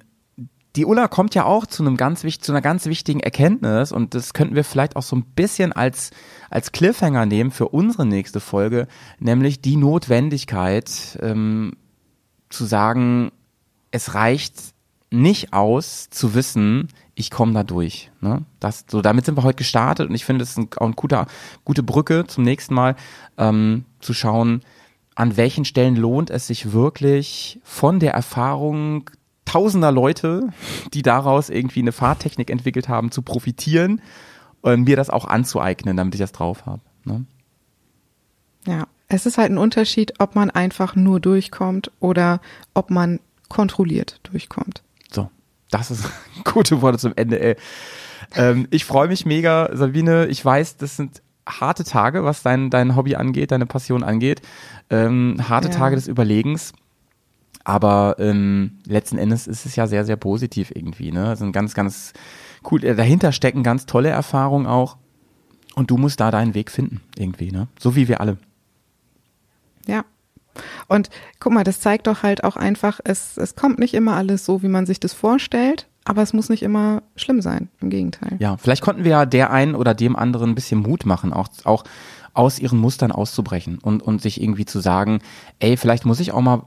die Ulla kommt ja auch zu einem ganz zu einer ganz wichtigen Erkenntnis und das könnten wir vielleicht auch so ein bisschen als als Cliffhanger nehmen für unsere nächste Folge, nämlich die Notwendigkeit ähm, zu sagen, es reicht nicht aus zu wissen, ich komme da durch. Ne? Das, so, damit sind wir heute gestartet und ich finde, das ist ein, auch eine gute, gute Brücke zum nächsten Mal, ähm, zu schauen, an welchen Stellen lohnt es sich wirklich von der Erfahrung tausender Leute, die daraus irgendwie eine Fahrtechnik entwickelt haben, zu profitieren und mir das auch anzueignen, damit ich das drauf habe. Ne? Ja, es ist halt ein Unterschied, ob man einfach nur durchkommt oder ob man kontrolliert durchkommt. So, das ist gute Worte zum Ende, ey. Ähm, ich freue mich mega, Sabine. Ich weiß, das sind harte Tage, was dein, dein Hobby angeht, deine Passion angeht. Ähm, harte Ja. Tage des Überlegens. Aber ähm, letzten Endes ist es ja sehr, sehr positiv irgendwie. Ne? Also ein ganz, ganz cool. äh, Dahinter stecken ganz tolle Erfahrungen auch. Und du musst da deinen Weg finden, irgendwie, ne? So wie wir alle. Ja. Und guck mal, das zeigt doch halt auch einfach, es, es kommt nicht immer alles so, wie man sich das vorstellt, aber es muss nicht immer schlimm sein. Im Gegenteil. Ja, vielleicht konnten wir ja der einen oder dem anderen ein bisschen Mut machen, auch, auch aus ihren Mustern auszubrechen und, und sich irgendwie zu sagen, ey, vielleicht muss ich auch mal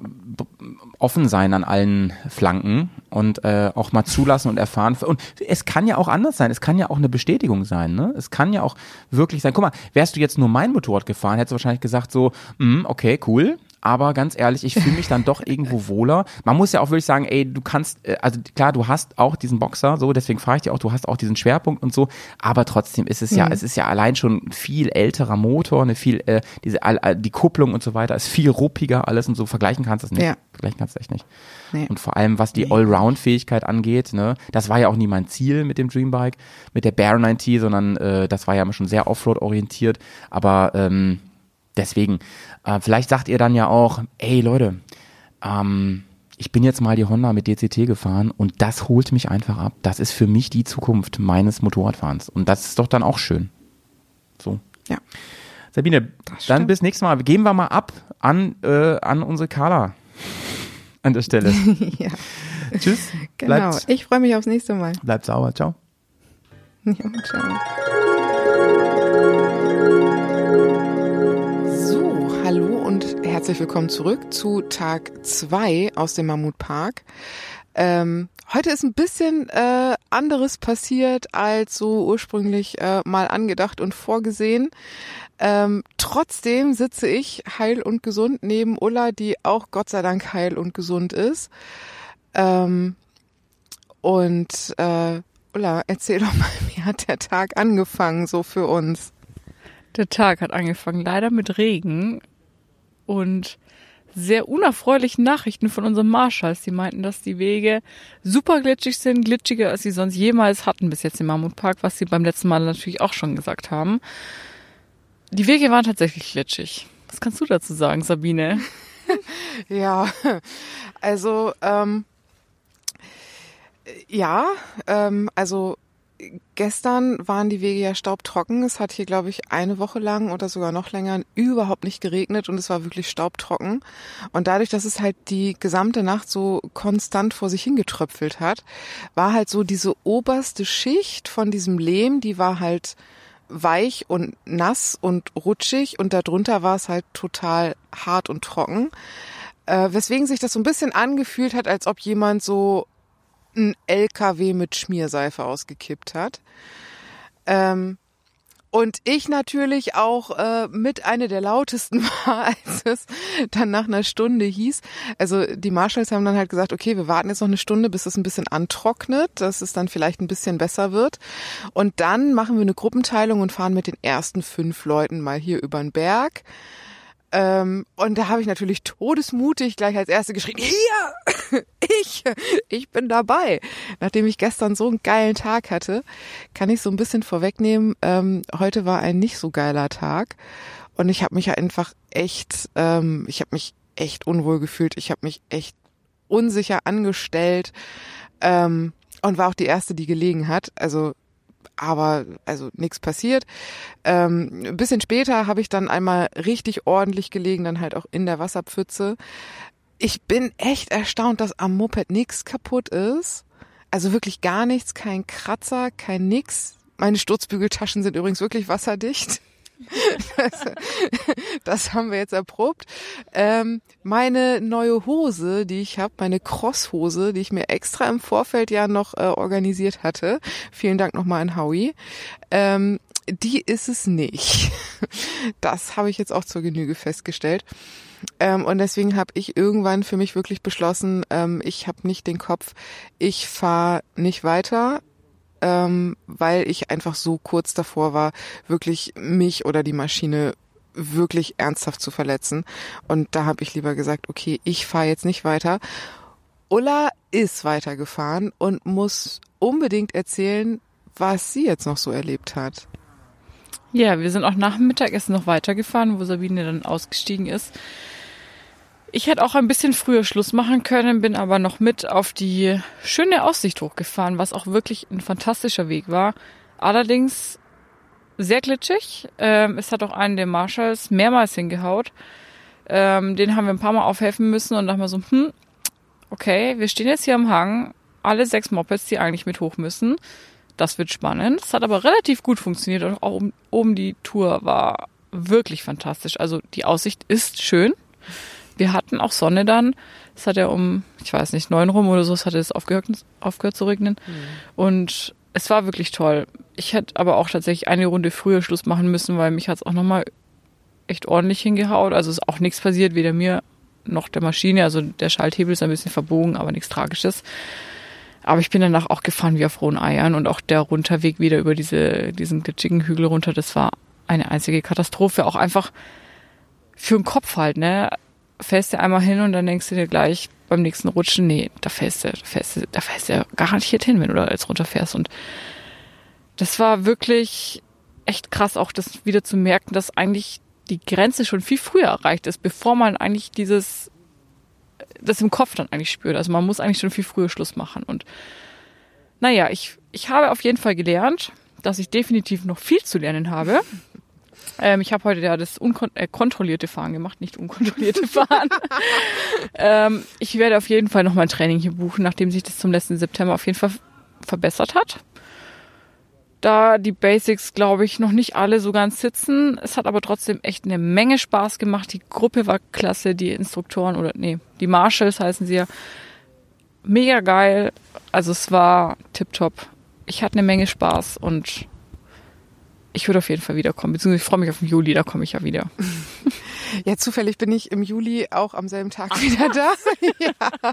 offen sein an allen Flanken und äh, auch mal zulassen und erfahren. Und es kann ja auch anders sein. Es kann ja auch eine Bestätigung sein. Ne? Es kann ja auch wirklich sein. Guck mal, wärst du jetzt nur mein Motorrad gefahren, hättest du wahrscheinlich gesagt so, mm, okay, cool. Aber ganz ehrlich, ich fühle mich dann doch irgendwo wohler. Man muss ja auch wirklich sagen, ey, du kannst, äh, also klar, du hast auch diesen Boxer, so, deswegen frage ich dich auch, du hast auch diesen Schwerpunkt und so, aber trotzdem ist es ja, es ist ja allein schon ein viel älterer Motor, eine viel, äh, diese, die Kupplung und so weiter ist viel ruppiger alles und so, vergleichen kannst du es nicht. Ja. Vergleichen kannst du echt nicht. Nee. Und vor allem, was die Allround-Fähigkeit angeht, ne, das war ja auch nie mein Ziel mit dem Dreambike, mit der Bear 90, sondern äh, das war ja immer schon sehr Offroad-orientiert. Aber ähm, deswegen, äh, vielleicht sagt ihr dann ja auch, ey Leute, ähm, ich bin jetzt mal die Honda mit DCT gefahren und das holt mich einfach ab. Das ist für mich die Zukunft meines Motorradfahrens. Und das ist doch dann auch schön. So. Ja. Sabine, dann bis nächstes Mal. Gehen wir mal ab an, äh, an unsere Carla an der Stelle. ja. Tschüss. Genau. Bleibt, Ich freue mich aufs nächste Mal. bleibt sauber. Ciao. Ja, ciao. Herzlich willkommen zurück zu Tag zwei aus dem Mammutpark. Ähm, heute ist ein bisschen äh, anderes passiert als so ursprünglich äh, mal angedacht und vorgesehen. Ähm, trotzdem sitze ich heil und gesund neben Ulla, die auch Gott sei Dank heil und gesund ist. Ähm, und äh, Ulla, erzähl doch mal, wie hat der Tag angefangen so für uns? Der Tag hat angefangen, leider mit Regen und sehr unerfreulichen Nachrichten von unseren Marshals. Die meinten, dass die Wege super glitschig sind, glitschiger als sie sonst jemals hatten bis jetzt im Mammutpark, was sie beim letzten Mal natürlich auch schon gesagt haben. Die Wege waren tatsächlich glitschig. Was kannst du dazu sagen, Sabine? Ja, also ähm, ja, ähm, also gestern waren die Wege ja staubtrocken. Es hat hier, glaube ich, eine Woche lang oder sogar noch länger überhaupt nicht geregnet und es war wirklich staubtrocken. Und dadurch, dass es halt die gesamte Nacht so konstant vor sich hingetröpfelt hat, war halt so diese oberste Schicht von diesem Lehm, die war halt weich und nass und rutschig und darunter war es halt total hart und trocken. Äh, weswegen sich das so ein bisschen angefühlt hat, als ob jemand so ein LKW mit Schmierseife ausgekippt hat. Ähm, Und ich natürlich auch äh, mit eine der lautesten war, als es dann nach einer Stunde hieß. Also die Marshalls haben dann halt gesagt, okay, wir warten jetzt noch eine Stunde, bis es ein bisschen antrocknet, dass es dann vielleicht ein bisschen besser wird. Und dann machen wir eine Gruppenteilung und fahren mit den ersten fünf Leuten mal hier über den Berg. Ähm, und da habe ich natürlich todesmutig gleich als Erste geschrien, hier, ich, ich bin dabei. Nachdem ich gestern so einen geilen Tag hatte, kann ich so ein bisschen vorwegnehmen, ähm, heute war ein nicht so geiler Tag. Und ich habe mich einfach echt, ähm, ich habe mich echt unwohl gefühlt. Ich habe mich echt unsicher angestellt ähm, und war auch die Erste, die gelegen hat. Also aber also nichts passiert. Ähm, ein bisschen später habe ich dann einmal richtig ordentlich gelegen, dann halt auch in der Wasserpfütze. Ich bin echt erstaunt, dass am Moped nichts kaputt ist. Also wirklich gar nichts, kein Kratzer, kein nix. Meine Sturzbügeltaschen sind übrigens wirklich wasserdicht. Das, haben wir jetzt erprobt. Ähm, meine neue Hose, die ich habe, meine Crosshose, die ich mir extra im Vorfeld ja noch äh, organisiert hatte. Vielen Dank nochmal an Howie. Ähm, die ist es nicht. Das habe ich jetzt auch zur Genüge festgestellt. Ähm, und deswegen habe ich irgendwann für mich wirklich beschlossen, ähm, ich habe nicht den Kopf, ich fahre nicht weiter ähm, weil ich einfach so kurz davor war, wirklich mich oder die Maschine wirklich ernsthaft zu verletzen. Und da habe ich lieber gesagt, okay, ich fahre jetzt nicht weiter. Ulla ist weitergefahren und muss unbedingt erzählen, was sie jetzt noch so erlebt hat. Ja, wir sind auch nach dem Mittagessen noch weitergefahren, wo Sabine dann ausgestiegen ist. Ich hätte auch ein bisschen früher Schluss machen können, bin aber noch mit auf die schöne Aussicht hochgefahren, was auch wirklich ein fantastischer Weg war. Allerdings sehr glitschig. Ähm, es hat auch einen der Marshalls mehrmals hingehaut. Ähm, den haben wir ein paar Mal aufhelfen müssen und dachten wir so, hm, okay, wir stehen jetzt hier am Hang, alle sechs Mopeds, die eigentlich mit hoch müssen. Das wird spannend. Es hat aber relativ gut funktioniert und auch oben, oben die Tour war wirklich fantastisch. Also die Aussicht ist schön wir hatten auch Sonne dann. Es hat ja um, ich weiß nicht, neun rum oder so, es hatte es aufgehört, aufgehört zu regnen. Mhm. Und es war wirklich toll. Ich hätte aber auch tatsächlich eine Runde früher Schluss machen müssen, weil mich hat es auch nochmal echt ordentlich hingehaut. Also ist auch nichts passiert, weder mir noch der Maschine. Also der Schalthebel ist ein bisschen verbogen, aber nichts Tragisches. Aber ich bin danach auch gefahren wie auf rohen Eiern und auch der Runterweg wieder über diese, diesen glitschigen Hügel runter, das war eine einzige Katastrophe. Auch einfach für den Kopf halt, ne? Fällst du einmal hin und dann denkst du dir gleich beim nächsten Rutschen, nee, da fällst du, da fällst du, da fällst du garantiert hin, wenn du da jetzt runterfährst. Und das war wirklich echt krass, auch das wieder zu merken, dass eigentlich die Grenze schon viel früher erreicht ist, bevor man eigentlich dieses, das im Kopf dann eigentlich spürt. Also man muss eigentlich schon viel früher Schluss machen. Und naja, ich, ich habe auf jeden Fall gelernt, dass ich definitiv noch viel zu lernen habe. Ähm, ich habe heute ja das unkontrollierte äh, Fahren gemacht, nicht unkontrollierte Fahren. ähm, ich werde auf jeden Fall noch mal ein Training hier buchen, nachdem sich das zum letzten September auf jeden Fall verbessert hat. Da die Basics, glaube ich, noch nicht alle so ganz sitzen. Es hat aber trotzdem echt eine Menge Spaß gemacht. Die Gruppe war klasse, die Instruktoren oder nee, die Marshalls heißen sie ja. Mega geil. Also es war tipptopp. Ich hatte eine Menge Spaß und ich würde auf jeden Fall wiederkommen. Beziehungsweise ich freue mich auf den Juli, da komme ich ja wieder. Ja, zufällig bin ich im Juli auch am selben Tag Ach, wieder da. ja.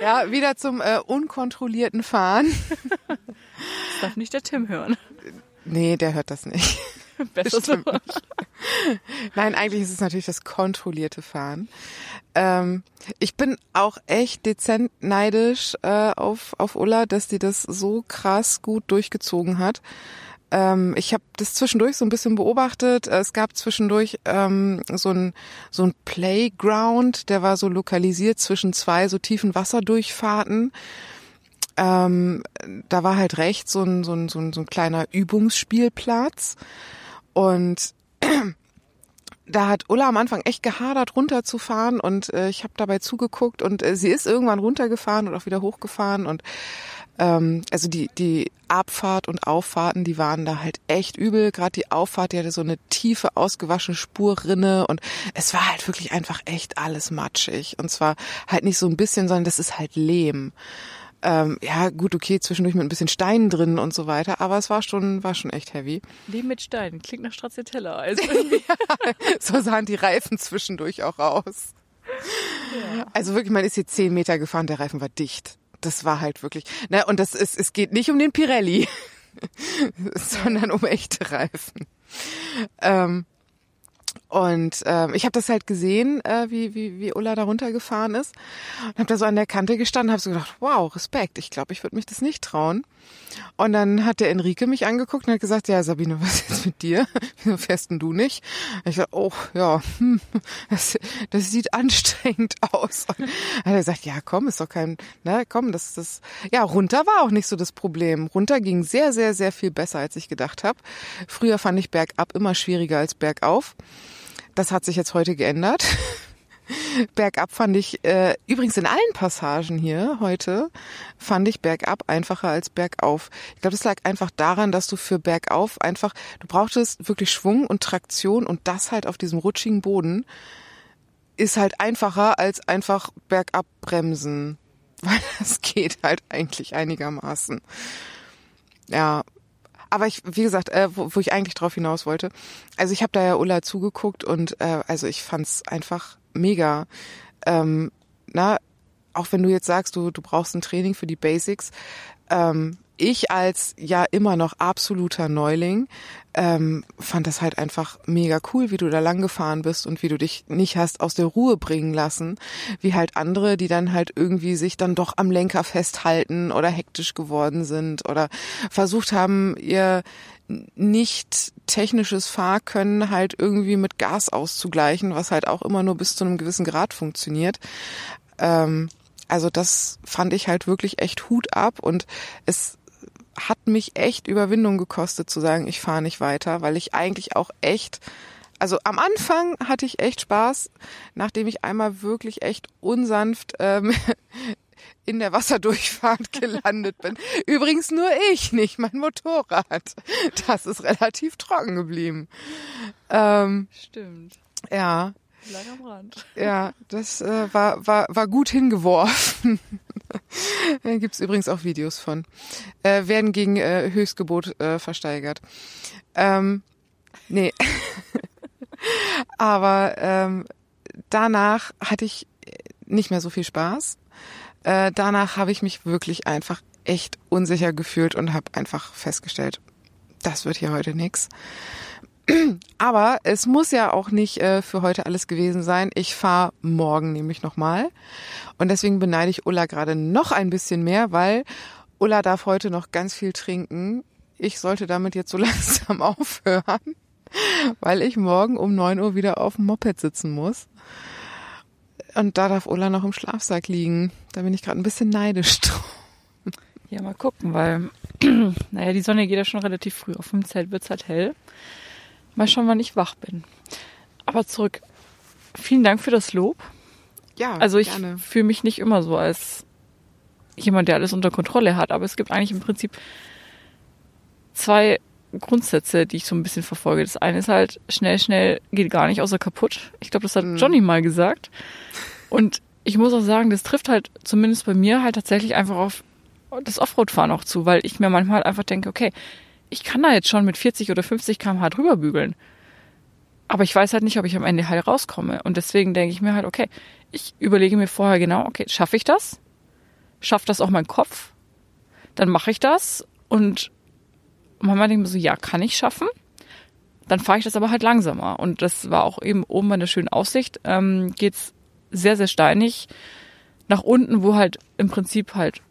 ja, wieder zum äh, unkontrollierten Fahren. Das darf nicht der Tim hören. Nee, der hört das nicht. Besser so. Nein, eigentlich ist es natürlich das kontrollierte Fahren. Ähm, ich bin auch echt dezent neidisch äh, auf, auf Ulla, dass die das so krass gut durchgezogen hat. Ähm, ich habe das zwischendurch so ein bisschen beobachtet. Es gab zwischendurch ähm, so ein so ein Playground, der war so lokalisiert zwischen zwei so tiefen Wasserdurchfahrten. Ähm, da war halt rechts so ein, so ein, so ein, so ein kleiner Übungsspielplatz und da hat Ulla am Anfang echt gehadert, runterzufahren und äh, ich habe dabei zugeguckt und äh, sie ist irgendwann runtergefahren und auch wieder hochgefahren und ähm, also die, die Abfahrt und Auffahrten, die waren da halt echt übel. Gerade die Auffahrt, die hatte so eine tiefe, ausgewaschene Spurrinne und es war halt wirklich einfach echt alles matschig. Und zwar halt nicht so ein bisschen, sondern das ist halt Lehm. Ähm, ja, gut, okay, zwischendurch mit ein bisschen Stein drin und so weiter, aber es war schon, war schon echt heavy. Leben mit Steinen. Klingt nach Stracciatella. Also So sahen die Reifen zwischendurch auch aus. Also wirklich, man ist hier zehn Meter gefahren, der Reifen war dicht. Das war halt wirklich. Na, und das ist, es geht nicht um den Pirelli, sondern um echte Reifen. Ähm, und ähm, ich habe das halt gesehen, äh, wie, wie, wie Ulla da runtergefahren ist. Und habe da so an der Kante gestanden, habe so gedacht, wow, Respekt. Ich glaube, ich würde mich das nicht trauen. Und dann hat der Enrique mich angeguckt und hat gesagt, ja, Sabine, was ist jetzt mit dir? Wieso fährst denn du nicht? Und ich dachte, oh, ja, hm, das, das sieht anstrengend aus. Und dann hat er gesagt, ja, komm, ist doch kein, ne, komm, das, das, ja, runter war auch nicht so das Problem. Runter ging sehr, sehr, sehr viel besser, als ich gedacht habe. Früher fand ich bergab immer schwieriger als bergauf. Das hat sich jetzt heute geändert. Bergab fand ich, äh, übrigens in allen Passagen hier heute, fand ich bergab einfacher als bergauf. Ich glaube, das lag einfach daran, dass du für bergauf einfach, du brauchtest wirklich Schwung und Traktion und das halt auf diesem rutschigen Boden ist halt einfacher als einfach bergab bremsen. Weil das geht halt eigentlich einigermaßen. Ja, aber ich, wie gesagt, äh, wo, wo ich eigentlich drauf hinaus wollte, also ich habe da ja Ulla zugeguckt und äh, also ich fand's einfach mega. Ähm, na, auch wenn du jetzt sagst, du, du brauchst ein Training für die Basics, ähm, ich als ja immer noch absoluter Neuling ähm, fand das halt einfach mega cool, wie du da lang gefahren bist und wie du dich nicht hast aus der Ruhe bringen lassen, wie halt andere, die dann halt irgendwie sich dann doch am Lenker festhalten oder hektisch geworden sind oder versucht haben, ihr nicht technisches Fahrkönnen halt irgendwie mit Gas auszugleichen, was halt auch immer nur bis zu einem gewissen Grad funktioniert. Ähm, also das fand ich halt wirklich echt Hut ab und es hat mich echt Überwindung gekostet zu sagen, ich fahre nicht weiter, weil ich eigentlich auch echt, also am Anfang hatte ich echt Spaß, nachdem ich einmal wirklich echt unsanft ähm, in der Wasserdurchfahrt gelandet bin. Übrigens nur ich, nicht mein Motorrad. Das ist relativ trocken geblieben. Ähm, Stimmt. ja, Lang am Rand. ja, das äh, war, war, war gut hingeworfen. da gibt's übrigens auch Videos von. Äh, werden gegen äh, Höchstgebot äh, versteigert. Ähm, nee. Aber ähm, danach hatte ich nicht mehr so viel Spaß. Äh, danach habe ich mich wirklich einfach echt unsicher gefühlt und habe einfach festgestellt, das wird hier heute nix. Aber es muss ja auch nicht äh, für heute alles gewesen sein. Ich fahre morgen nämlich nochmal. Und deswegen beneide ich Ulla gerade noch ein bisschen mehr, weil Ulla darf heute noch ganz viel trinken. Ich sollte damit jetzt so langsam aufhören, weil ich morgen um neun Uhr wieder auf dem Moped sitzen muss. Und da darf Ulla noch im Schlafsack liegen. Da bin ich gerade ein bisschen neidisch. Ja, mal gucken, weil, naja, die Sonne geht ja schon relativ früh. Auf dem Zelt wird's halt hell. Mal schauen, wann ich wach bin. Aber zurück. Vielen Dank für das Lob. Ja, Also ich fühle mich nicht immer so als jemand, der alles unter Kontrolle hat, aber es gibt eigentlich im Prinzip zwei Grundsätze, die ich so ein bisschen verfolge. Das eine ist halt, schnell, schnell geht gar nicht, außer kaputt. Ich glaube, das hat Johnny mal gesagt. Und ich muss auch sagen, das trifft halt zumindest bei mir halt tatsächlich einfach auf das Offroad-Fahren auch zu, weil ich mir manchmal halt einfach denke, okay, ich kann da jetzt schon mit 40 oder 50 km/h drüber bügeln. Aber ich weiß halt nicht, ob ich am Ende halt rauskomme. Und deswegen denke ich mir halt, okay, ich überlege mir vorher genau, okay, schaffe ich das? Schafft das auch mein Kopf? Dann mache ich das. Und manchmal denke ich mir so, ja, kann ich schaffen. Dann fahre ich das aber halt langsamer. Und das war auch eben oben bei der schönen Aussicht. Ähm, geht's sehr, sehr steinig nach unten, wo halt im Prinzip halt,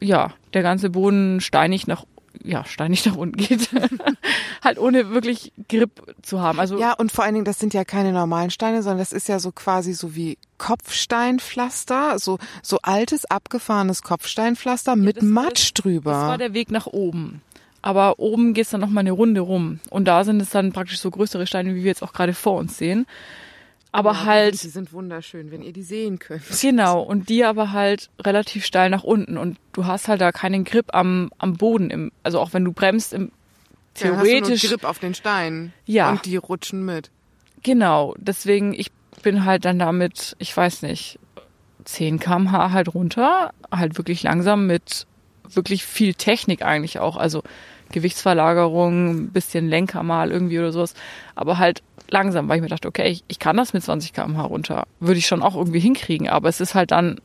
ja, der ganze Boden steinig nach ja, steinig nach unten geht. halt ohne wirklich Grip zu haben. Also Ja, und vor allen Dingen, das sind ja keine normalen Steine, sondern das ist ja so quasi so wie Kopfsteinpflaster, so, so altes, abgefahrenes Kopfsteinpflaster mit das Matsch das- drüber. Das war der Weg nach oben. Aber oben geht's dann noch mal eine Runde rum. Und da sind es dann praktisch so größere Steine, wie wir jetzt auch gerade vor uns sehen. Aber Ja, halt, Die sind wunderschön, wenn ihr die sehen könnt. genau. Und die aber halt relativ steil nach unten. Und du hast halt da keinen Grip am, am Boden. Im, also auch wenn du bremst, im, theoretisch. nur Grip auf den Steinen. Ja. Und die rutschen mit. Genau, deswegen, ich bin halt dann damit, ich weiß nicht, 10 km/h halt runter, halt wirklich langsam mit wirklich viel Technik eigentlich auch, also Gewichtsverlagerung, ein bisschen Lenker mal irgendwie oder sowas, aber halt langsam, weil ich mir dachte, okay, ich, ich kann das mit 20 km/h runter, würde ich schon auch irgendwie hinkriegen, aber es ist halt dann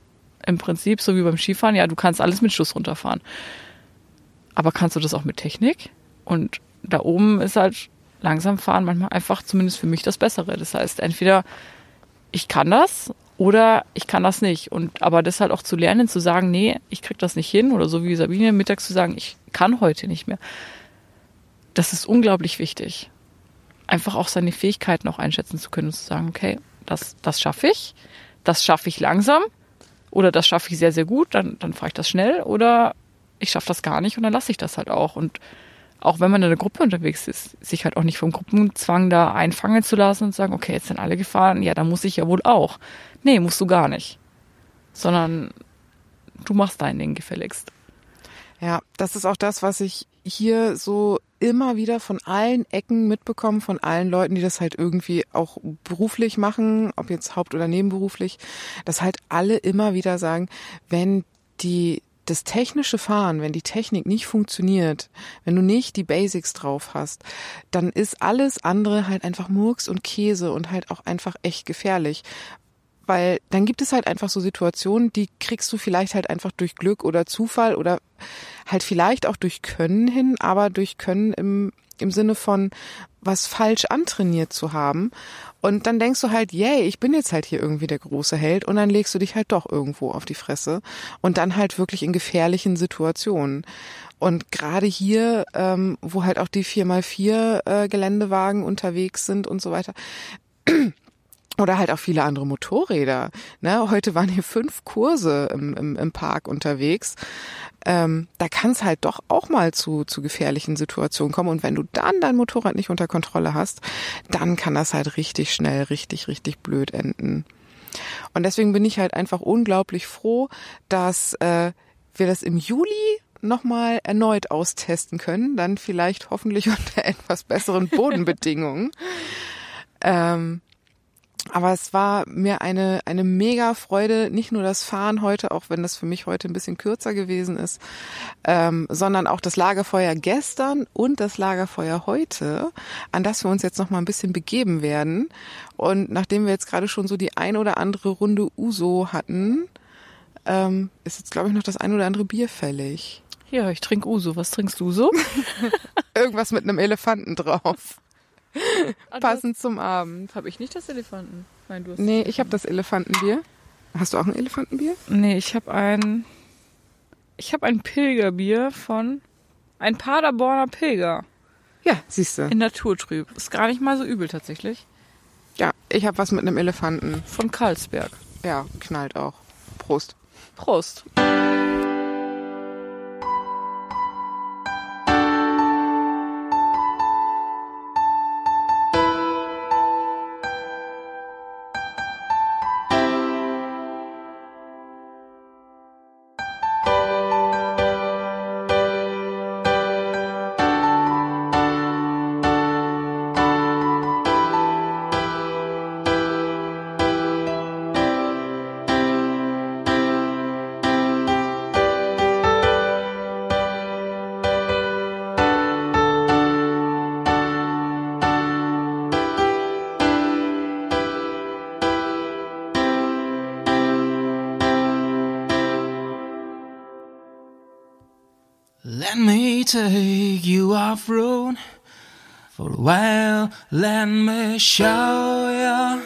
im Prinzip so wie beim Skifahren, ja, du kannst alles mit Schuss runterfahren. Aber kannst du das auch mit Technik? Und da oben ist halt langsam fahren manchmal einfach zumindest für mich das Bessere. Das heißt, entweder ich kann das oder ich kann das nicht. Und aber das halt auch zu lernen, zu sagen, nee, ich krieg das nicht hin, oder so wie Sabine mittags zu sagen, ich kann heute nicht mehr. Das ist unglaublich wichtig. Einfach auch seine Fähigkeiten auch einschätzen zu können und zu sagen, okay, das, das schaffe ich, das schaffe ich langsam oder das schaffe ich sehr, sehr gut, dann, dann fahre ich das schnell oder ich schaffe das gar nicht und dann lasse ich das halt auch. Und auch wenn man in einer Gruppe unterwegs ist, sich halt auch nicht vom Gruppenzwang da einfangen zu lassen und sagen, okay, jetzt sind alle gefahren, ja, dann muss ich ja wohl auch. Nee, musst du gar nicht. Sondern du machst dein Ding gefälligst. Ja, das ist auch das, was ich hier so immer wieder von allen Ecken mitbekomme, von allen Leuten, die das halt irgendwie auch beruflich machen, ob jetzt haupt- oder nebenberuflich, dass halt alle immer wieder sagen, wenn die das technische Fahren, wenn die Technik nicht funktioniert, wenn du nicht die Basics drauf hast, dann ist alles andere halt einfach Murks und Käse und halt auch einfach echt gefährlich. Weil dann gibt es halt einfach so Situationen, die kriegst du vielleicht halt einfach durch Glück oder Zufall oder halt vielleicht auch durch Können hin, aber durch Können im, im Sinne von was falsch antrainiert zu haben. Und dann denkst du halt, yay, ich bin jetzt halt hier irgendwie der große Held und dann legst du dich halt doch irgendwo auf die Fresse und dann halt wirklich in gefährlichen Situationen. Und gerade hier, ähm, wo halt auch die 4x4 äh, Geländewagen unterwegs sind und so weiter, oder halt auch viele andere Motorräder. Ne? Heute waren hier fünf Kurse im, im, im Park unterwegs. Ähm, da kann es halt doch auch mal zu, zu gefährlichen Situationen kommen. Und wenn du dann dein Motorrad nicht unter Kontrolle hast, dann kann das halt richtig schnell, richtig, richtig blöd enden. Und deswegen bin ich halt einfach unglaublich froh, dass äh, wir das im Juli nochmal erneut austesten können, dann vielleicht hoffentlich unter etwas besseren Bodenbedingungen. ähm, aber es war mir eine, eine mega Freude, nicht nur das Fahren heute, auch wenn das für mich heute ein bisschen kürzer gewesen ist, ähm, sondern auch das Lagerfeuer gestern und das Lagerfeuer heute, an das wir uns jetzt noch mal ein bisschen begeben werden. Und nachdem wir jetzt gerade schon so die ein oder andere Runde Uso hatten, ähm, ist jetzt, glaube ich, noch das ein oder andere Bier fällig. Ja, ich trinke Uso. Was trinkst du so? Irgendwas mit einem Elefanten drauf. Passend zum Abend. Habe ich nicht das Elefanten? Nein, du hast Nee, ich habe das Elefantenbier. Hast du auch ein Elefantenbier? Nee, ich habe ein ich habe ein Pilgerbier von ein Paderborner Pilger Ja, siehst du. in Naturtrüb. Ist gar nicht mal so übel tatsächlich. Ja, ich habe was mit einem Elefanten. Von Karlsberg. Ja, knallt auch. Prost. Prost. Take you off road for a while. Let me show you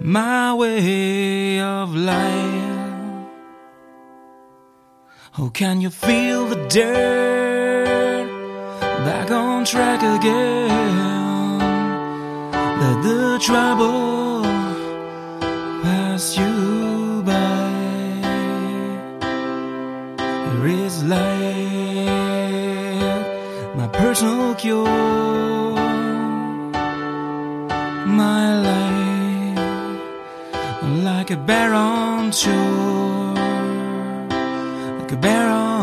my way of life. Oh, can you feel the dirt back on track again? Let the trouble personal cure, my life, like a bear on shore, like a bear.